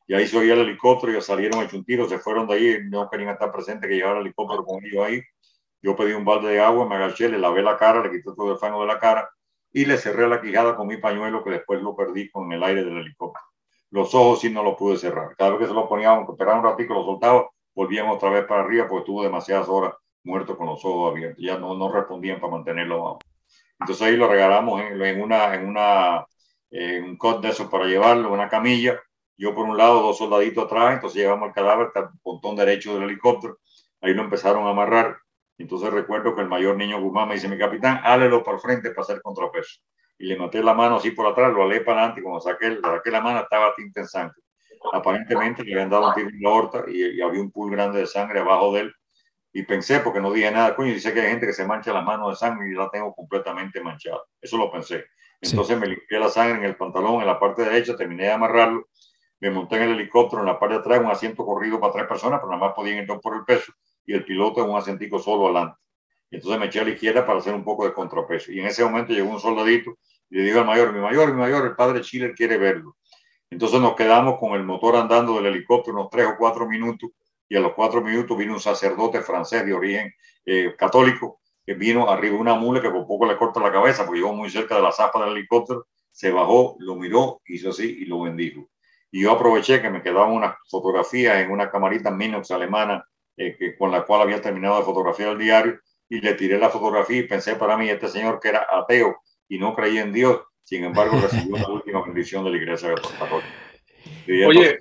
Y ahí se oía el helicóptero, y salieron hecho un tiro, se fueron de ahí, no querían estar presentes, que llevara el helicóptero con ellos ahí. Yo pedí un balde de agua, me agaché, le lavé la cara, le quité todo el fango de la cara y le cerré la quijada con mi pañuelo, que después lo perdí con el aire del helicóptero. Los ojos sí no los pude cerrar. Cada vez que se lo poníamos, esperaba un ratito, lo soltaba, volvían otra vez para arriba, porque estuvo demasiadas horas muerto con los ojos abiertos. Ya no, no respondían para mantenerlo Entonces ahí lo regalamos en, en una, en una, en un cot de esos para llevarlo, una camilla. Yo por un lado, dos soldaditos atrás, entonces llevamos el cadáver hasta el pontón derecho del helicóptero. Ahí lo empezaron a amarrar. Entonces recuerdo que el mayor niño Guzmán me dice, mi capitán, hálelo para el frente para hacer contrapeso. Y le maté la mano así por atrás, lo alé para adelante y cuando saqué, saqué la mano estaba tinta en sangre. Aparentemente le habían dado un tiro en la aorta y, y había un pool grande de sangre abajo de él y pensé, porque no dije nada, coño, dice que hay gente que se mancha las manos de sangre y la tengo completamente manchada. Eso lo pensé. Entonces me limpié la sangre en el pantalón, en la parte derecha, terminé de amarrarlo, me monté en el helicóptero en la parte de atrás, un asiento corrido para tres personas, pero nada más podían entrar por el peso, y el piloto en un asientico solo adelante. entonces me eché a la izquierda para hacer un poco de contrapeso. Y en ese momento llegó un soldadito y le digo al mayor, mi mayor, mi mayor, el padre Chile quiere verlo. Entonces nos quedamos con el motor andando del helicóptero unos tres o cuatro minutos y a los cuatro minutos vino un sacerdote francés de origen eh, católico que vino arriba de una mula que por poco le corta la cabeza porque llegó muy cerca de la zapa del helicóptero, se bajó, lo miró, hizo así y lo bendijo. Y yo aproveché que me quedaba una fotografía en una camarita Minox alemana eh, que, con la cual había terminado de fotografiar el diario y le tiré la fotografía y pensé para mí, este señor que era ateo y no creía en Dios, sin embargo recibió la última bendición de la iglesia católica. Oye,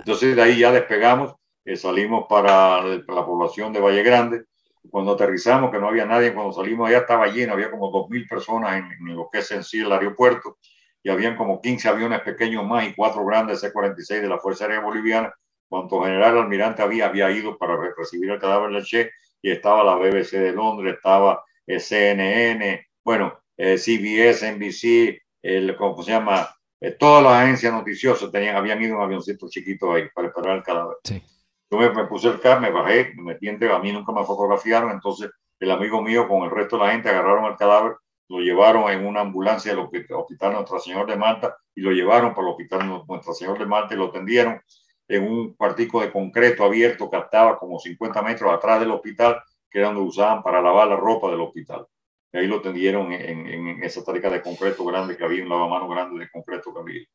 entonces de ahí ya despegamos, eh, salimos para, la población de Valle Grande. Cuando aterrizamos, que no había nadie, cuando salimos allá estaba lleno, había como 2.000 personas en, lo que es en sí el aeropuerto y habían como 15 aviones pequeños más y cuatro grandes C-46 de la Fuerza Aérea Boliviana. Cuando general almirante había, había ido para recibir el cadáver del Che y estaba la BBC de Londres, estaba eh, CNN, bueno, eh, CBS, NBC, el, ¿cómo se llama? Eh, todas las agencias noticiosas tenían, habían ido un avioncito chiquito ahí para esperar el cadáver. Yo me, puse el carro, me bajé, me metí entre, a mí nunca me fotografiaron, entonces el amigo mío con el resto de la gente agarraron el cadáver, lo llevaron en una ambulancia del hospital Nuestra Señor de Malta y lo llevaron para el hospital Nuestra Señor de Malta y lo tendieron en un cuartico de concreto abierto que estaba como 50 metros atrás del hospital, que era donde usaban para lavar la ropa del hospital y ahí lo tendieron en, en, esa tarica de concreto grande que había, un lavamano grande de concreto que había.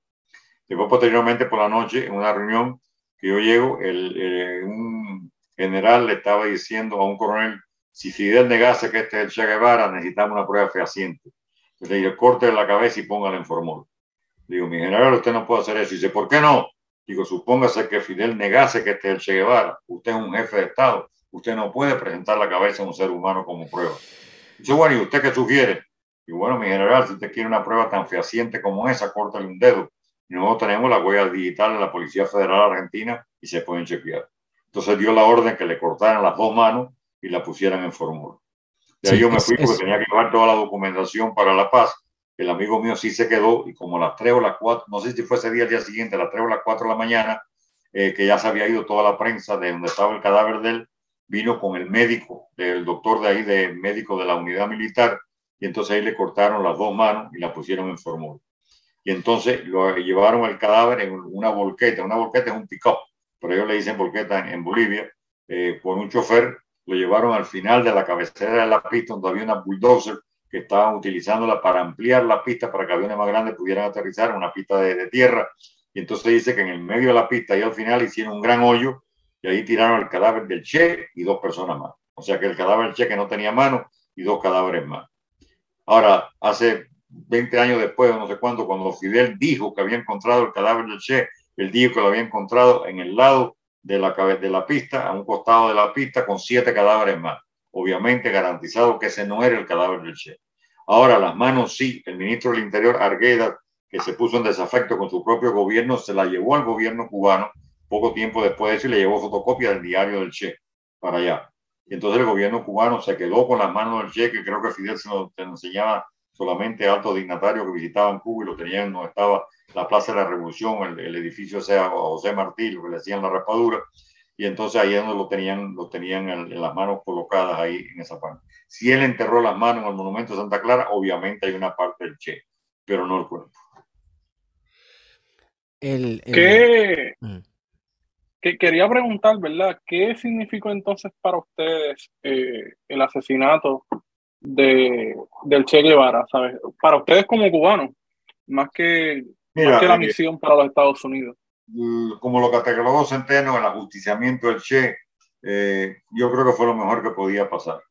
Después, posteriormente, por la noche, en una reunión que yo llego, el, eh, un general le estaba diciendo a un coronel, si Fidel negase que este es el Che Guevara, necesitamos una prueba fehaciente. Le digo, corte la cabeza y póngala en formol. Digo, mi general, usted no puede hacer eso. Y dice, ¿por qué no? Digo, supóngase que Fidel negase que este es el Che Guevara. Usted es un jefe de Estado. Usted no puede presentar la cabeza de un ser humano como prueba. Dice, bueno, ¿y usted qué sugiere? Y bueno, mi general, si usted quiere una prueba tan fehaciente como esa, córtale un dedo. Y nosotros tenemos la huella digital de la Policía Federal Argentina y se pueden chequear. Entonces dio la orden que le cortaran las dos manos y la pusieran en formulario. De ahí yo me fui porque tenía que llevar toda la documentación para La Paz. El amigo mío sí se quedó y como a las 3 o las 4, no sé si fue ese día, el día siguiente, a las 3 o las 4 de la mañana, eh, que ya se había ido toda la prensa de donde estaba el cadáver de él, vino con el médico, el doctor de ahí, de médico de la unidad militar, y entonces ahí le cortaron las dos manos y la pusieron en formol. Y entonces lo llevaron el cadáver en una volqueta. Una volqueta es un pick-up, pero ellos le dicen volqueta en, Bolivia, eh, con un chofer. Lo llevaron al final de la cabecera de la pista, donde había una bulldozer que estaban utilizándola para ampliar la pista para que aviones más grandes pudieran aterrizar, una pista de, de tierra. Y entonces dice que en el medio de la pista y al final hicieron un gran hoyo y ahí tiraron el cadáver del Che y dos personas más. O sea que el cadáver del Che que no tenía mano y dos cadáveres más. Ahora, hace 20 años después, no sé cuándo, cuando Fidel dijo que había encontrado el cadáver del Che, él dijo que lo había encontrado en el lado de la, de la pista, a un costado de la pista, con siete cadáveres más. Obviamente garantizado que ese no era el cadáver del Che. Ahora, las manos sí, el ministro del Interior, Argueda, que se puso en desafecto con su propio gobierno, se la llevó al gobierno cubano poco tiempo después de eso y le llevó fotocopia del diario del Che para allá. Y entonces el gobierno cubano se quedó con las manos del Che, que creo que Fidel se lo enseñaba solamente a altos dignatarios que visitaban Cuba y lo tenían donde estaba la Plaza de la Revolución, el, edificio sea José Martí, lo que le decían la raspadura, y entonces ahí es donde lo tenían, lo tenían en, las manos colocadas ahí en esa parte. Si él enterró las manos en el monumento de Santa Clara, obviamente hay una parte del Che, pero no el cuerpo. El, ¿Qué, mm. Que, quería preguntar, ¿verdad? ¿Qué significó entonces para ustedes eh, el asesinato de, del Che Guevara, ¿sabes? Para ustedes como cubanos, más que, la eh, misión para los Estados Unidos. Como lo catalogó Centeno, el ajusticiamiento del Che, eh, yo creo que fue lo mejor que podía pasar.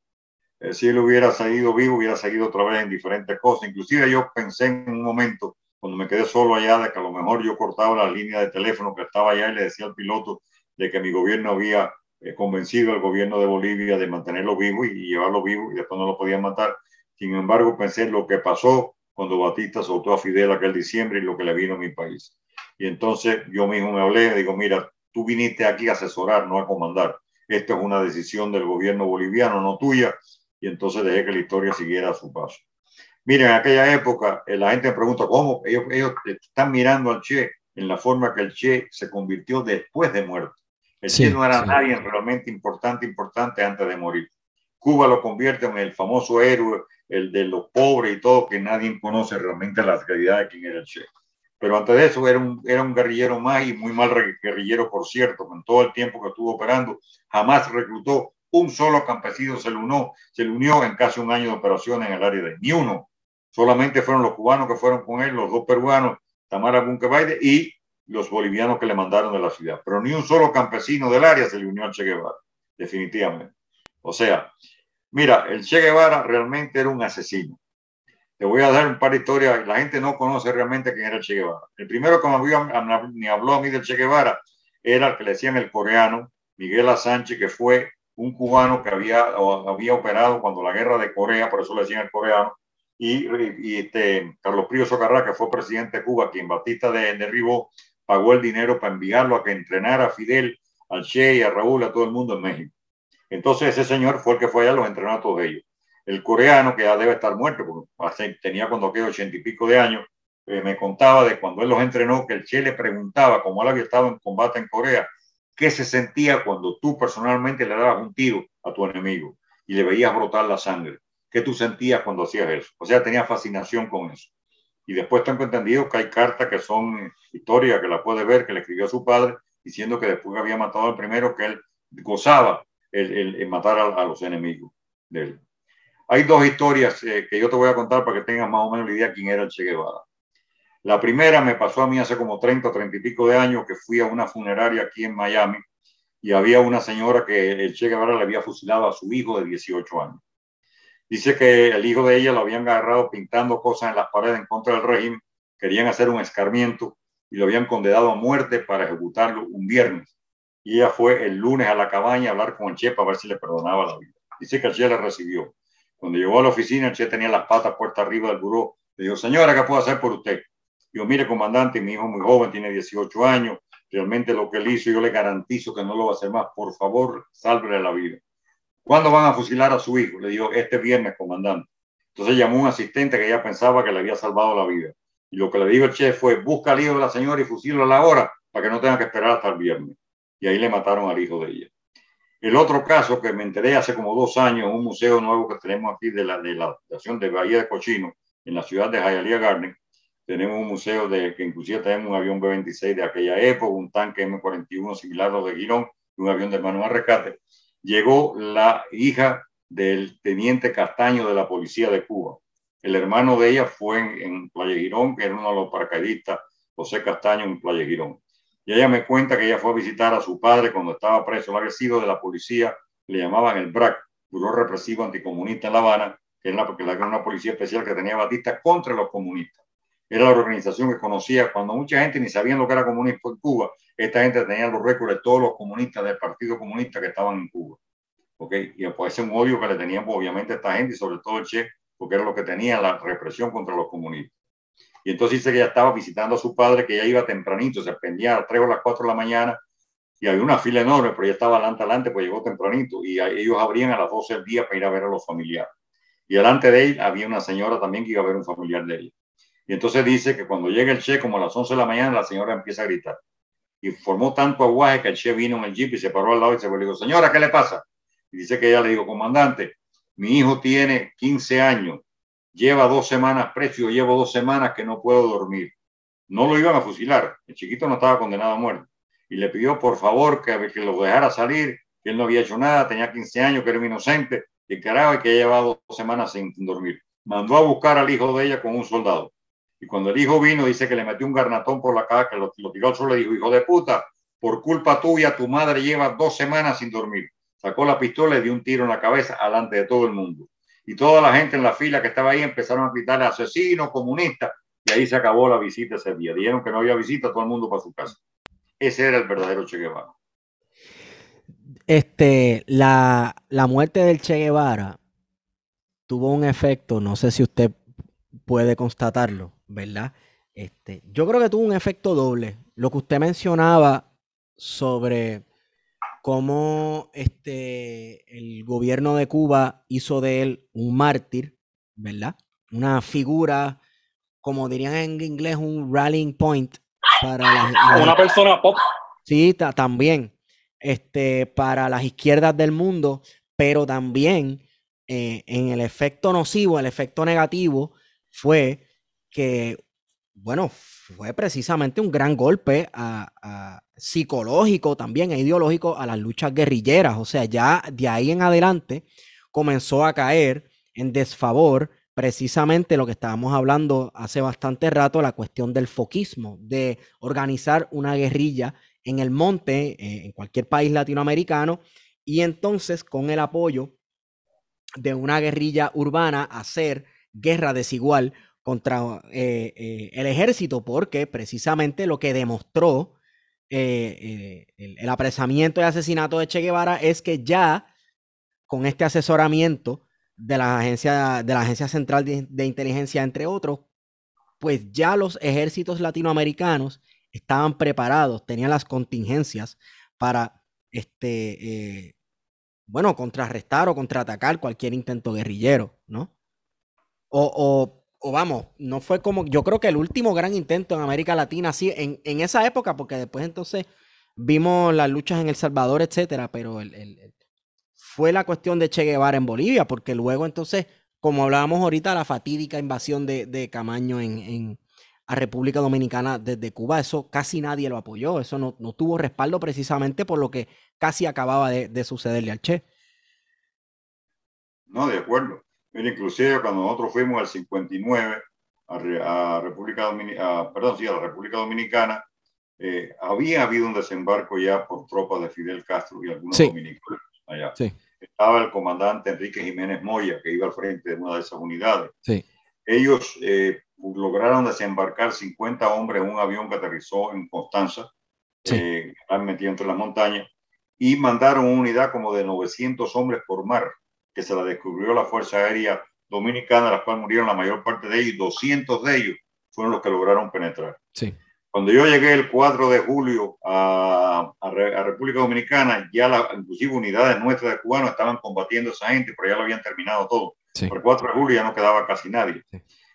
Eh, si él hubiera salido vivo, hubiera seguido otra vez en diferentes cosas. Inclusive yo pensé en un momento, cuando me quedé solo allá, de que a lo mejor yo cortaba la línea de teléfono que estaba allá y le decía al piloto de que mi gobierno había convencido al gobierno de Bolivia de mantenerlo vivo y, llevarlo vivo y después no lo podían matar. Sin embargo, pensé en lo que pasó cuando Batista soltó a Fidel aquel diciembre y lo que le vino a mi país. Y entonces yo mismo me hablé, digo, mira, tú viniste aquí a asesorar, no a comandar. Esta es una decisión del gobierno boliviano, no tuya. Y entonces dejé que la historia siguiera a su paso. Miren, en aquella época eh, la gente me pregunta cómo ellos, ellos están mirando al Che en la forma que el Che se convirtió después de muerto. El Che no era nadie realmente importante, importante antes de morir. Cuba lo convierte en el famoso héroe, el de los pobres y todo, que nadie conoce realmente la realidad de quién era el Che. Pero antes de eso era un, era un guerrillero más y muy mal guerrillero, por cierto, con todo el tiempo que estuvo operando, jamás reclutó un solo campesino, se le unió, se le unió en casi un año de operación en el área de ni uno. Solamente fueron los cubanos que fueron con él, los dos peruanos, Tamara Bunkebaide y los bolivianos que le mandaron de la ciudad. Pero ni un solo campesino del área se le unió al Che Guevara, definitivamente. O sea, mira, el Che Guevara realmente era un asesino. Te voy a dar un par de historias. La gente no conoce realmente quién era el Che Guevara. El primero que me habló a mí del Che Guevara era el que le decían el coreano, Miguel Sánchez, que fue un cubano que había, había operado cuando la guerra de Corea, por eso le decían el coreano, y, este, Carlos Prío Socarrá, que fue presidente de Cuba, quien Batista de, derribó, pagó el dinero para enviarlo a que entrenara a Fidel, al Che y a Raúl, a todo el mundo en México. Entonces ese señor fue el que fue allá, los entrenó a todos ellos. El coreano, que ya debe estar muerto, porque tenía cuando quedó ochenta y pico de años, eh, me contaba de cuando él los entrenó, que el Che le preguntaba, como él había estado en combate en Corea, qué se sentía cuando tú personalmente le dabas un tiro a tu enemigo y le veías brotar la sangre. ¿Qué tú sentías cuando hacías eso? O sea, tenía fascinación con eso. Y después tengo entendido que hay cartas que son historias, que la puede ver, que le escribió a su padre, diciendo que después había matado al primero, que él gozaba el, matar a, los enemigos de él. Hay dos historias eh, que yo te voy a contar para que tengas más o menos la idea de quién era el Che Guevara. La primera me pasó a mí hace como 30 o 30 y pico de años que fui a una funeraria aquí en Miami y había una señora que el Che Guevara le había fusilado a su hijo de 18 años. Dice que el hijo de ella lo habían agarrado pintando cosas en las paredes en contra del régimen, querían hacer un escarmiento y lo habían condenado a muerte para ejecutarlo un viernes. Y ella fue el lunes a la cabaña a hablar con el Che para ver si le perdonaba la vida. Dice que el Che le recibió. Cuando llegó a la oficina, el Che tenía las patas puestas arriba del buró. Le dijo, señora, ¿qué puedo hacer por usted? Yo, mire, comandante, mi hijo muy joven, tiene 18 años. Realmente lo que él hizo, yo le garantizo que no lo va a hacer más. Por favor, sálvele la vida. ¿Cuándo van a fusilar a su hijo? Le dijo, este viernes, comandante. Entonces llamó un asistente que ella pensaba que le había salvado la vida. Y lo que le dijo el chef fue, busca al hijo de la señora y fusílala a la hora para que no tenga que esperar hasta el viernes. Y ahí le mataron al hijo de ella. El otro caso que me enteré hace como dos años, un museo nuevo que tenemos aquí de la, de la estación de Bahía de Cochino, en la ciudad de Hialeah Garden, tenemos un museo de que inclusive tenemos un avión B-26 de aquella época, un tanque M-41 similar a los de Girón un avión de Manuel Rescate llegó la hija del teniente Castaño de la Policía de Cuba. El hermano de ella fue en, Playa Girón, que era uno de los paracaidistas, José Castaño, en Playa Girón. Y ella me cuenta que ella fue a visitar a su padre cuando estaba preso. Había sido de la policía, le llamaban el BRAC, Buró Represivo Anticomunista en La Habana, que era, porque era una policía especial que tenía Batista contra los comunistas. Era la organización que conocía, cuando mucha gente ni sabía lo que era comunismo en Cuba, esta gente tenía los récords de todos los comunistas del Partido Comunista que estaban en Cuba. ¿Okay? Y pues ese un odio que le tenían obviamente a esta gente y sobre todo el Che, porque era lo que tenía la represión contra los comunistas. Y entonces dice que ella estaba visitando a su padre, que ya iba tempranito, se prendía a las 3 o las 4 de la mañana y había una fila enorme, pero ella estaba adelante, adelante, pues llegó tempranito y ellos abrían a las 12 del día para ir a ver a los familiares. Y delante de él había una señora también que iba a ver un familiar de ella. Y entonces dice que cuando llega el Che, como a las 11 de la mañana, la señora empieza a gritar. Y formó tanto aguaje que el Che vino en el jeep y se paró al lado y se le dijo, señora, ¿qué le pasa? Y dice que ella le dijo, comandante, mi hijo tiene 15 años, lleva dos semanas preso, llevo dos semanas que no puedo dormir. No lo iban a fusilar, el chiquito no estaba condenado a muerte. Y le pidió por favor que, que lo dejara salir, que él no había hecho nada, tenía 15 años, que era inocente, y carajo, que llevaba dos semanas sin dormir. Mandó a buscar al hijo de ella con un soldado. Y cuando el hijo vino, dice que le metió un garnatón por la cara, que lo, tiró al suelo, le dijo, hijo de puta, por culpa tuya, tu madre lleva dos semanas sin dormir sacó la pistola y dio un tiro en la cabeza delante de todo el mundo. Y toda la gente en la fila que estaba ahí empezaron a gritarle asesino, comunista, y ahí se acabó la visita ese día. Dijeron que no había visita, todo el mundo para su casa. Ese era el verdadero Che Guevara. Este, la, la muerte del Che Guevara tuvo un efecto, no sé si usted puede constatarlo, ¿verdad? Este, yo creo que tuvo un efecto doble. Lo que usted mencionaba sobre cómo este, el gobierno de Cuba hizo de él un mártir, ¿verdad? Una figura, como dirían en inglés, un rallying point para las, una persona pop. Sí, también. Este, para las izquierdas del mundo, pero también eh, en el efecto nocivo, el efecto negativo, fue que, bueno, fue precisamente un gran golpe a, psicológico también e ideológico a las luchas guerrilleras. O sea, ya de ahí en adelante comenzó a caer en desfavor precisamente lo que estábamos hablando hace bastante rato, la cuestión del foquismo, de organizar una guerrilla en el monte, eh, en cualquier país latinoamericano, y entonces con el apoyo de una guerrilla urbana hacer guerra desigual contra eh, eh, el ejército, porque precisamente lo que demostró eh, el, apresamiento y asesinato de Che Guevara es que ya con este asesoramiento de la agencia, de la agencia central de, inteligencia, entre otros, pues ya los ejércitos latinoamericanos estaban preparados, tenían las contingencias para este, bueno, contrarrestar o contraatacar cualquier intento guerrillero, ¿no? o vamos, no fue como, yo creo que el último gran intento en América Latina, sí, en, en esa época, porque después entonces vimos las luchas en El Salvador, etcétera, pero el, fue la cuestión de Che Guevara en Bolivia, porque luego entonces, como hablábamos ahorita, la fatídica invasión de, Camaño en, en, a República Dominicana desde Cuba, eso casi nadie lo apoyó, eso no, tuvo respaldo precisamente por lo que casi acababa de, de sucederle al Che. No, de acuerdo. Mira, inclusive cuando nosotros fuimos al 59 a, República Dominicana, perdón, sí, a la República Dominicana, eh, había habido un desembarco ya por tropas de Fidel Castro y algunos dominicanos allá. Estaba el comandante Enrique Jiménez Moya, que iba al frente de una de esas unidades. Ellos eh, lograron desembarcar 50 hombres en un avión que aterrizó en Constanza, eh, metido entre las montañas, y mandaron una unidad como de 900 hombres por mar que se la descubrió la Fuerza Aérea Dominicana, la cual murieron la mayor parte de ellos, 200 de ellos fueron los que lograron penetrar. Sí. Cuando yo llegué el 4 de julio a, a, República Dominicana, ya la, inclusive unidades nuestras de cubanos estaban combatiendo a esa gente, pero ya lo habían terminado todo. Sí. el 4 de julio ya no quedaba casi nadie.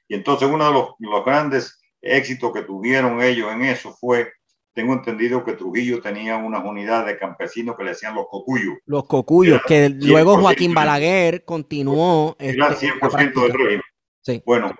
Y entonces uno de los, los grandes éxitos que tuvieron ellos en eso fue tengo entendido que Trujillo tenía unas unidades de campesinos que le decían los cocuyos. Los cocuyos, que luego Joaquín Balaguer continuó. Era 100% este, del régimen. Sí. Bueno,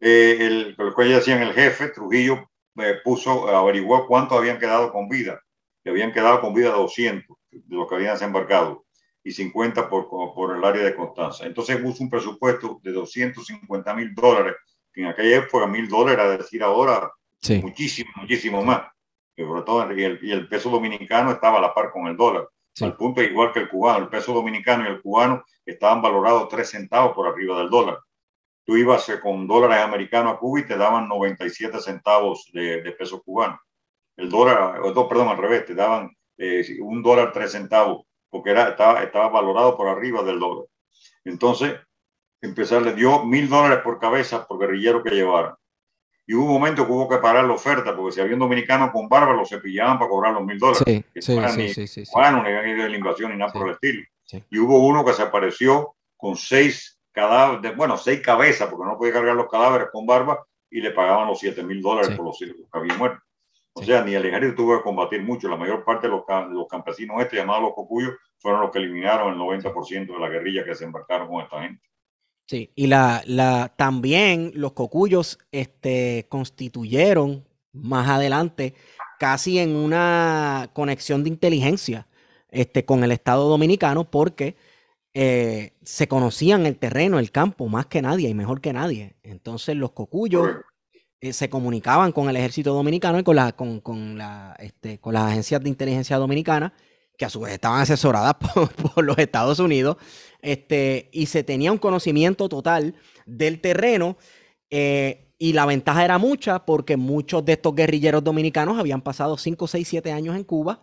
eh, el, lo que ellos decían el jefe, Trujillo eh, puso, averiguó cuántos habían quedado con vida. Que habían quedado con vida 200 de los que habían desembarcado y 50 por, por el área de Constanza. Entonces puso un presupuesto de 250 mil dólares, que en aquella época mil dólares, es decir, ahora muchísimo, muchísimo más y, el, y el peso dominicano estaba a la par con el dólar. al punto igual que el cubano, el peso dominicano y el cubano estaban valorados tres centavos por arriba del dólar. Tú ibas eh, con dólares americanos a Cuba y te daban 97 centavos de, de peso cubano. El dólar, o, perdón, al revés, te daban eh, un dólar tres centavos porque era, estaba, estaba valorado por arriba del dólar. Entonces, empezar, le dio mil dólares por cabeza por guerrillero que llevara. Y hubo un momento que hubo que parar la oferta, porque si había un dominicano con barba, lo cepillaban para cobrar los mil dólares. Sí, sí, sí, sí, Bueno, ni había ido de la invasión ni nada por el estilo. Y hubo uno que se apareció con seis cadáveres, bueno, seis cabezas, porque no podía cargar los cadáveres con barba, y le pagaban los siete mil dólares por los, que había muerto. O sea, ni el ejército tuvo que combatir mucho. La mayor parte de los, los campesinos estos, llamados los cocuyos, fueron los que eliminaron el 90% de la guerrilla que se embarcaron con esta gente. Sí, y la, la, también los cocuyos este, constituyeron más adelante casi en una conexión de inteligencia este, con el Estado Dominicano porque eh, se conocían el terreno, el campo, más que nadie y mejor que nadie. Entonces los cocuyos eh, se comunicaban con el ejército dominicano y con, la, con, con, la, este, con las agencias de inteligencia dominicana que a su vez estaban asesoradas por, los Estados Unidos, este, y se tenía un conocimiento total del terreno. Eh, y la ventaja era mucha porque muchos de estos guerrilleros dominicanos habían pasado 5, 6, 7 años en Cuba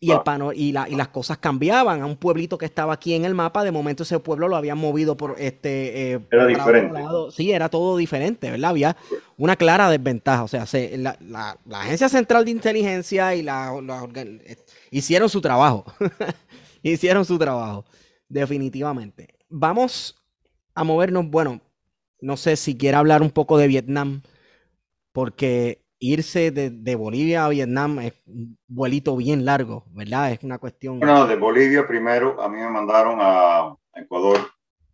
y, el pano, y, la, y, las cosas cambiaban. A un pueblito que estaba aquí en el mapa, de momento ese pueblo lo habían movido por este. Eh, era diferente. Sí, era todo diferente, ¿verdad? Había una clara desventaja. O sea, la, la, la, Agencia Central de Inteligencia y la, hicieron su trabajo. hicieron su trabajo, definitivamente. Vamos a movernos, bueno, no sé si quiere hablar un poco de Vietnam, porque irse de, Bolivia a Vietnam es un vuelito bien largo, ¿verdad? Es una cuestión... Bueno, de Bolivia primero a mí me mandaron a Ecuador.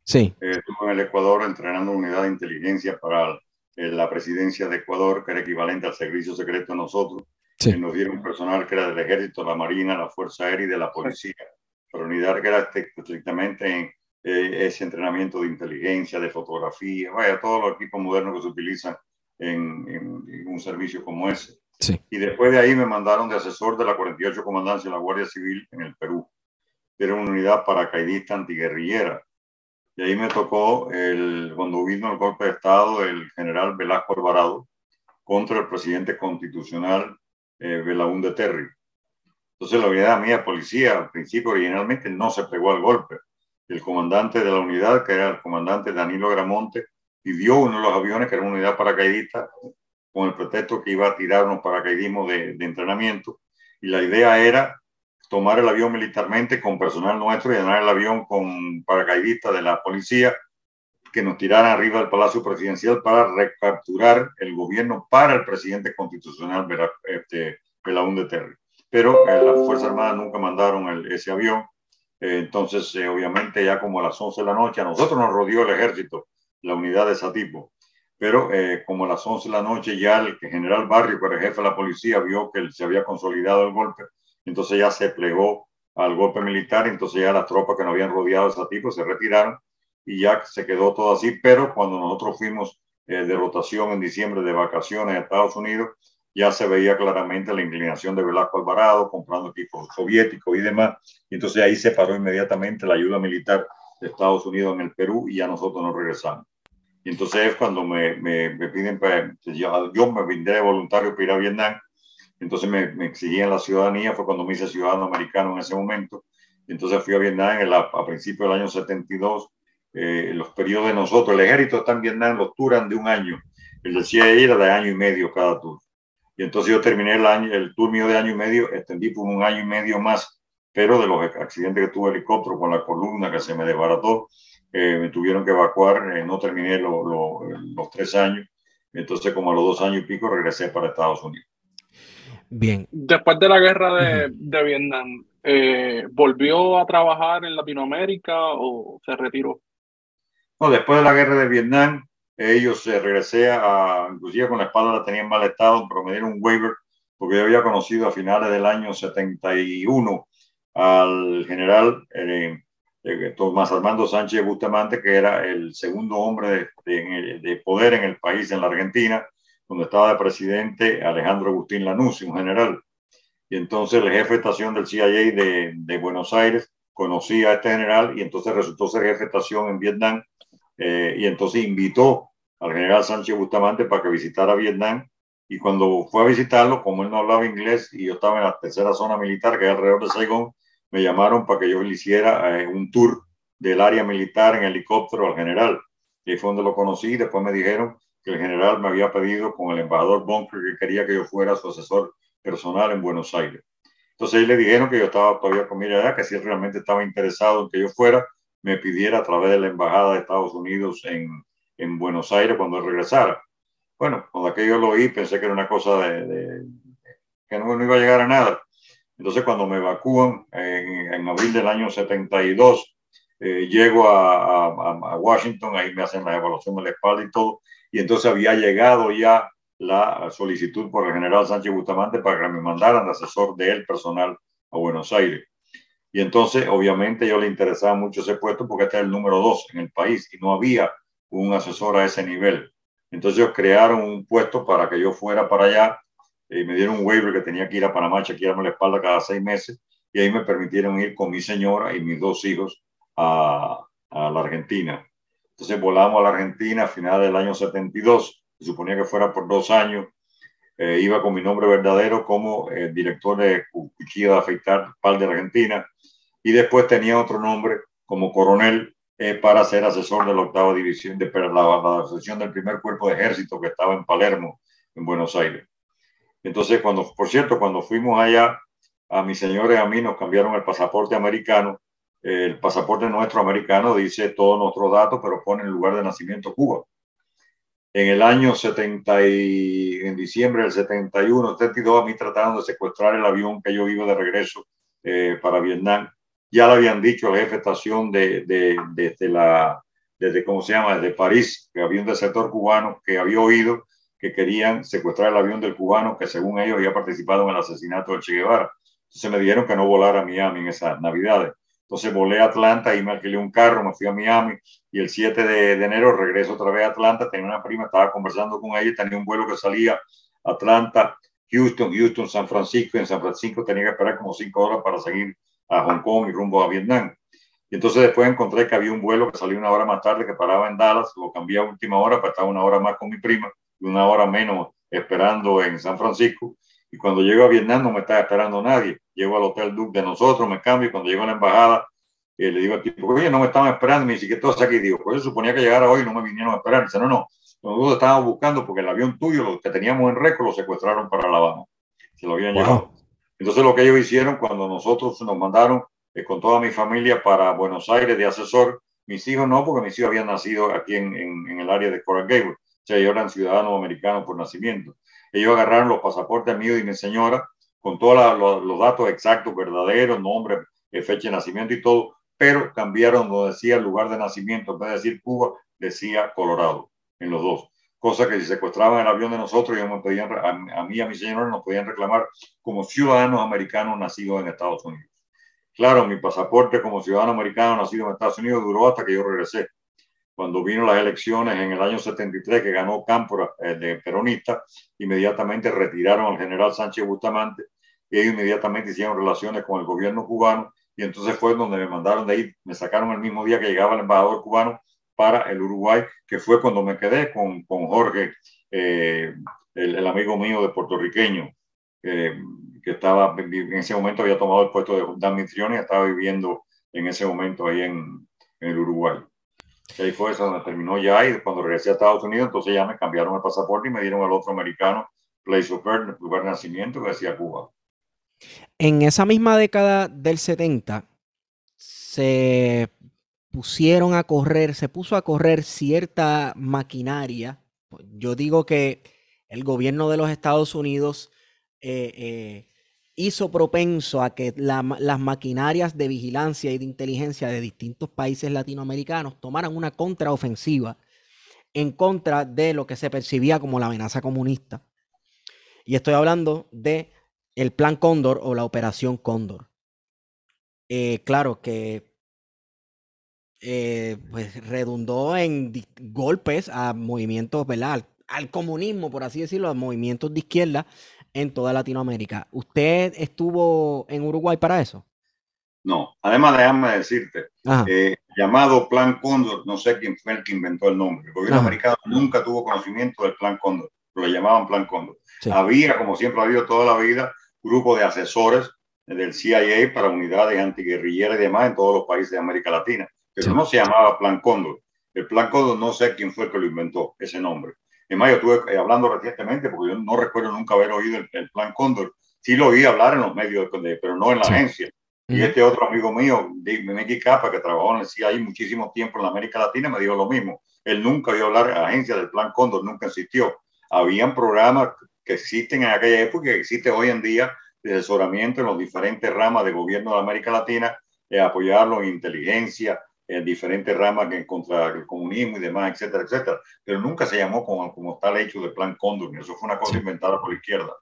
Sí. Eh, estuve en el Ecuador entrenando unidad de inteligencia para la presidencia de Ecuador, que era equivalente al servicio secreto de nosotros. Sí. nos dieron personal que era del ejército, la marina, la fuerza aérea y de la policía. Para unidad que era estrictamente en eh, ese entrenamiento de inteligencia, de fotografía, vaya, todos los equipos modernos que se utilizan en, un servicio como ese. Sí. Y después de ahí me mandaron de asesor de la 48 Comandancia de la Guardia Civil en el Perú. Era una unidad paracaidista antiguerrillera. Y ahí me tocó, el, cuando vino el golpe de Estado, el general Velasco Alvarado contra el presidente constitucional eh, Belaúnde Terry. Entonces la unidad mía, policía, al principio originalmente no se pegó al golpe. El comandante de la unidad, que era el comandante Danilo Gramonte, pidió uno de los aviones, que era una unidad paracaidista, con el pretexto que iba a tirar unos paracaidismos de, entrenamiento. Y la idea era tomar el avión militarmente con personal nuestro y llenar el avión con paracaidistas de la policía que nos tiraran arriba del Palacio Presidencial para recapturar el gobierno para el presidente constitucional este, de Terry. Pero eh, las Fuerzas Armadas nunca mandaron ese avión. Eh, entonces, eh, obviamente, ya como a las 11 de la noche, a nosotros nos rodeó el ejército, la unidad de Satipo. Pero como a las 11 de la noche ya el general Barrio, que era el jefe de la policía, vio que se había consolidado el golpe, entonces ya se plegó al golpe militar, entonces ya las tropas que nos habían rodeado de Satipo se retiraron y ya se quedó todo así, pero cuando nosotros fuimos eh, de rotación en diciembre de vacaciones a Estados Unidos, ya se veía claramente la inclinación de Velasco Alvarado comprando equipos soviéticos y demás, y entonces ahí se paró inmediatamente la ayuda militar de Estados Unidos en el Perú y ya nosotros nos regresamos. Y entonces es cuando me, me, me piden, pues, yo, me vine de voluntario para ir a Vietnam, entonces me, me exigían la ciudadanía, fue cuando me hice ciudadano americano en ese momento, entonces fui a Vietnam en a, a principios del año 72 eh, los periodos de nosotros. El ejército está en Vietnam, los duran de un año. El de CIA era de año y medio cada tour. Y entonces yo terminé el, año, el tour mío de año y medio, extendí por un año y medio más, pero de los accidentes que tuve helicóptero con la columna que se me desbarató, eh, me tuvieron que evacuar, eh, no terminé los tres años, entonces como a los dos años y pico regresé para Estados Unidos. Bien. Después de la guerra de, de Vietnam, ¿volvió a trabajar en Latinoamérica o se retiró? después de la guerra de Vietnam, ellos se regresé a, inclusive con la espalda la tenían mal estado, pero me dieron un waiver porque yo había conocido a finales del año 71 al general eh, eh, Tomás Armando Sánchez Bustamante, que era el segundo hombre de, de, poder en el país, en la Argentina, donde estaba de presidente Alejandro Agustín Lanús, un general. y entonces el jefe de estación del CIA de, de Buenos Aires conocía a este general y entonces resultó ser jefe de estación en Vietnam eh, y entonces invitó al general Sánchez Bustamante para que visitara Vietnam y cuando fue a visitarlo, como él no hablaba inglés y yo estaba en la tercera zona militar, que es alrededor de Saigón, me llamaron para que yo le hiciera eh, un tour del área militar en helicóptero al general. Y fue donde lo conocí. Después me dijeron que el general me había pedido con el embajador Bunker que quería que yo fuera su asesor personal en Buenos Aires. Entonces ahí le dijeron que yo estaba todavía con mi edad, que si él realmente estaba interesado en que yo fuera, me pidiera a través de la embajada de Estados Unidos en, en Buenos Aires cuando regresara. Bueno, cuando aquello lo oí, pensé que era una cosa de, que no, iba a llegar a nada. Entonces, cuando me evacúan en, abril del año 72, eh, llego a, Washington, ahí me hacen la evaluación de la espalda y todo, y entonces había llegado ya la solicitud por el general Sánchez Bustamante para que me mandaran asesor de él personal a Buenos Aires. Y entonces, obviamente, yo le interesaba mucho ese puesto porque este es el número dos en el país y no había un asesor a ese nivel. Entonces ellos crearon un puesto para que yo fuera para allá y me dieron un waiver que tenía que ir a Panamá, chequearme la espalda cada seis meses y ahí me permitieron ir con mi señora y mis dos hijos a, a la Argentina. Entonces volamos a la Argentina a finales del año 72, se suponía que fuera por dos años. Eh, iba con mi nombre verdadero como eh, director de cuchilla de afeitar PAL de Argentina y después tenía otro nombre como coronel eh, para ser asesor de la octava división, de la, la del primer cuerpo de ejército que estaba en Palermo, en Buenos Aires. Entonces, cuando, por cierto, cuando fuimos allá, a mis señores y a mí nos cambiaron el pasaporte americano. el pasaporte nuestro americano dice todos nuestros datos, pero pone el lugar de nacimiento Cuba. En el año 70 y en diciembre del 71, 72, a mí trataron de secuestrar el avión que yo iba de regreso eh, para Vietnam ya le habían dicho al jefe de estación de, de, desde la, desde, ¿cómo se llama? Desde París, que había un desertor cubano que había oído que querían secuestrar el avión del cubano que según ellos había participado en el asesinato de Che Guevara. Entonces me dijeron que no volara a Miami en esas navidades. Entonces volé a Atlanta y me alquilé un carro, me fui a Miami y el 7 de, enero regreso otra vez a Atlanta. Tenía una prima, estaba conversando con ella, tenía un vuelo que salía Atlanta, Houston, Houston, San Francisco. En San Francisco tenía que esperar como cinco horas para seguir a Hong Kong y rumbo a Vietnam. Y entonces después encontré que había un vuelo que salió una hora más tarde que paraba en Dallas, lo cambié a última hora para estar una hora más con mi prima y una hora menos esperando en San Francisco. Y cuando llego a Vietnam no me estaba esperando nadie. Llego al Hotel Duke de nosotros, me cambio y cuando llego a la embajada eh, le digo al tipo, oye, no me estaban esperando. Me dice, ¿qué estás aquí? Digo, pues yo suponía que llegara hoy no me vinieron a esperar. Dice, no, no, nosotros estábamos buscando porque el avión tuyo, lo que teníamos en récord, lo secuestraron para Alabama. Se lo habían llevado. Entonces lo que ellos hicieron cuando nosotros nos mandaron eh, con toda mi familia para Buenos Aires de asesor. Mis hijos no, porque mis hijos habían nacido aquí en, en, el área de Coral Gables. Sea, ellos eran ciudadanos americanos por nacimiento. Ellos agarraron los pasaportes míos y mi señora con todos los, datos exactos, verdaderos, nombre, eh, fecha de nacimiento y todo, pero cambiaron donde decía el lugar de nacimiento. En vez de decir Cuba, decía Colorado, en los dos. Cosa que si secuestraban el avión de nosotros, ellos me pedían, a, a mí y a mi señora nos podían reclamar como ciudadanos americanos nacidos en Estados Unidos. Claro, mi pasaporte como ciudadano americano nacido en Estados Unidos duró hasta que yo regresé. Cuando vino las elecciones en el año 73 que ganó Cámpora, el de peronista, inmediatamente retiraron al general Sánchez Bustamante y ellos inmediatamente hicieron relaciones con el gobierno cubano y entonces fue donde me mandaron de ahí, me sacaron el mismo día que llegaba el embajador cubano para el Uruguay, que fue cuando me quedé con, con Jorge, eh, el, el, amigo mío de puertorriqueño. Eh, que estaba en ese momento había tomado el puesto de, anfitrión y estaba viviendo en ese momento ahí en, en el Uruguay. Y ahí fue donde terminó ya y cuando regresé a Estados Unidos, entonces ya me cambiaron el pasaporte y me dieron el otro americano, Place of Birth, lugar de nacimiento, que decía Cuba. En esa misma década del 70 se pusieron a correr, se puso a correr cierta maquinaria. Yo digo que el gobierno de los Estados Unidos eh, eh, hizo propenso a que las maquinarias de vigilancia y de inteligencia de distintos países latinoamericanos tomaran una contraofensiva en contra de lo que se percibía como la amenaza comunista. Y estoy hablando de el Plan Cóndor o la Operación Cóndor. Eh, claro que eh, pues redundó en golpes a movimientos, ¿verdad? Al, al, comunismo, por así decirlo, a movimientos de izquierda en toda Latinoamérica. ¿Usted estuvo en Uruguay para eso? No, además déjame decirte, eh, llamado Plan Cóndor, no sé quién fue el que inventó el nombre. El gobierno americano nunca tuvo conocimiento del Plan Cóndor, lo llamaban Plan Cóndor. Había, como siempre ha habido toda la vida, grupo de asesores del CIA para unidades antiguerrilleras y demás en todos los países de América Latina, pero no se llamaba Plan Cóndor. El Plan Cóndor no sé quién fue el que lo inventó, ese nombre. Es más, yo estuve eh, hablando recientemente, porque yo no recuerdo nunca haber oído el, Plan Cóndor. Sí lo oí hablar en los medios, pero no en la agencia. Y este otro amigo mío, Miki Capa, que trabajó en el CIA muchísimo tiempo en América Latina, me dijo lo mismo. Él nunca oyó hablar, la agencia del Plan Cóndor nunca existió. Habían programas que existen en aquella época y que existe hoy en día de asesoramiento en las diferentes ramas de gobierno de América Latina, de apoyarlo en inteligencia, en diferentes ramas que contra el comunismo y demás, etcétera, etcétera. Pero nunca se llamó como, como tal hecho de Plan Cóndor. Eso fue una cosa inventada por la izquierda.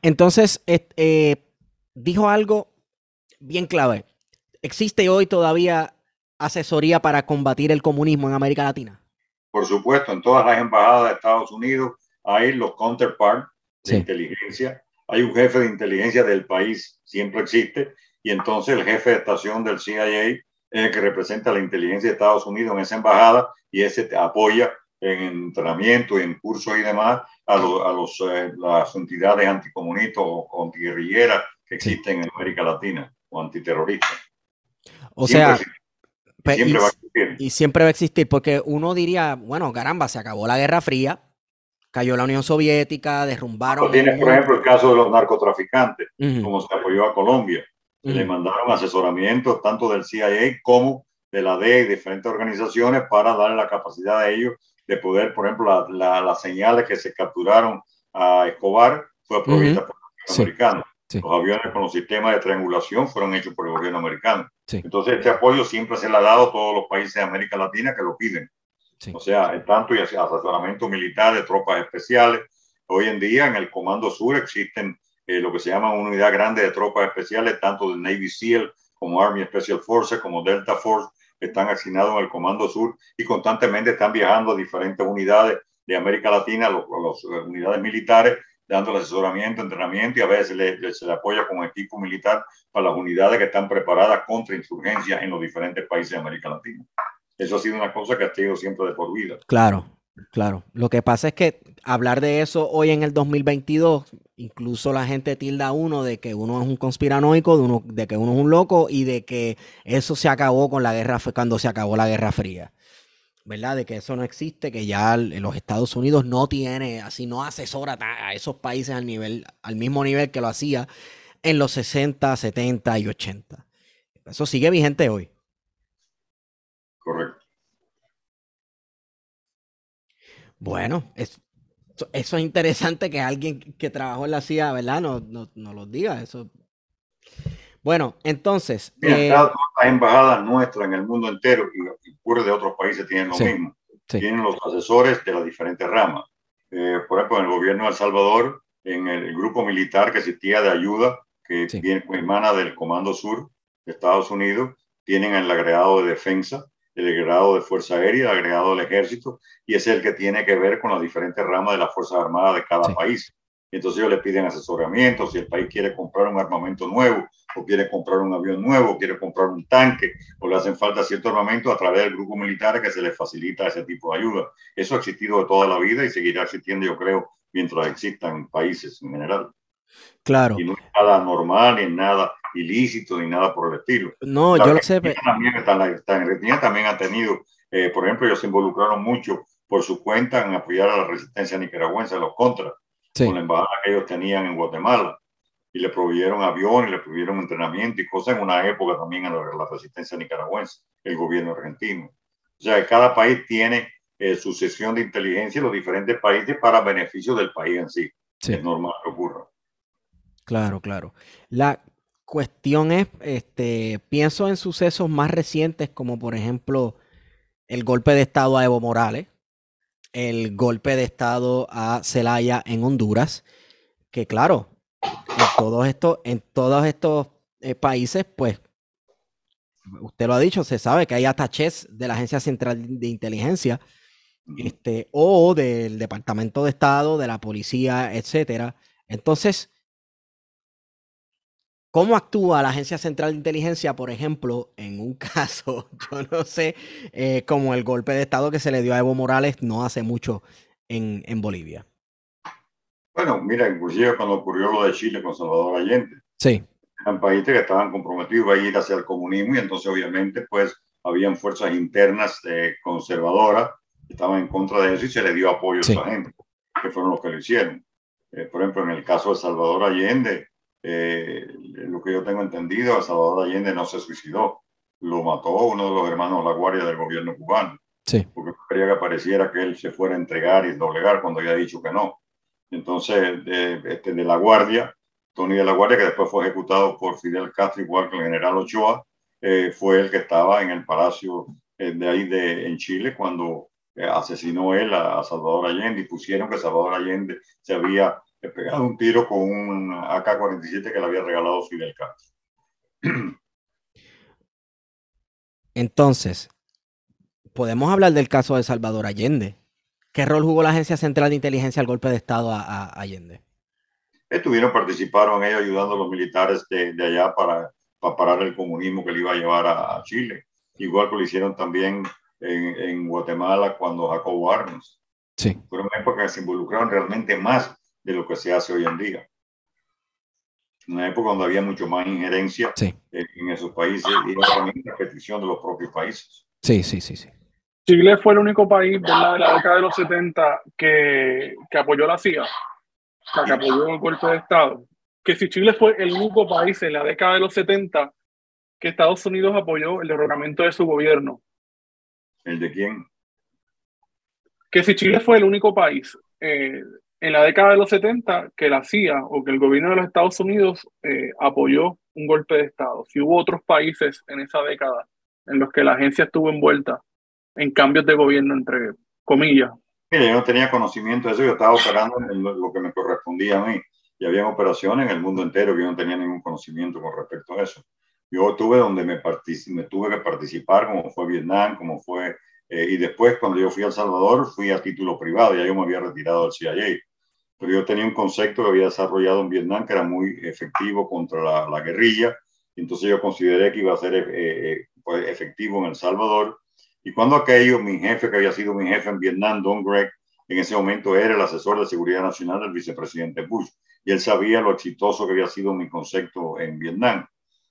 Entonces, eh, dijo algo bien clave. ¿Existe hoy todavía asesoría para combatir el comunismo en América Latina? Por supuesto, en todas las embajadas de Estados Unidos hay los counterparts de inteligencia. Hay un jefe de inteligencia del país, siempre existe, y entonces el jefe de estación del CIA es el que representa la inteligencia de Estados Unidos en esa embajada y ese apoya en entrenamiento y en cursos y demás a, a los, eh, las entidades anticomunistas o antiguerrilleras que existen en América Latina o antiterrorista. O sea, siempre y, va a existir. y siempre va a existir, porque uno diría, bueno, caramba, se acabó la Guerra Fría, cayó la Unión Soviética, derrumbaron. Tienes, por ejemplo, el caso de los narcotraficantes, como se apoyó a Colombia. Le mandaron asesoramiento tanto del CIA como de la DEA y diferentes organizaciones para darle la capacidad a ellos de poder, por ejemplo, las señales que se capturaron a Escobar fue provista por los americanos. Los aviones con los sistemas de triangulación fueron hechos por el gobierno americano. Entonces, este apoyo siempre se le ha dado a todos los países de América Latina que lo piden. O sea, tanto y asesoramiento militar de tropas especiales. Hoy en día en el Comando Sur existen eh, lo que se llama una unidad grande de tropas especiales, tanto de Navy SEAL como Army Special Forces, como Delta Force, están asignados en el Comando Sur y constantemente están viajando a diferentes unidades de América Latina, las unidades militares, dando asesoramiento, entrenamiento y a veces se le apoya con equipo militar para las unidades que están preparadas contra insurgencia en los diferentes países de América Latina. Eso ha sido una cosa que ha tenido siempre de por vida. Claro, claro. Lo que pasa es que hablar de eso hoy en el 2022, incluso la gente tilda uno de que uno es un conspiranoico, de, uno, de que uno es un loco y de que eso se acabó con la guerra, cuando se acabó la Guerra Fría. ¿verdad? De que eso no existe, que ya los Estados Unidos no tiene, así no asesora a esos países al nivel, al mismo nivel que lo hacía en los 60, 70 y 80. Eso sigue vigente hoy. Correcto. Bueno, es, eso es interesante que alguien que trabajó en la CIA, ¿verdad? No, no, no lo diga. Eso. Bueno, entonces. Eh, todas las embajadas nuestras en el mundo entero y, ocurre de otros países tienen lo mismo. Tienen los asesores de las diferentes ramas. Eh, por ejemplo, en el gobierno de El Salvador, en el grupo militar que existía de ayuda, que viene, emana del Comando Sur de Estados Unidos, tienen el agregado de defensa, el agregado de Fuerza Aérea, el agregado del Ejército, y es el que tiene que ver con las diferentes ramas de las Fuerzas Armadas de cada país. Entonces ellos le piden asesoramiento, si el país quiere comprar un armamento nuevo, o quiere comprar un avión nuevo, o quiere comprar un tanque, o le hacen falta cierto armamento a través del grupo militar que se les facilita ese tipo de ayuda. Eso ha existido de toda la vida y seguirá existiendo, yo creo, mientras existan países en general. Claro. Y no es nada normal, ni nada ilícito, ni nada por el estilo. No, yo lo sé. También, en también ha tenido, eh, por ejemplo, ellos se involucraron mucho por su cuenta en apoyar a la resistencia nicaragüense, a los contras, con la embajada que ellos tenían en Guatemala. Y le proveyeron aviones, le proveyeron entrenamiento y cosas en una época también a la, resistencia nicaragüense, el gobierno argentino. O sea, cada país tiene eh, su sesión de inteligencia en los diferentes países para beneficio del país en sí. sí. Es normal que ocurra. Claro, claro. La cuestión es, este, pienso en sucesos más recientes como por ejemplo el golpe de Estado a Evo Morales, el golpe de Estado a Celaya en Honduras, que claro, en todos estos, en todos estos eh, países, pues, usted lo ha dicho, se sabe que hay ataches de la Agencia Central de Inteligencia, este, o del Departamento de Estado, de la policía, etcétera, Entonces, ¿Cómo actúa la Agencia Central de Inteligencia, por ejemplo, en un caso, yo no sé, eh, como el golpe de Estado que se le dio a Evo Morales no hace mucho en, en Bolivia? Bueno, mira, inclusive cuando ocurrió lo de Chile con Salvador Allende. Sí. Eran países que estaban comprometidos a ir hacia el comunismo y entonces obviamente pues habían fuerzas internas eh, conservadoras que estaban en contra de eso y se le dio apoyo a esa gente, que fueron los que lo hicieron. Eh, por ejemplo, en el caso de Salvador Allende, eh, lo que yo tengo entendido, Salvador Allende no se suicidó, lo mató uno de los hermanos de la Guardia del gobierno cubano. Sí. Porque quería que pareciera que él se fuera a entregar y doblegar cuando había dicho que no. Entonces, de, este, de la Guardia, Tony de la Guardia, que después fue ejecutado por Fidel Castro, igual que el general Ochoa, eh, fue el que estaba en el palacio eh, de ahí de, en Chile cuando asesinó él a, a, Salvador Allende y pusieron que Salvador Allende se había he pegado un tiro con un AK-47 que le había regalado Fidel Castro. Entonces, podemos hablar del caso de Salvador Allende. ¿Qué rol jugó la Agencia Central de Inteligencia al golpe de Estado a, a Allende? Estuvieron, participaron ellos ayudando a los militares de, de allá para, para, parar el comunismo que le iba a llevar a, a Chile. Igual que lo hicieron también en, en Guatemala cuando Jacobo Arnes. Sí. Fueron épocas que se involucraron realmente más de lo que se hace hoy en día. Una época donde había mucho más injerencia sí. en esos países y también la petición de los propios países. Sí, sí, sí, sí. Chile fue el único país ¿verdad? de la década de los 70 que, que apoyó la CIA, o sea, que apoyó el golpe de Estado. Que si Chile fue el único país en la década de los 70 que Estados Unidos apoyó el derrocamiento de su gobierno. ¿El de quién? Que si Chile fue el único país eh, en la década de los 70 que la CIA o que el gobierno de los Estados Unidos eh, apoyó un golpe de Estado. Si hubo otros países en esa década en los que la agencia estuvo envuelta en cambios de gobierno, entre comillas. Mira, yo no tenía conocimiento de eso, yo estaba operando en lo que me correspondía a mí. Y había operaciones en el mundo entero que yo no tenía ningún conocimiento con respecto a eso. Yo estuve donde me, me tuve que participar, como fue Vietnam, como fue eh, y después, cuando yo fui a El Salvador, fui a título privado, ya yo me había retirado del CIA. Pero yo tenía un concepto que había desarrollado en Vietnam que era muy efectivo contra la, la guerrilla. Entonces yo consideré que iba a ser eh, eh, pues, efectivo en El Salvador. Y cuando aquello, mi jefe, que había sido mi jefe en Vietnam, Don Greg, en ese momento era el asesor de seguridad nacional del vicepresidente Bush. Y él sabía lo exitoso que había sido mi concepto en Vietnam.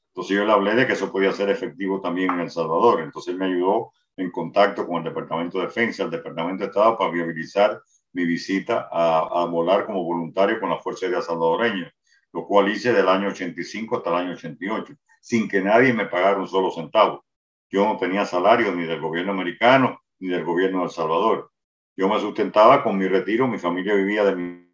Entonces yo le hablé de que eso podía ser efectivo también en El Salvador. Entonces él me ayudó en contacto con el Departamento de Defensa, el Departamento de Estado, para viabilizar mi visita a, a volar como voluntario con la Fuerza Aérea Salvadoreña, lo cual hice del año 85 hasta el año 88, sin que nadie me pagara un solo centavo. Yo no tenía salario ni del gobierno americano ni del gobierno de El Salvador. Yo me sustentaba con mi retiro, mi familia vivía de mi,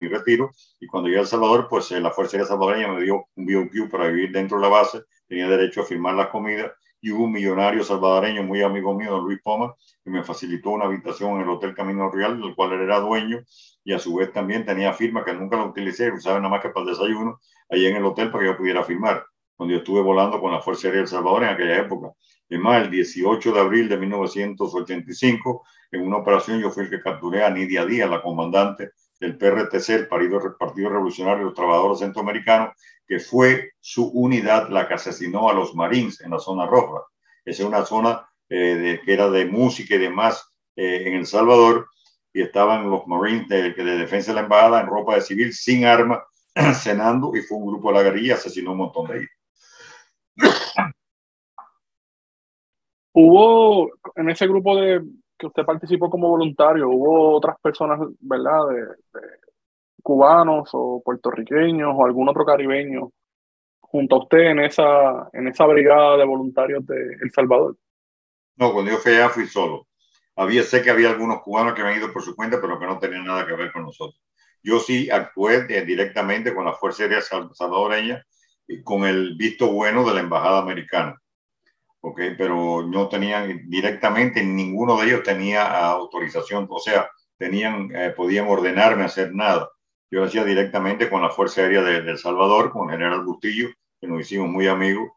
mi retiro, y cuando llegué a El Salvador, pues eh, la Fuerza Aérea Salvadoreña me dio un BOQ para vivir dentro de la base, tenía derecho a firmar las comidas y hubo un millonario salvadoreño muy amigo mío, Luis Poma, que me facilitó una habitación en el Hotel Camino Real, del cual él era dueño, y a su vez también tenía firma que nunca la utilicé, usaba nada más que para el desayuno, ahí en el hotel para que yo pudiera firmar, cuando yo estuve volando con la Fuerza Aérea del Salvador en aquella época. Es más, el 18 de abril de 1985, en una operación yo fui el que capturé a Nidia Díaz, la comandante del PRTC, el Partido, Partido Revolucionario de los Trabajadores Centroamericanos, que fue su unidad la que asesinó a los Marines en la zona roja. Esa es una zona eh, que era de música y demás eh, en El Salvador, y estaban los Marines de, de, defensa de la embajada en ropa de civil, sin arma, cenando, y fue un grupo de la guerrilla, asesinó un montón de ellos. Hubo en ese grupo de que usted participó como voluntario, hubo otras personas, ¿verdad? De, cubanos o puertorriqueños o algún otro caribeño junto a usted en esa, en esa brigada de voluntarios de El Salvador? No, cuando yo fui allá fui solo. Había, sé que había algunos cubanos que habían ido por su cuenta, pero que no tenían nada que ver con nosotros. Yo sí actué directamente con la Fuerza Aérea Salvadoreña y con el visto bueno de la Embajada Americana. ¿Ok? Pero no tenían directamente, ninguno de ellos tenía autorización, o sea, tenían, eh, podían ordenarme hacer nada. Yo lo hacía directamente con la Fuerza Aérea de, de, El Salvador, con general Bustillo, que nos hicimos muy amigos.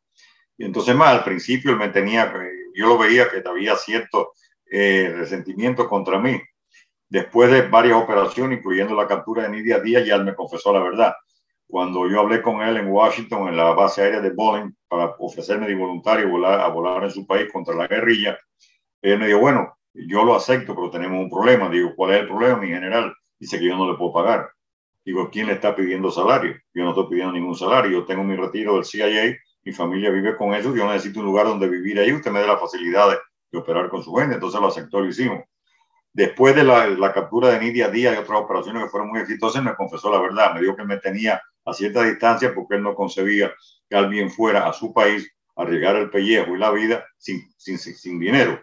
Y entonces más, al principio él me tenía, yo lo veía que había cierto eh, resentimiento contra mí. Después de varias operaciones, incluyendo la captura de Nidia Díaz, ya él me confesó la verdad. Cuando yo hablé con él en Washington, en la base aérea de Bolling, para ofrecerme de voluntario volar, a volar en su país contra la guerrilla, él me dijo, bueno, yo lo acepto, pero tenemos un problema. Digo, ¿cuál es el problema, mi general? Dice que yo no le puedo pagar. Digo, ¿quién le está pidiendo salario? Yo no estoy pidiendo ningún salario. Yo tengo mi retiro del CIA, mi familia vive con eso, yo necesito un lugar donde vivir ahí. Usted me dé la facilidad de, operar con su gente. Entonces lo aceptó lo hicimos. Después de la, la, captura de Nidia Díaz y otras operaciones que fueron muy exitosas, me confesó la verdad. Me dijo que me tenía a cierta distancia porque él no concebía que alguien fuera a su país a arriesgar el pellejo y la vida sin, sin, sin dinero.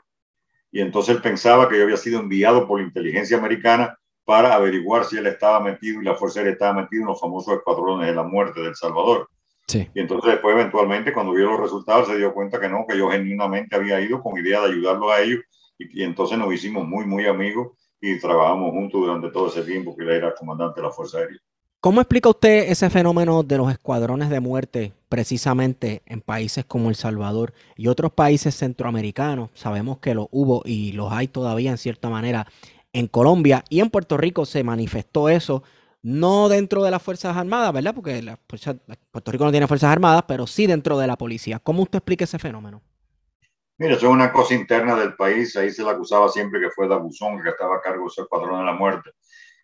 Y entonces él pensaba que yo había sido enviado por la inteligencia americana para averiguar si él estaba metido y la Fuerza Aérea estaba metido en los famosos escuadrones de la muerte del Salvador. Sí. Y entonces después eventualmente cuando vio los resultados se dio cuenta que no, que yo genuinamente había ido con idea de ayudarlo a ellos y, entonces nos hicimos muy, muy amigos y trabajamos juntos durante todo ese tiempo que él era comandante de la Fuerza Aérea. ¿Cómo explica usted ese fenómeno de los escuadrones de muerte precisamente en países como El Salvador y otros países centroamericanos? Sabemos que lo hubo y los hay todavía en cierta manera en Colombia y en Puerto Rico se manifestó eso, no dentro de las Fuerzas Armadas, ¿verdad? Porque la Puerto Rico no tiene Fuerzas Armadas, pero sí dentro de la policía. ¿Cómo usted explica ese fenómeno? Mira, eso es una cosa interna del país. Ahí se le acusaba siempre que fue Dabuzón que estaba a cargo de ese cuadrón de la muerte.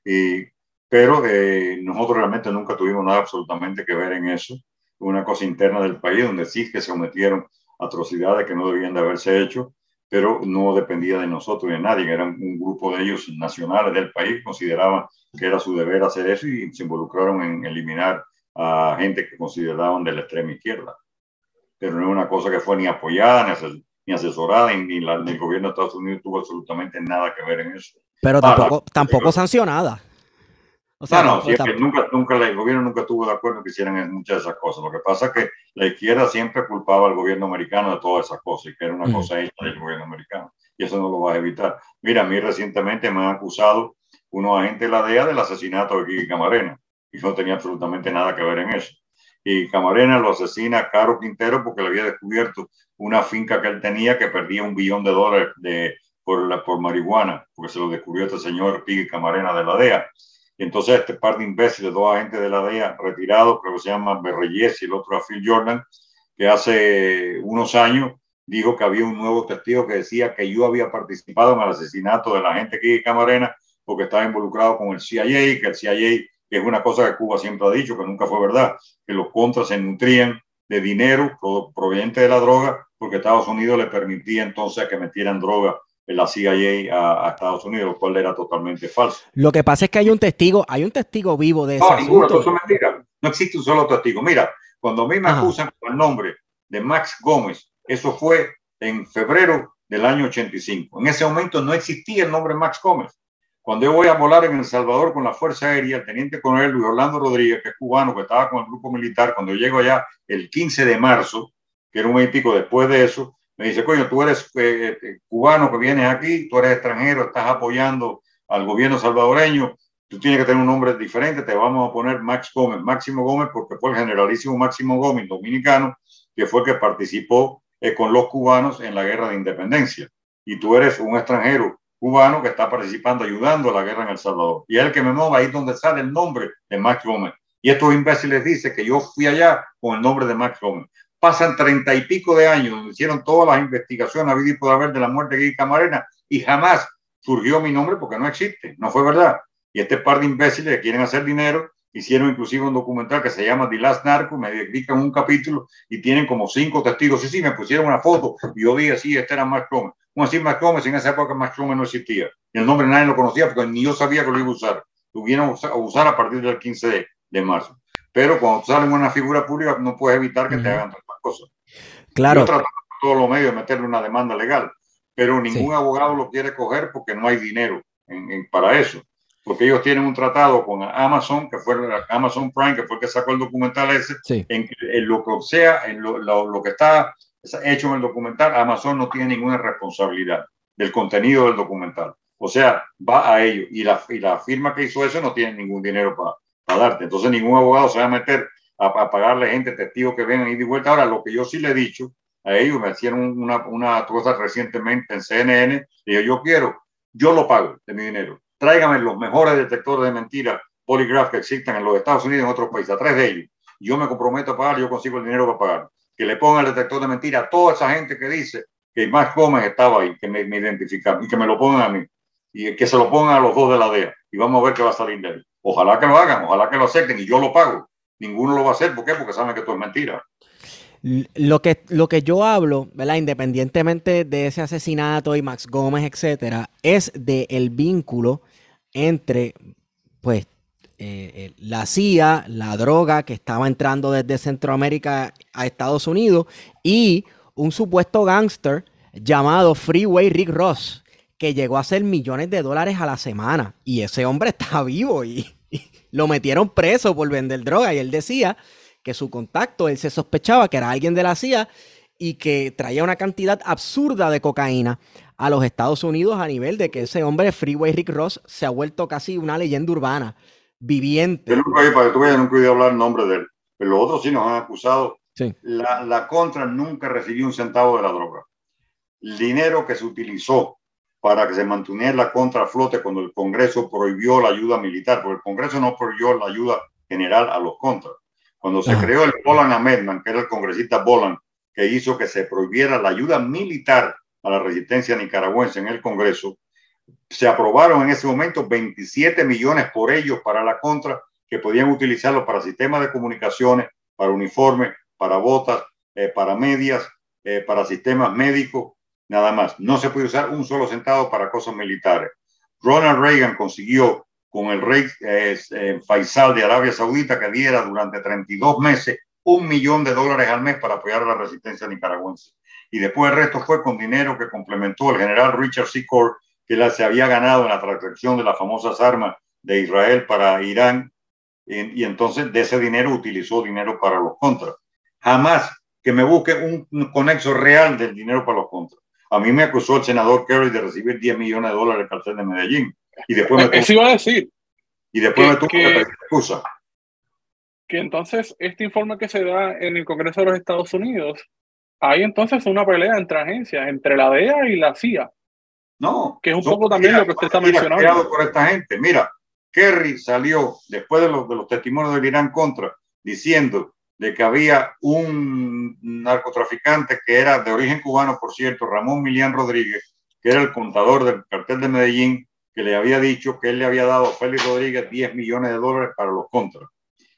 Y, pero eh, nosotros realmente nunca tuvimos nada absolutamente que ver en eso. Una cosa interna del país donde sí que se cometieron atrocidades que no debían de haberse hecho pero no dependía de nosotros ni de nadie, era un grupo de ellos nacionales del país, consideraban que era su deber hacer eso y se involucraron en eliminar a gente que consideraban de la extrema izquierda. Pero no es una cosa que fue ni apoyada, ni, asesorada, ni, la, el gobierno de Estados Unidos tuvo absolutamente nada que ver en eso. Pero tampoco, tampoco sancionada. O sea, no, no, que nunca, nunca, el gobierno nunca estuvo de acuerdo que hicieran muchas de esas cosas. Lo que pasa es que la izquierda siempre culpaba al gobierno americano de todas esas cosas y que era una cosa hecha del gobierno americano. Y eso no lo va a evitar. Mira, a mí recientemente me han acusado unos agentes de la DEA del asesinato de Kiki Camarena y no tenía absolutamente nada que ver en eso. Y Camarena lo asesina a Caro Quintero porque le había descubierto una finca que él tenía que perdía un billón de dólares de, por, la, por marihuana, porque se lo descubrió este señor Kiki Camarena de la DEA y entonces este par de imbéciles, dos agentes de la DEA retirados, creo que se llaman Berreyes y el otro a Phil Jordan, que hace unos años dijo que había un nuevo testigo que decía que yo había participado en el asesinato de la gente aquí de Camarena porque estaba involucrado con el CIA, que el CIA, es una cosa que Cuba siempre ha dicho, que nunca fue verdad, que los contras se nutrían de dinero proveniente de la droga porque Estados Unidos le permitía entonces que metieran droga la CIA a, Estados Unidos, lo cual era totalmente falso. Lo que pasa es que hay un testigo, hay un testigo vivo de eso. No, ninguno, eso es mentira. No existe un solo testigo. Mira, cuando a mí me acusan con el nombre de Max Gómez, eso fue en febrero del año 85. En ese momento no existía el nombre Max Gómez. Cuando yo voy a volar en El Salvador con la Fuerza Aérea, el teniente coronel Luis Orlando Rodríguez, que es cubano, que estaba con el grupo militar, cuando llego allá el 15 de marzo, que era un mes y pico después de eso, me dice, coño, tú eres eh, eh, cubano que vienes aquí, tú eres extranjero, estás apoyando al gobierno salvadoreño, tú tienes que tener un nombre diferente, te vamos a poner Max Gómez, Máximo Gómez, porque fue el generalísimo Máximo Gómez, dominicano, que fue el que participó eh, con los cubanos en la guerra de independencia. Y tú eres un extranjero cubano que está participando, ayudando a la guerra en El Salvador. Y es el que me mueve ahí donde sale el nombre de Max Gómez. Y estos imbéciles dicen que yo fui allá con el nombre de Max Gómez pasan treinta y pico de años, donde hicieron todas las investigaciones a y por haber de la muerte de Guy Camarena y jamás surgió mi nombre porque no existe, no fue verdad. Y este par de imbéciles que quieren hacer dinero hicieron inclusive un documental que se llama The Last Narco, me dedican un capítulo y tienen como cinco testigos. Sí, sí, me pusieron una foto y yo dije, sí, este era Max Gómez. ¿Cómo así Max Gómez? En esa época Max Gómez no existía. Y el nombre nadie lo conocía porque ni yo sabía que lo iba a usar. Lo hubieran a usar a partir del 15 de, de marzo. Pero cuando salen una figura pública no puedes evitar que te hagan cosas. Claro. Yo trato todos los medios de meterle una demanda legal, pero ningún abogado lo quiere coger porque no hay dinero para eso. Porque ellos tienen un tratado con Amazon, que fue Amazon Prime, que fue el que sacó el documental ese, en, lo que sea, en lo, que está hecho en el documental, Amazon no tiene ninguna responsabilidad del contenido del documental. O sea, va a ellos. Y la, y la firma que hizo eso no tiene ningún dinero para, para darte. Entonces, ningún abogado se va a meter a, pagarle gente, testigos que vengan y de vuelta. Ahora, lo que yo sí le he dicho a ellos, me hicieron una, una cosa recientemente en CNN, y yo quiero, yo lo pago de mi dinero, tráigame los mejores detectores de mentiras poligraph que existen en los Estados Unidos y en otros países, a tres de ellos. Yo me comprometo a pagar, yo consigo el dinero para pagar. Que le ponga el detector de mentiras a toda esa gente que dice que Max Gómez estaba ahí, que me, me identificaron y que me lo pongan a mí. Y que se lo pongan a los dos de la DEA. Y vamos a ver qué va a salir de él. Ojalá que lo hagan, ojalá que lo acepten y yo lo pago. Ninguno lo va a hacer. ¿Por qué? Porque saben que esto es mentira. Lo que, lo que yo hablo, ¿verdad? Independientemente de ese asesinato y Max Gómez, etcétera, es del el vínculo entre, pues, eh, eh, la CIA, la droga que estaba entrando desde Centroamérica a Estados Unidos y un supuesto gángster llamado Freeway Rick Ross, que llegó a hacer millones de dólares a la semana. Y ese hombre está vivo y lo metieron preso por vender droga. Y él decía que su contacto, él se sospechaba que era alguien de la CIA y que traía una cantidad absurda de cocaína a los Estados Unidos a nivel de que ese hombre, Freeway Rick Ross, se ha vuelto casi una leyenda urbana viviente. Yo nunca, para que tú veas, nunca he oído hablar el nombre de él, pero los otros sí nos han acusado. Sí. La, la contra nunca recibió un centavo de la droga. El dinero que se utilizó para que se mantuviera la contra a flote cuando el Congreso prohibió la ayuda militar, porque el Congreso no prohibió la ayuda general a los contras. Cuando se creó el Boland Amendment, que era el congresista Boland, que hizo que se prohibiera la ayuda militar a la resistencia nicaragüense en el Congreso, se aprobaron en ese momento 27 millones por ellos para la contra, que podían utilizarlo para sistemas de comunicaciones, para uniformes, para botas, eh, para medias, eh, para sistemas médicos, nada más. No se puede usar un solo centavo para cosas militares. Ronald Reagan consiguió con el rey eh, Faisal de Arabia Saudita que diera durante 32 meses un millón de dólares al mes para apoyar a la resistencia nicaragüense. Y después el resto fue con dinero que complementó el general Richard. Core, que la, se había ganado en la transacción de las famosas armas de Israel para Irán. Y, y entonces de ese dinero utilizó dinero para los contras. Jamás que me busque un, un conexo real del dinero para los contras. A mí me acusó el senador Kerry de recibir 10 millones de dólares del cartel de Medellín. Y después me tuvo, Eso iba a decir. Y después que, me tuvo que, que excusa. Que entonces este informe que se da en el Congreso de los Estados Unidos, hay entonces una pelea entre agencias, entre la DEA y la CIA. No. Que es un poco también mira, lo que usted está mencionando. por esta gente. Mira, Kerry salió después de los, de los testimonios del Irán contra diciendo de que había un narcotraficante que era de origen cubano, por cierto, Ramón Milián Rodríguez, que era el contador del cartel de Medellín, que le había dicho que él le había dado a Félix Rodríguez 10 millones de dólares para los contras.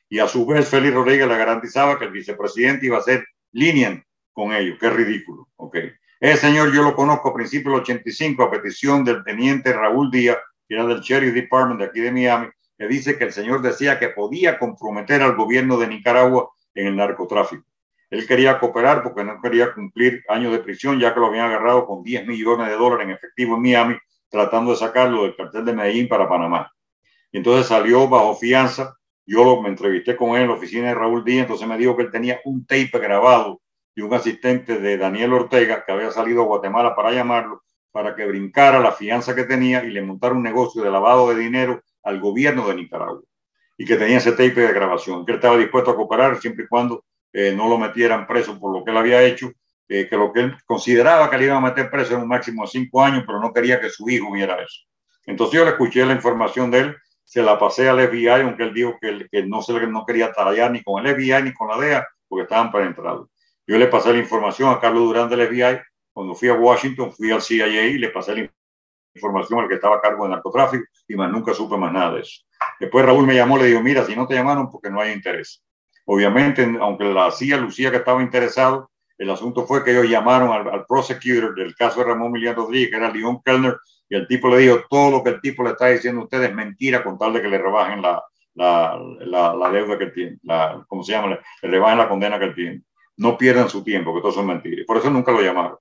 Y a su vez Félix Rodríguez le garantizaba que el vicepresidente iba a ser lenient con ellos. Qué ridículo. Okay. Ese señor yo lo conozco a principios del 85 a petición del teniente Raúl Díaz, que era del Sheriff Department de aquí de Miami, que dice que el señor decía que podía comprometer al gobierno de Nicaragua en el narcotráfico. Él quería cooperar porque no quería cumplir años de prisión, ya que lo habían agarrado con 10 millones de dólares en efectivo en Miami, tratando de sacarlo del cartel de Medellín para Panamá. Entonces salió bajo fianza. Yo lo, me entrevisté con él en la oficina de Raúl Díaz, entonces me dijo que él tenía un tape grabado de un asistente de Daniel Ortega que había salido a Guatemala para llamarlo, para que brincara la fianza que tenía y le montara un negocio de lavado de dinero al gobierno de Nicaragua y que tenía ese tape de grabación, que él estaba dispuesto a cooperar siempre y cuando eh, no lo metieran preso por lo que él había hecho, eh, que lo que él consideraba que le iban a meter preso en un máximo de cinco años, pero no quería que su hijo viera eso. Entonces yo le escuché la información de él, se la pasé al FBI, aunque él dijo que, que no, se, no quería tallar ni con el FBI ni con la DEA, porque estaban penetrados. Yo le pasé la información a Carlos Durán del FBI, cuando fui a Washington, fui al CIA y le pasé la información al que estaba a cargo de narcotráfico y más nunca supe más nada de eso. Después Raúl me llamó, le dijo, mira, si no te llamaron porque no hay interés. Obviamente, aunque la CIA lucía que estaba interesado, el asunto fue que ellos llamaron al, prosecutor del caso de Ramón Milián Rodríguez, que era León Kellner, y el tipo le dijo, todo lo que el tipo le está diciendo a ustedes es mentira con tal de que le rebajen la, la, deuda que tiene, ¿cómo se llama? Le rebajen la condena que él tiene. No pierdan su tiempo, que todo son mentiras. Por eso nunca lo llamaron.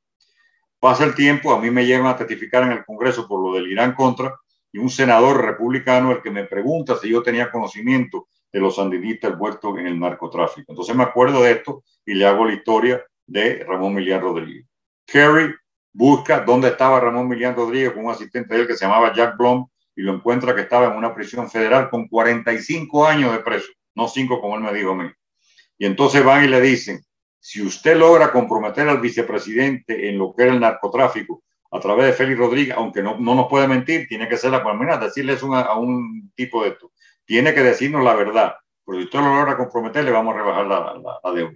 Pasa el tiempo, a mí me llegan a testificar en el Congreso por lo del Irán contra, y un senador republicano el que me pregunta si yo tenía conocimiento de los sandinistas envueltos en el narcotráfico. Entonces me acuerdo de esto y le hago la historia de Ramón Milián Rodríguez. Kerry busca dónde estaba Ramón Milián Rodríguez con un asistente de él que se llamaba Jack Blom y lo encuentra que estaba en una prisión federal con 45 años de preso, no 5 como él me dijo a mí. Y entonces van y le dicen, si usted logra comprometer al vicepresidente en lo que era el narcotráfico, a través de Félix Rodríguez, aunque no, no nos puede mentir, tiene que ser la palmera, decirle eso a un tipo de esto. Tiene que decirnos la verdad, porque si usted lo logra comprometer, le vamos a rebajar la, la, deuda.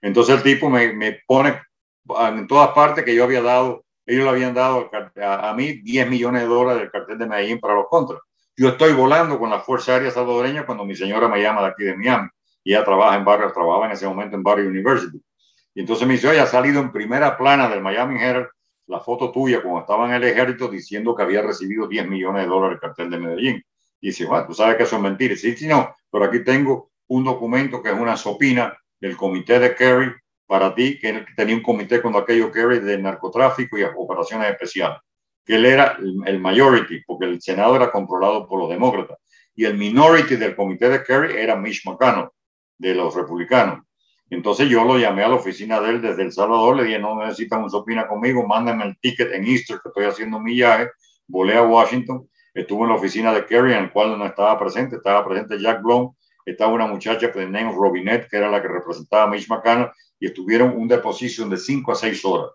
Entonces el tipo me, me, pone en todas partes que yo había dado, ellos le habían dado a, a, mí 10 millones de dólares del cartel de Medellín para los contras. Yo estoy volando con la Fuerza Aérea Salvadoreña cuando mi señora me llama de aquí de Miami y ella trabaja en barrio, trabajaba en ese momento en Barrio University. Y entonces me dice, oye, ha salido en primera plana del Miami Herald la foto tuya cuando estaba en el ejército diciendo que había recibido 10 millones de dólares el cartel de Medellín. Y dice, bueno, tú sabes que eso es mentira. Sí, sí, no, pero aquí tengo un documento que es una sopina del comité de Kerry para ti, que tenía un comité cuando aquello Kerry de narcotráfico y operaciones especiales, que él era el, majority, porque el Senado era controlado por los demócratas, y el minority del comité de Kerry era Mitch McConnell, de los republicanos. Entonces yo lo llamé a la oficina de él desde El Salvador, le dije, no necesitan un sopina conmigo, mándame el ticket en Easter que estoy haciendo un millaje, volé a Washington, estuve en la oficina de Kerry, en el cual no estaba presente, estaba presente Jack Blom, estaba una muchacha de nombre Robinette, que era la que representaba a Mitch McConnell, y estuvieron un deposición de 5 a 6 horas.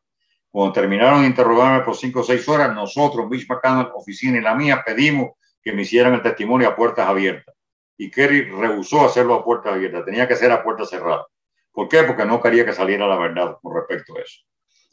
Cuando terminaron de interrogarme por 5 o 6 horas, nosotros, Mitch McConnell, oficina y la mía, pedimos que me hicieran el testimonio a puertas abiertas. Y Kerry rehusó hacerlo a puertas abiertas, tenía que ser a puertas cerradas. ¿Por qué? Porque no quería que saliera la verdad con respecto a eso.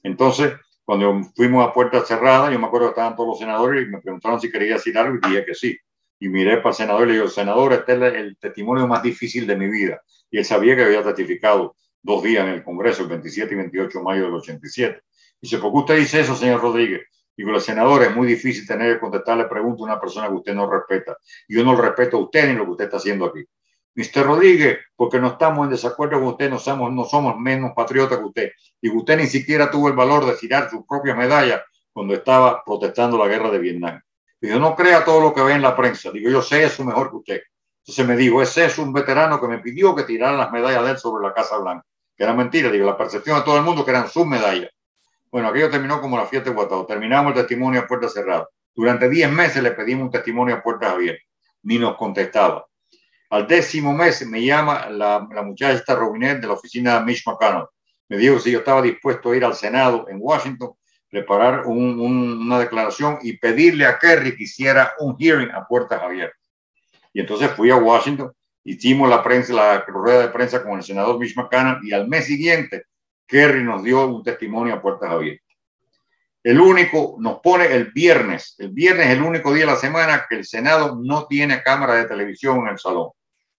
Entonces, cuando fuimos a puerta cerrada, yo me acuerdo que estaban todos los senadores y me preguntaron si quería decir algo y dije que sí. Y miré para el senador y le digo, senador, este es el testimonio más difícil de mi vida. Y él sabía que había testificado dos días en el Congreso, el 27 y 28 de mayo del 87. Y dice, ¿por qué usted dice eso, señor Rodríguez? Digo, el senador, es muy difícil tener que contestarle preguntas a una persona que usted no respeta. Yo no lo respeto a usted ni lo que usted está haciendo aquí. Mr. Rodríguez, porque no estamos en desacuerdo con usted, no somos, no somos menos patriotas que usted. Y usted ni siquiera tuvo el valor de tirar su propia medalla cuando estaba protestando la guerra de Vietnam. Digo, no crea todo lo que ve en la prensa. Digo, yo sé eso mejor que usted. Entonces me dijo, ese es un veterano que me pidió que tirara las medallas de él sobre la Casa Blanca. Que era mentira. Digo, la percepción de todo el mundo que eran sus medallas. Bueno, aquello terminó como la fiesta de Guatao. Terminamos el testimonio a puertas cerradas. Durante 10 meses le pedimos un testimonio a puertas abiertas. Ni nos contestaba. Al décimo mes me llama la, muchacha esta Robinet de la oficina de Mitch McConnell. Me dijo si yo estaba dispuesto a ir al Senado en Washington, preparar una declaración y pedirle a Kerry que hiciera un hearing a puertas abiertas. Y entonces fui a Washington, hicimos la prensa, la rueda de prensa con el senador Mitch McConnell y al mes siguiente Kerry nos dio un testimonio a puertas abiertas. El único, nos pone el viernes, el viernes es el único día de la semana que el Senado no tiene cámara de televisión en el salón.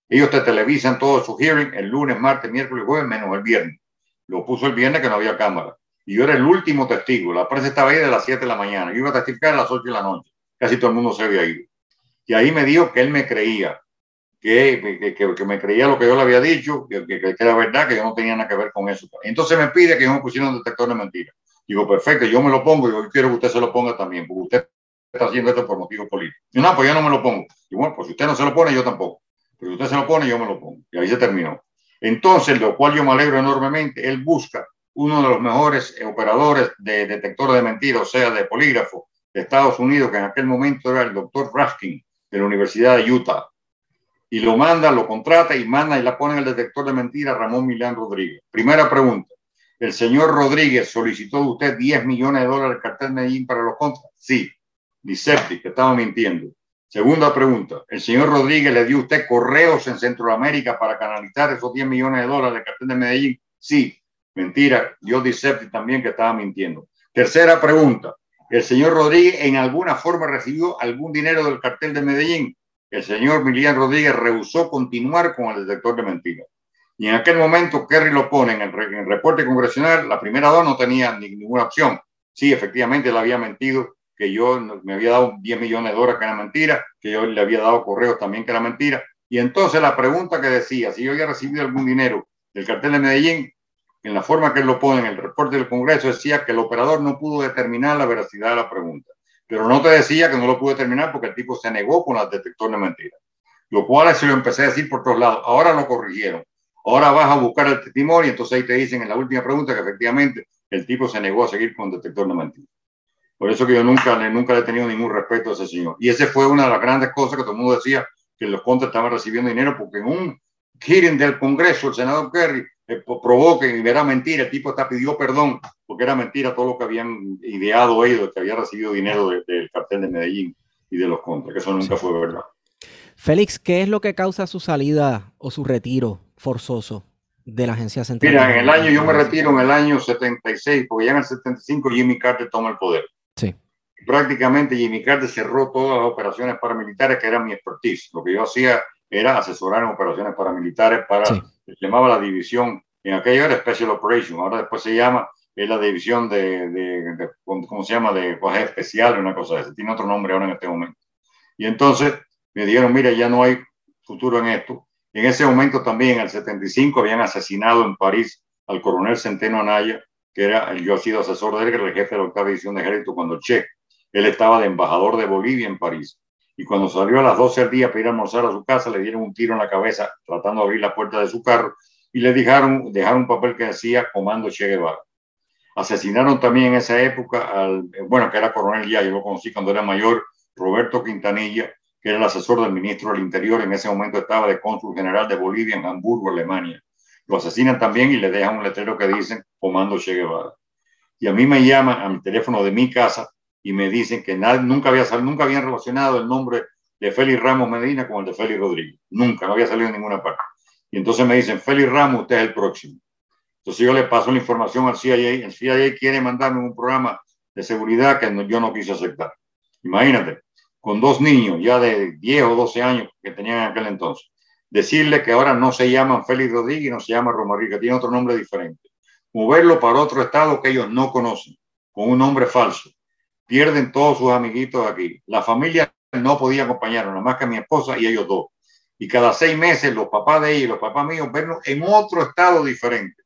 Ellos te televisan todos sus hearings el lunes, martes, miércoles jueves, menos el viernes. Lo puso el viernes que no había cámara. Y yo era el último testigo. La prensa estaba ahí de las 7 de la mañana. Yo iba a testificar a las 8 de la noche. Casi todo el mundo se había ido. Y ahí me dijo que él me creía, que, que, que me creía lo que yo le había dicho, que, que, era verdad, que yo no tenía nada que ver con eso. Entonces me pide que yo me pusiera un detector de mentiras. Digo, perfecto, yo me lo pongo y yo quiero que usted se lo ponga también, porque usted está haciendo esto por motivos políticos. Y no, pues yo no me lo pongo. Y bueno, pues si usted no se lo pone, yo tampoco. Pero usted se lo pone, yo me lo pongo. Y ahí se terminó. Entonces, lo cual yo me alegro enormemente, él busca uno de los mejores operadores de detector de mentiras, o sea, de polígrafo de Estados Unidos, que en aquel momento era el doctor Raskin de la Universidad de Utah. Y lo manda, lo contrata y manda y la pone en el detector de mentiras Ramón Milán Rodríguez. Primera pregunta. ¿El señor Rodríguez solicitó de usted 10 millones de dólares del cartel Medellín para los contras? Sí. Dicepti, que estaba mintiendo. Segunda pregunta. ¿El señor Rodríguez le dio usted correos en Centroamérica para canalizar esos 10 millones de dólares del cartel de Medellín? Sí. Mentira. Dio Dicepti también que estaba mintiendo. Tercera pregunta. ¿El señor Rodríguez en alguna forma recibió algún dinero del cartel de Medellín? El señor Milian Rodríguez rehusó continuar con el detector de mentiras. Y en aquel momento Kerry lo pone en el, reporte congresional. La primera dos no tenía ninguna opción. Sí, efectivamente, le había mentido que yo me había dado 10 millones de dólares que era mentira, que yo le había dado correos también que era mentira. Y entonces la pregunta que decía, si yo había recibido algún dinero del cartel de Medellín, en la forma que lo pone en el reporte del Congreso, decía que el operador no pudo determinar la veracidad de la pregunta. Pero no te decía que no lo pudo determinar porque el tipo se negó con el detector de mentiras. Lo cual se lo empecé a decir por todos lados. Ahora lo corrigieron. Ahora vas a buscar el testimonio y entonces ahí te dicen en la última pregunta que efectivamente el tipo se negó a seguir con detector de mentiras. Por eso que yo nunca, nunca le he tenido ningún respeto a ese señor. Y ese fue una de las grandes cosas que todo el mundo decía, que los contras estaban recibiendo dinero, porque en un hearing del Congreso, el senador Kerry eh, provoquen y verá mentira. El tipo hasta pidió perdón porque era mentira todo lo que habían ideado ellos, que había recibido dinero del cartel de Medellín y de los contras, que eso nunca fue verdad. Félix, ¿qué es lo que causa su salida o su retiro forzoso de la agencia central? Mira, en el año, yo me retiro en el año 76, porque ya en el 75 Jimmy Carter toma el poder. Sí. Prácticamente Jimmy Carter cerró todas las operaciones paramilitares, que era mi expertise. Lo que yo hacía era asesorar en operaciones paramilitares para, se llamaba la división, en aquello era Special Operation, ahora después se llama, es la división de, de, ¿cómo se llama?, de cosas especiales, una cosa esa, tiene otro nombre ahora en este momento. Y entonces me dijeron, mira, ya no hay futuro en esto. En ese momento también, en el 75, habían asesinado en París al coronel Centeno Anaya, que era, yo he sido asesor de él, que era el jefe de la octava división de ejército cuando Che, él estaba de embajador de Bolivia en París y cuando salió a las 12 del día para ir a almorzar a su casa, le dieron un tiro en la cabeza tratando de abrir la puerta de su carro y le dejaron, dejaron un papel que decía Comando Che Guevara. Asesinaron también en esa época al, bueno, que era coronel ya, yo lo conocí cuando era mayor, Roberto Quintanilla, que era el asesor del ministro del Interior, en ese momento estaba de cónsul general de Bolivia en Hamburgo, Alemania. Lo asesinan también y le dejan un letrero que dice Comando Che Guevara. Y a mí me llaman a mi teléfono de mi casa y me dicen que nunca, había nunca habían relacionado el nombre de Félix Ramos Medina con el de Félix Rodríguez. Nunca, no había salido en ninguna parte. Y entonces me dicen, Félix Ramos, usted es el próximo. Entonces yo le paso la información al CIA. El CIA quiere mandarme un programa de seguridad que yo no quise aceptar. Imagínate, con dos niños ya de 10 o 12 años que tenían en aquel entonces. Decirle que ahora no se llaman Félix Rodríguez, no se llama Romarí, que tiene otro nombre diferente. Moverlo para otro estado que ellos no conocen, con un nombre falso pierden todos sus amiguitos aquí. La familia no podía acompañarnos, nada más que mi esposa y ellos dos. Y cada seis meses los papás de ellos y los papás míos vernos en otro estado diferente.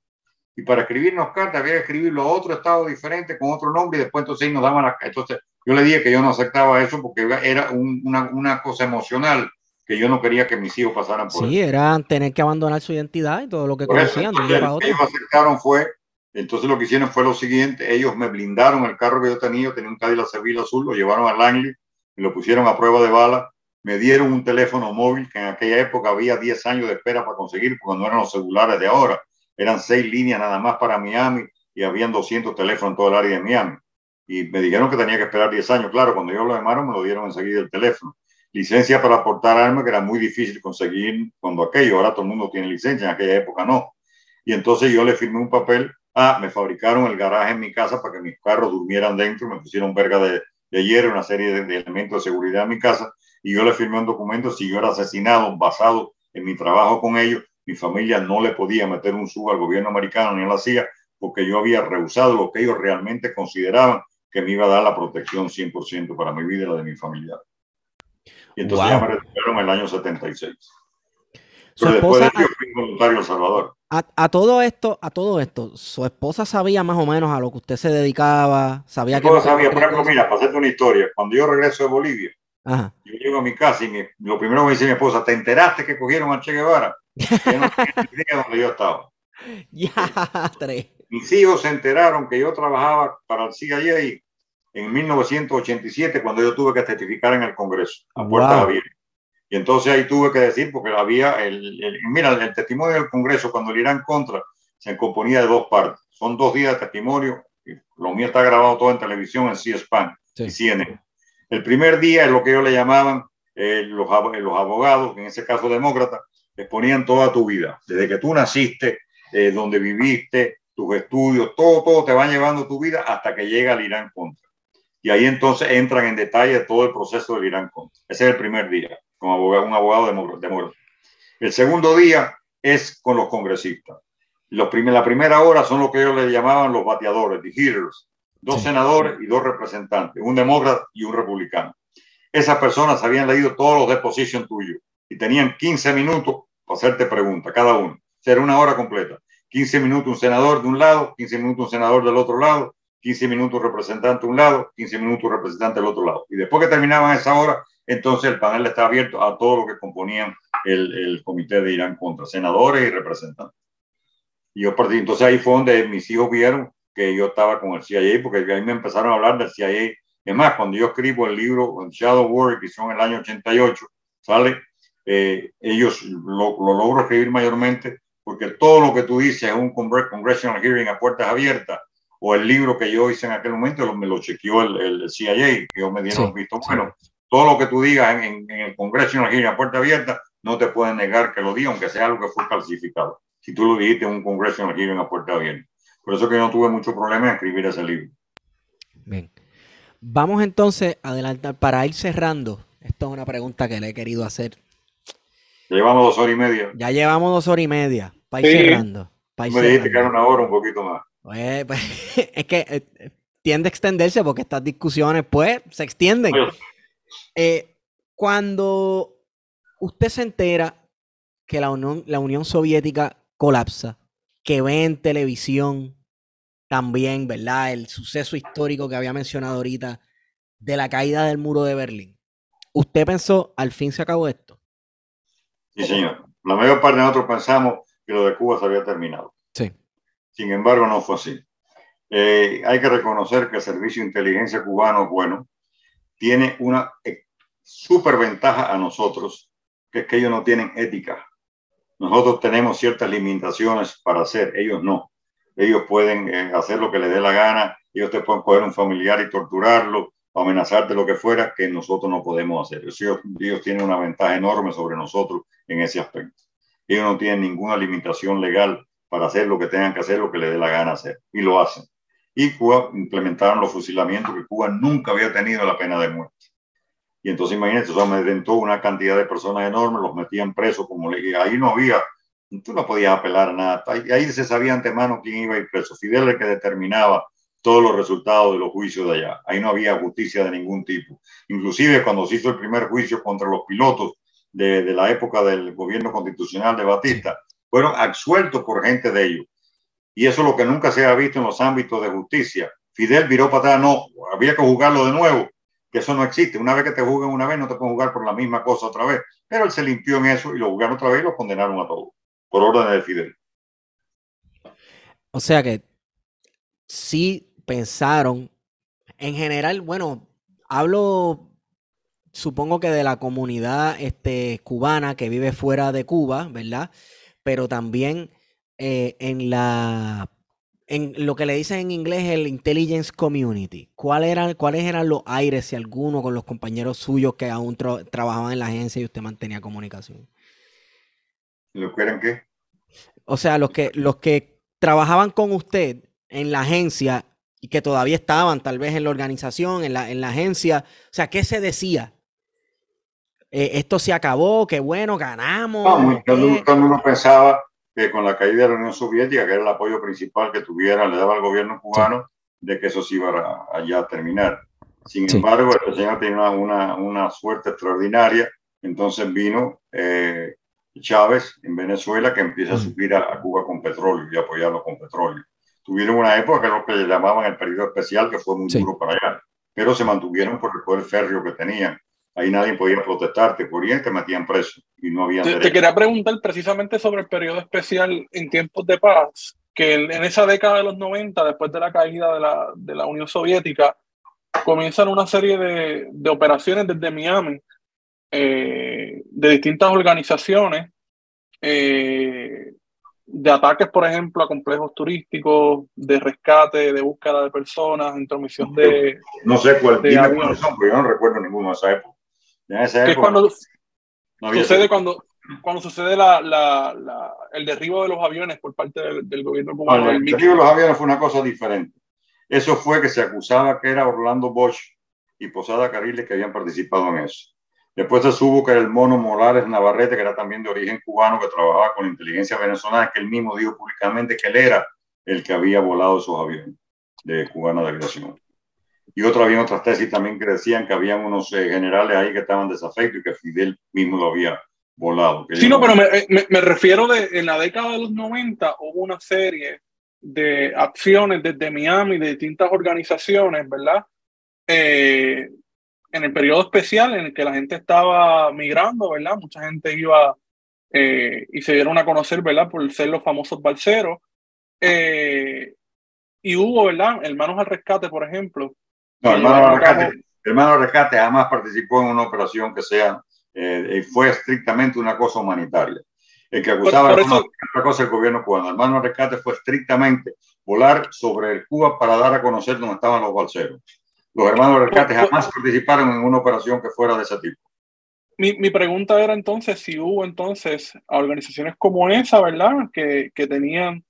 Y para escribirnos cartas había que escribirlo a otro estado diferente con otro nombre y después entonces nos daban las Entonces yo le dije que yo no aceptaba eso porque era una, una, cosa emocional que yo no quería que mis hijos pasaran por sí, era tener que abandonar su identidad y todo lo que conocían. Lo que ellos aceptaron fue entonces lo que hicieron fue lo siguiente, ellos me blindaron el carro que yo tenía, tenía un Cadillac Seville azul, lo llevaron a Langley y lo pusieron a prueba de bala, me dieron un teléfono móvil que en aquella época había 10 años de espera para conseguir, porque no eran los celulares de ahora, eran seis líneas nada más para Miami y habían 200 teléfonos en todo el área de Miami. Y me dijeron que tenía que esperar 10 años. Claro, cuando yo lo llamaron me lo dieron enseguida el teléfono. Licencia para portar armas que era muy difícil conseguir cuando aquello, ahora todo el mundo tiene licencia, en aquella época no. Y entonces yo le firmé un papel Ah, me fabricaron el garaje en mi casa para que mis carros durmieran dentro, me pusieron verga de, de hierro, una serie de, elementos de seguridad en mi casa, y yo le firmé un documento, si yo era asesinado basado en mi trabajo con ellos, mi familia no le podía meter un sub al gobierno americano ni a la CIA, porque yo había rehusado lo que ellos realmente consideraban que me iba a dar la protección 100% para mi vida y la de mi familia. Y entonces ya me retiraron en el año 76. Pero después de fui voluntario en Salvador. A, todo esto, a todo esto, su esposa sabía más o menos a lo que usted se dedicaba, sabía que. sabía, por ejemplo, mira, para hacerte una historia, cuando yo regreso de Bolivia, yo llego a mi casa y lo primero que me dice mi esposa, ¿te enteraste que cogieron a Che Guevara? Yo no tenía idea donde yo estaba. Ya, tres. Mis hijos se enteraron que yo trabajaba para el CIA en 1987 cuando yo tuve que testificar en el Congreso, a puertas abiertas. Y entonces ahí tuve que decir, porque había, el, mira, el testimonio del Congreso cuando el Irán contra se componía de dos partes. Son dos días de testimonio, lo mío está grabado todo en televisión, en C-SPAN y CNN. El primer día es lo que ellos le llamaban eh, los, los abogados, en ese caso demócratas, exponían toda tu vida, desde que tú naciste, eh, donde viviste, tus estudios, todo, todo te va llevando tu vida hasta que llega el Irán contra. Y ahí entonces entran en detalle todo el proceso del Irán contra. Ese es el primer día como abogado, un abogado demócrata. El segundo día es con los congresistas. Los la primera hora son lo que ellos le llamaban los bateadores, the hitters, dos senadores y dos representantes, un demócrata y un republicano. Esas personas habían leído todos los depositions tuyos y tenían 15 minutos para hacerte preguntas, cada uno. Será una hora completa. 15 minutos un senador de un lado, 15 minutos un senador del otro lado, 15 minutos un representante de un lado, 15 minutos un representante del otro lado. Y después que terminaban esa hora, entonces el panel está abierto a todo lo que componían el, el comité de Irán contra senadores y representantes. Y yo partí, entonces ahí fue donde mis hijos vieron que yo estaba con el CIA, porque ahí me empezaron a hablar del CIA. Es más, cuando yo escribo el libro Shadow War, que son en el año 88, sale, eh, ellos lo, lo logro escribir mayormente porque todo lo que tú dices es un congressional hearing a puertas abiertas, o el libro que yo hice en aquel momento me lo chequeó el, el CIA, que yo me dieron visto bueno. Todo lo que tú digas en, en el congressional hearing a puerta abierta, no te pueden negar que lo diga, aunque sea algo que fue falsificado. Si tú lo dijiste en un congressional hearing a puerta abierta. Por eso que yo no tuve mucho problema en escribir ese libro. Bien. Vamos entonces a adelantar para ir cerrando. Esto es una pregunta que le he querido hacer. Ya llevamos dos horas y media. Ya llevamos dos horas y media. Para ir cerrando. me dijiste que era una hora, un poquito más. Pues, pues es que eh, tiende a extenderse porque estas discusiones, pues, se extienden. Eh, cuando usted se entera que la Unión, la Unión Soviética colapsa, que ve en televisión también, ¿verdad? El suceso histórico que había mencionado ahorita de la caída del muro de Berlín. ¿Usted pensó, al fin se acabó esto? Sí, señor. La mayor parte de nosotros pensamos que lo de Cuba se había terminado. Sí. Sin embargo, no fue así. Eh, hay que reconocer que el servicio de inteligencia cubano, bueno, tiene una eh, super ventaja a nosotros, que es que ellos no tienen ética. Nosotros tenemos ciertas limitaciones para hacer, ellos no ellos pueden eh, hacer lo que les dé la gana, ellos te pueden coger un familiar y torturarlo, amenazarte lo que fuera, que nosotros no podemos hacer. Ellos, ellos tienen una ventaja enorme sobre nosotros en ese aspecto. Ellos no tienen ninguna limitación legal para hacer lo que tengan que hacer, lo que les dé la gana hacer, y lo hacen. Y Cuba implementaron los fusilamientos que Cuba nunca había tenido la pena de muerte. Y entonces imagínate, eso amedrentó una cantidad de personas enormes, los metían presos, como le ahí no había tú no podías apelar a nada. Ahí se sabía antemano quién iba a ir preso. Fidel el que determinaba todos los resultados de los juicios de allá. Ahí no había justicia de ningún tipo. Inclusive cuando se hizo el primer juicio contra los pilotos de, de la época del gobierno constitucional de Batista, fueron absueltos por gente de ellos. Y eso es lo que nunca se ha visto en los ámbitos de justicia. Fidel viró para atrás, no, había que juzgarlo de nuevo, que eso no existe. Una vez que te juzgan una vez, no te pueden juzgar por la misma cosa otra vez. Pero él se limpió en eso y lo juzgaron otra vez y lo condenaron a todos por orden de Fidel. O sea que sí pensaron, en general, bueno, hablo, supongo que de la comunidad este, cubana que vive fuera de Cuba, ¿verdad? Pero también eh, en la en lo que le dicen en inglés el intelligence community. ¿Cuál eran, ¿Cuáles eran los aires, si alguno, con los compañeros suyos que aún trabajaban en la agencia y usted mantenía comunicación? ¿Lo que eran qué? O sea, los que, los que trabajaban con usted en la agencia y que todavía estaban tal vez en la organización, en la, en la agencia. O sea, ¿qué se decía? Eh, esto se acabó, qué bueno, ganamos. No, el mundo pensaba que con la caída de la Unión Soviética, que era el apoyo principal que tuviera, le daba al gobierno cubano, de que eso se iba a, allá a terminar. Sin embargo, el señor tenía una, una, suerte extraordinaria, entonces vino eh, Chávez en Venezuela que empieza a subir a, Cuba con petróleo y apoyarlo con petróleo. Tuvieron una época que lo que llamaban el periodo especial, que fue muy duro para allá, pero se mantuvieron por el poder férreo que tenían. Ahí nadie podía protestarte, por te metían preso y no había. Te, te, quería preguntar precisamente sobre el periodo especial en tiempos de paz, que en, esa década de los 90, después de la caída de la, de la Unión Soviética, comienzan una serie de, de operaciones desde Miami eh, de distintas organizaciones, eh, de ataques, por ejemplo, a complejos turísticos, de rescate, de búsqueda de personas, intromisión de... No sé cuál, de son, pero yo no recuerdo ninguno de esa época. En esa época cuando sucede cuando, cuando sucede la, la, el derribo de los aviones por parte del, gobierno cubano. el derribo de los aviones fue una cosa diferente. Eso fue que se acusaba que era Orlando Bosch y Posada Carriles que habían participado en eso. Después se supo que era el mono Morales Navarrete, que era también de origen cubano, que trabajaba con inteligencia venezolana, que él mismo dijo públicamente que él era el que había volado esos aviones de cubana de aviación. Y otro, había otras tesis también que decían que habían unos eh, generales ahí que estaban desafectos y que Fidel mismo lo había volado. Sí, no, pero me, me, me, refiero de en la década de los 90 hubo una serie de acciones desde Miami de distintas organizaciones, ¿verdad? Eh, en el periodo especial en el que la gente estaba migrando, ¿verdad? Mucha gente iba eh, y se dieron a conocer, ¿verdad? Por ser los famosos balseros. Eh, y hubo, ¿verdad? Hermanos al Rescate, por ejemplo. No, Hermanos al Rescate, Hermanos al Rescate jamás participó en una operación que sea, eh, fue estrictamente una cosa humanitaria. El que acusaba de otra cosa el gobierno cubano. Hermano rescate fue estrictamente volar sobre Cuba para dar a conocer dónde estaban los balseros. Los hermanos rescate jamás participaron en una operación que fuera de ese tipo. Mi, mi, pregunta era entonces si hubo entonces organizaciones como esa, ¿verdad? Que, que tenían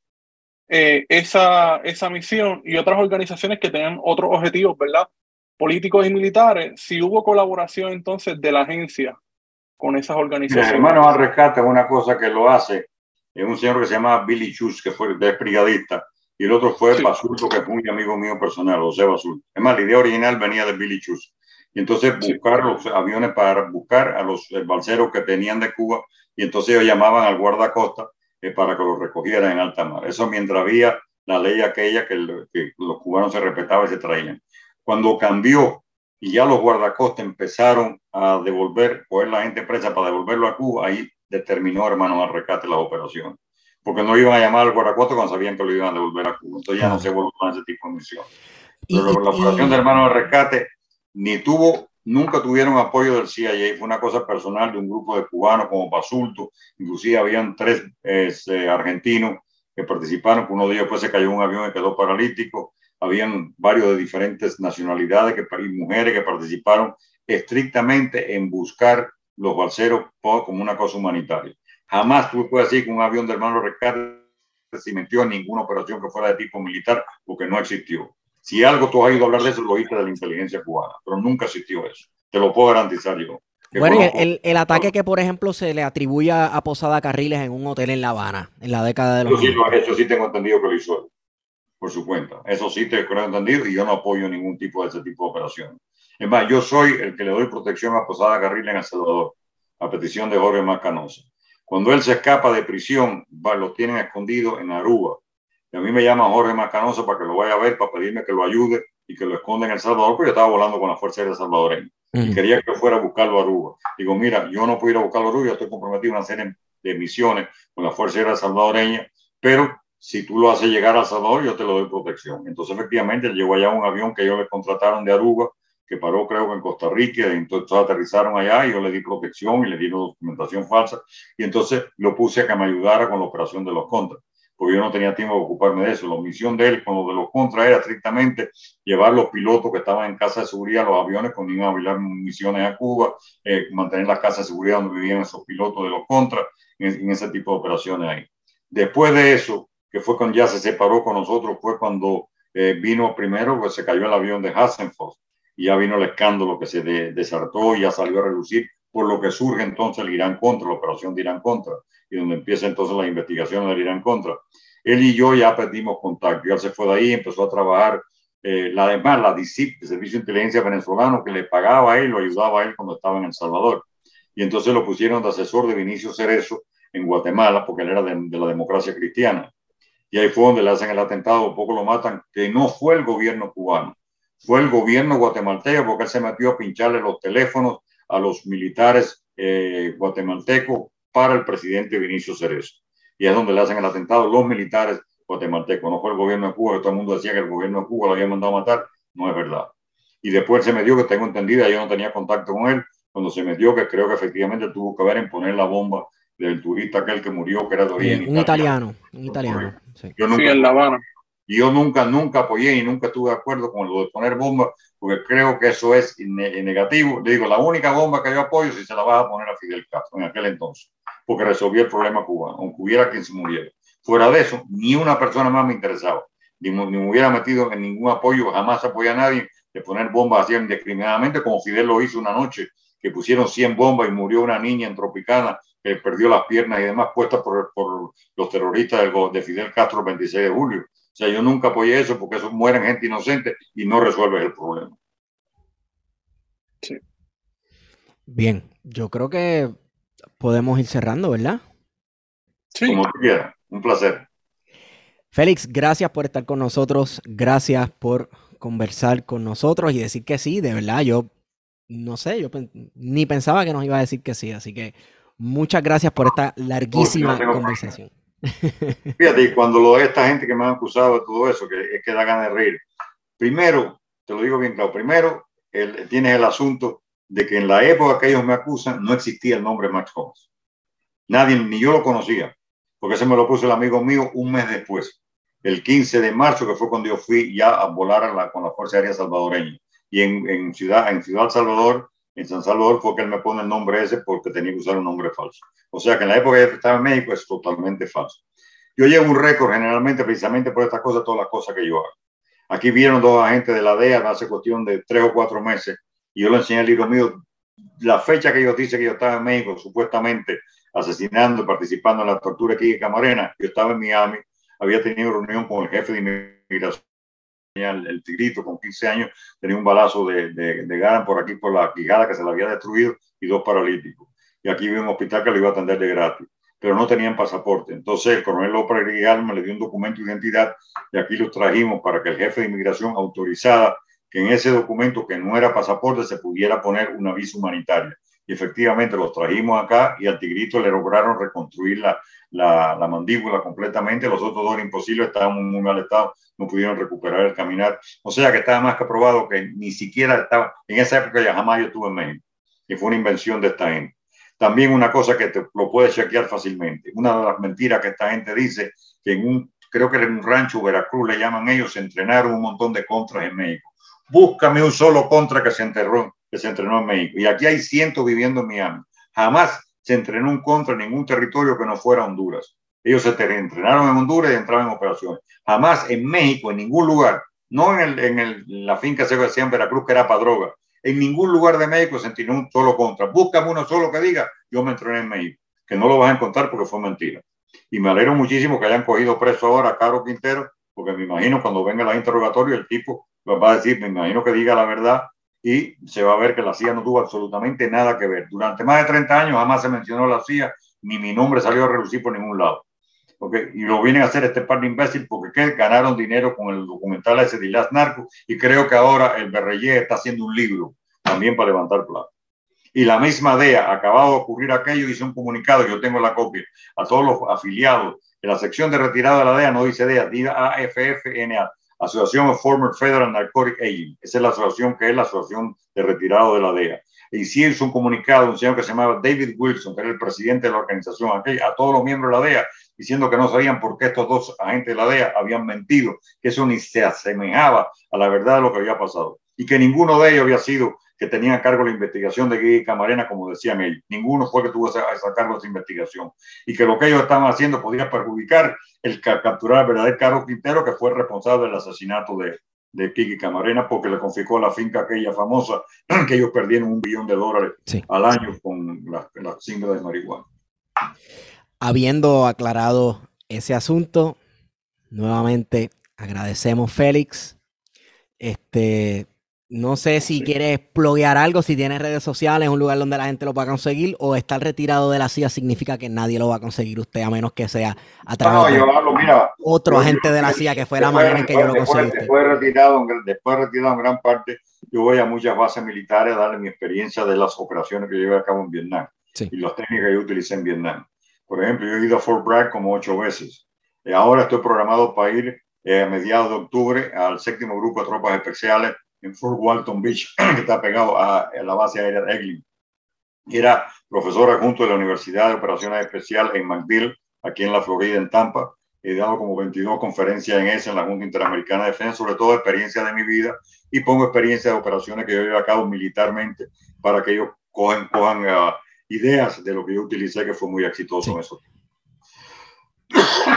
eh, esa, esa misión y otras organizaciones que tenían otros objetivos, ¿verdad? Políticos y militares, si hubo colaboración entonces de la agencia con esas organizaciones. El hermano al rescate es una cosa que lo hace, es un señor que se llama Billy Chus, que fue de brigadista, y el otro fue Basulto, que fue un amigo mío personal, José Basulto. Es más, la idea original venía de Billy Chus. Y entonces buscar los aviones para buscar a los balseros que tenían de Cuba, y entonces ellos llamaban al guardacosta eh, para que los recogieran en alta mar. Eso mientras había la ley aquella que, los cubanos se respetaban y se traían. Cuando cambió y ya los guardacostas empezaron a devolver, coger la gente presa para devolverlo a Cuba, ahí determinó, hermano, al rescate las operaciones. Porque no iban a llamar al guardacosta cuando sabían que lo iban a devolver a Cuba. Entonces ya no se volvió a ese tipo de misión. Pero la operación de hermano de rescate ni tuvo, nunca tuvieron apoyo del CIA. Fue una cosa personal de un grupo de cubanos como Basulto. Inclusive habían tres eh, argentinos que participaron. Uno de ellos pues se cayó un avión y quedó paralítico habían varios de diferentes nacionalidades que, y mujeres que participaron estrictamente en buscar los balseros como una cosa humanitaria. Jamás tú puedes decir que un avión de hermano rescate se metió en ninguna operación que fuera de tipo militar porque no existió. Si algo tú has ido a hablar de eso, lo oíste de la inteligencia cubana, pero nunca existió eso. Te lo puedo garantizar yo. Bueno, el, el, ataque que, por ejemplo, se le atribuye a Posada Carriles en un hotel en La Habana, en la década de los... Eso sí, eso sí tengo entendido que lo hizo por su cuenta. Eso sí te creo entendido y yo no apoyo ningún tipo de ese tipo de operaciones. Es más, yo soy el que le doy protección a Posada Carril en El Salvador, a petición de Jorge Macanosa. Cuando él se escapa de prisión, va, lo tienen escondido en Aruba. Y a mí me llama Jorge Macanosa para que lo vaya a ver, para pedirme que lo ayude y que lo esconda en El Salvador, porque yo estaba volando con la Fuerza Aérea Salvadoreña. Y quería que fuera a buscarlo a Aruba. Digo, mira, yo no puedo ir a buscarlo a Aruba, yo estoy comprometido en una serie de misiones con la Fuerza Aérea Salvadoreña, pero si tú lo haces llegar a Salvador, yo te lo doy protección. Entonces, efectivamente, llegó allá un avión que ellos le contrataron de Aruba, que paró creo que en Costa Rica, y entonces aterrizaron allá y yo le di protección y le di documentación falsa, y entonces lo puse a que me ayudara con la operación de los contras, porque yo no tenía tiempo de ocuparme de eso. La misión de él con lo de los contras era estrictamente llevar los pilotos que estaban en casa de seguridad, los aviones, cuando iban a volar misiones a Cuba, eh, mantener las casas de seguridad donde vivían esos pilotos de los contras, en, en ese tipo de operaciones ahí. Después de eso, que fue cuando ya se separó con nosotros, fue cuando eh, vino primero, pues se cayó el avión de Hassenfoss y ya vino el escándalo que se desartó y ya salió a relucir, por lo que surge entonces el Irán contra, la operación de Irán contra, y donde empieza entonces la investigación del Irán contra. Él y yo ya perdimos contacto, ya se fue de ahí, empezó a trabajar eh, la demás, la DICIP, el Servicio de Inteligencia Venezolano, que le pagaba a él, lo ayudaba a él cuando estaba en El Salvador. Y entonces lo pusieron de asesor de Vinicio Cerezo en Guatemala, porque él era de la democracia cristiana y ahí fue donde le hacen el atentado, un poco lo matan, que no fue el gobierno cubano, fue el gobierno guatemalteco, porque él se metió a pincharle los teléfonos a los militares eh, guatemaltecos para el presidente Vinicio Cerezo. Y es donde le hacen el atentado los militares guatemaltecos, no fue el gobierno de Cuba, que todo el mundo decía que el gobierno de Cuba lo había mandado a matar, no es verdad. Y después se metió, que tengo entendida, yo no tenía contacto con él, cuando se metió, que creo que efectivamente tuvo que ver en poner la bomba del turista aquel que murió, que era de origen. un italiano, un italiano. Sí. Yo nunca, en La Habana. Yo nunca, nunca apoyé y nunca estuve de acuerdo con lo de poner bombas, porque creo que eso es negativo. Le digo, la única bomba que yo apoyo si se la vas a poner a Fidel Castro en aquel entonces, porque resolvió el problema cubano, aunque hubiera quien se muriera. Fuera de eso, ni una persona más me interesaba, ni, ni me hubiera metido en ningún apoyo, jamás apoyé a nadie de poner bombas así indiscriminadamente, como Fidel lo hizo una noche, que pusieron 100 bombas y murió una niña en Tropicana que perdió las piernas y demás puestas por, por los terroristas de Fidel Castro el 26 de julio. O sea, yo nunca apoyé eso porque eso mueren gente inocente y no resuelve el problema. Sí. Bien, yo creo que podemos ir cerrando, ¿verdad? Sí. Como tú quieras, un placer. Félix, gracias por estar con nosotros, gracias por conversar con nosotros y decir que sí, de verdad, yo no sé, yo ni pensaba que nos iba a decir que sí, así que Muchas gracias por esta larguísima conversación. Fíjate, cuando lo de esta gente que me han acusado de todo eso, que es que da ganas de reír. Primero, te lo digo bien claro, primero el, tienes el asunto de que en la época que ellos me acusan no existía el nombre Max Holmes. Nadie, ni yo lo conocía, porque ese me lo puso el amigo mío un mes después, el 15 de marzo, que fue cuando yo fui ya a volar con la Fuerza Aérea Salvadoreña. Y en, en, Ciudad, en Ciudad Salvador, en San Salvador, fue que él me pone el nombre ese porque tenía que usar un nombre falso. O sea que en la época que estaba en México es totalmente falso. Yo llevo un récord generalmente precisamente por estas cosas, todas las cosas que yo hago. Aquí vieron dos agentes de la DEA hace cuestión de tres o cuatro meses y yo le enseñé al libro mío la fecha que ellos dicen que yo estaba en México, supuestamente asesinando, participando en la tortura aquí en Camarena. Yo estaba en Miami, había tenido reunión con el jefe de inmigración, el, el tigrito con 15 años, tenía un balazo de, de, de por aquí, por la quijada que se le había destruido y dos paralíticos. Y aquí vi un hospital que lo iba a atender de gratis pero no tenían pasaporte. Entonces el coronel López me le dio un documento de identidad y aquí lo trajimos para que el jefe de inmigración autorizara que en ese documento que no era pasaporte se pudiera poner una visa humanitaria. Y efectivamente los trajimos acá y al tigrito le lograron reconstruir la, la, la mandíbula completamente. Los otros dos imposibles estaban en muy mal estado, no pudieron recuperar el caminar. O sea que estaba más que probado que ni siquiera estaba, en esa época ya jamás yo estuve en México. Y fue una invención de esta gente. También una cosa que te lo puedes chequear fácilmente. Una de las mentiras que esta gente dice, que en un, creo que en un rancho Veracruz le llaman ellos, se entrenaron un montón de contras en México. Búscame un solo contra que se enterró, que se entrenó en México. Y aquí hay cientos viviendo en Miami. Jamás se entrenó un contra en ningún territorio que no fuera Honduras. Ellos se entrenaron en Honduras y entraban en operaciones. Jamás en México, en ningún lugar, no en, el, en, el, la finca se decía en Veracruz, que era para droga, en ningún lugar de México se entiende un solo contra. Búscame uno solo que diga, yo me entrené en México, que no lo vas a encontrar porque fue mentira. Y me alegro muchísimo que hayan cogido preso ahora a Caro Quintero, porque me imagino cuando venga el interrogatorio el tipo va a decir, me imagino que diga la verdad y se va a ver que la CIA no tuvo absolutamente nada que ver. Durante más de 30 años jamás se mencionó la CIA, ni mi nombre salió a relucir por ningún lado. Okay. Y lo vienen a hacer este par de imbéciles porque ¿qué? ganaron dinero con el documental ese de Las y creo que ahora el Berreyé está haciendo un libro también para levantar plata. Y la misma DEA, acabado de ocurrir aquello, hizo un comunicado, yo tengo la copia, a todos los afiliados de la sección de retirada de la DEA, no dice DEA, dice AFFNA, Asociación of Former Federal Narcotic Agents. Esa es la asociación que es la asociación de retirado de la DEA. Sí hizo un comunicado, un señor que se llamaba David Wilson, que era el presidente de la organización, a todos los miembros de la DEA, diciendo que no sabían por qué estos dos agentes de la DEA habían mentido, que eso ni se asemejaba a la verdad de lo que había pasado y que ninguno de ellos había sido que tenía a cargo la investigación de Guy Camarena, como decían ellos. Ninguno fue que tuvo esa, esa cargo de esa investigación. Y que lo que ellos estaban haciendo podía perjudicar el capturar al verdadero Carlos Quintero, que fue responsable del asesinato de, de Kiki Camarena, porque le confiscó la finca aquella famosa, que ellos perdieron un billón de dólares al año con las la de marihuana. Habiendo aclarado ese asunto, nuevamente agradecemos Félix. Este, no sé si quieres pluguear algo, si tienes redes sociales, un lugar donde la gente lo va a conseguir, o estar retirado de la CIA significa que nadie lo va a conseguir usted, a menos que sea a través de otro agente de la CIA, que fue la manera en que yo lo conseguí. Después, retirado, después retirado en gran parte, yo voy a muchas bases militares a darle mi experiencia de las operaciones que llevé a cabo en Vietnam y las técnicas que yo utilicé en Vietnam. Por ejemplo, yo he ido a Fort Bragg como ocho veces. Y ahora estoy programado para ir eh, a mediados de octubre al séptimo grupo de tropas especiales en Fort Walton Beach, que está pegado a, la base aérea de Eglin. Era profesor adjunto de la Universidad de Operaciones Especiales en McGill, aquí en la Florida, en Tampa. He dado como 22 conferencias en esa, en la Junta Interamericana de Defensa, sobre todo experiencia de mi vida y pongo experiencia de operaciones que yo llevo a cabo militarmente para que ellos cojan, cojan uh, ideas de lo que yo utilicé, que fue muy exitoso en eso.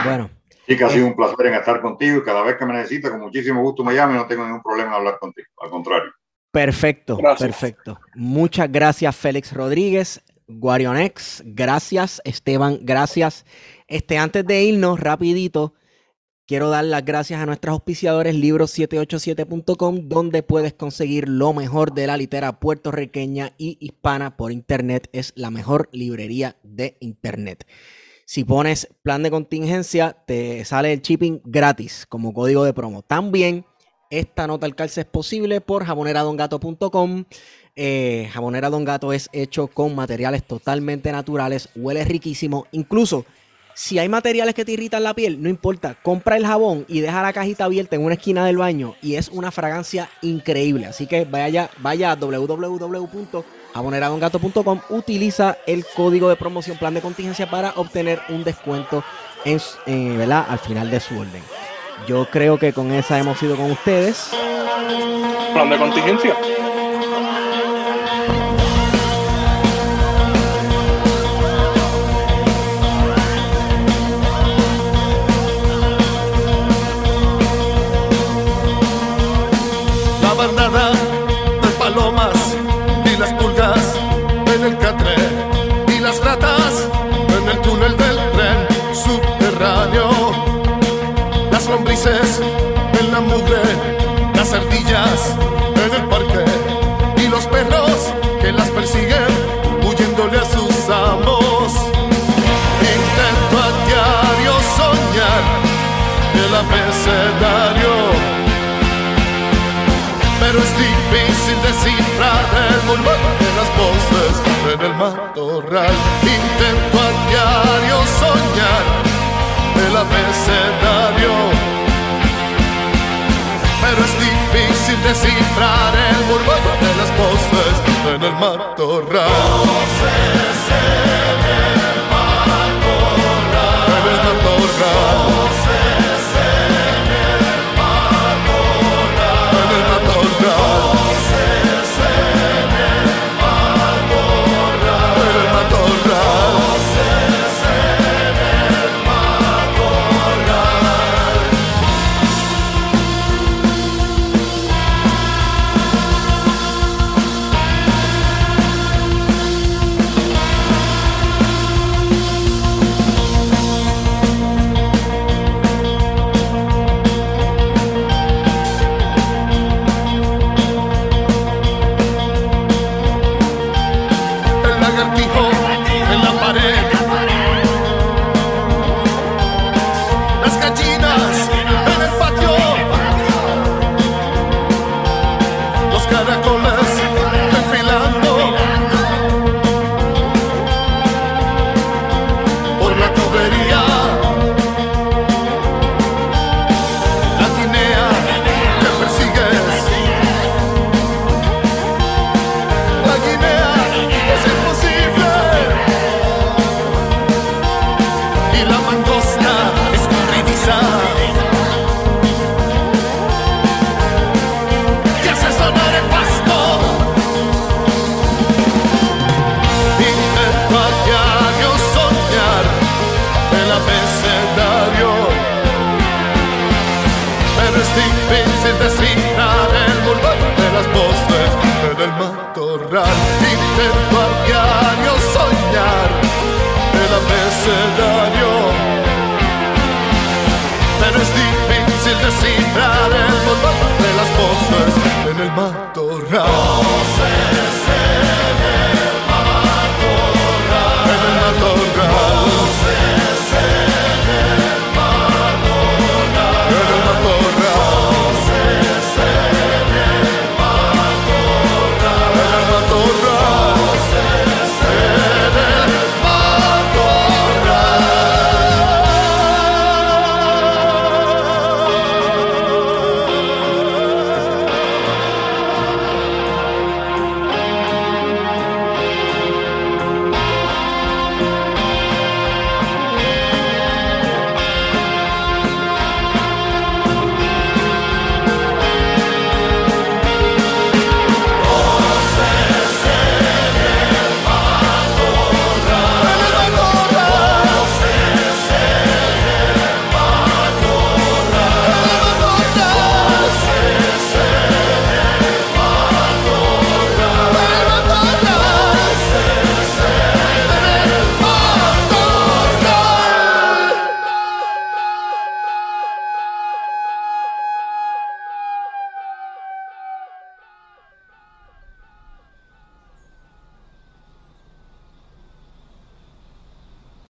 Bueno, Sí, que ha sido un placer en estar contigo y cada vez que me necesitas, con muchísimo gusto me llame, no tengo ningún problema en hablar contigo, al contrario. Perfecto, perfecto. Muchas gracias, Félix Rodríguez, Guarionex, gracias, Esteban, gracias. Este, antes de irnos, rapidito, quiero dar las gracias a nuestros auspiciadores, libros787.com, donde puedes conseguir lo mejor de la litera puertorriqueña y hispana por internet. Es la mejor librería de internet. Si pones plan de contingencia, te sale el shipping gratis como código de promo. También esta nota al calce es posible por jaboneradongato.com. Eh, Jabonera Don Gato es hecho con materiales totalmente naturales, huele riquísimo. Incluso Si hay materiales que te irritan la piel, no importa, compra el jabón y deja la cajita abierta en una esquina del baño y es una fragancia increíble. Así que vaya, vaya a www.jaboneradongato.com, utiliza el código de promoción plan de contingencia para obtener un descuento en, eh, ¿verdad? al final de su orden. Yo creo que con esa hemos ido con ustedes. Plan de contingencia. El volumen de las voces en el matorral. Intento a diario soñar el abecedario pero es difícil descifrar el murmullo de las voces en el matorral. Voces en el matorral.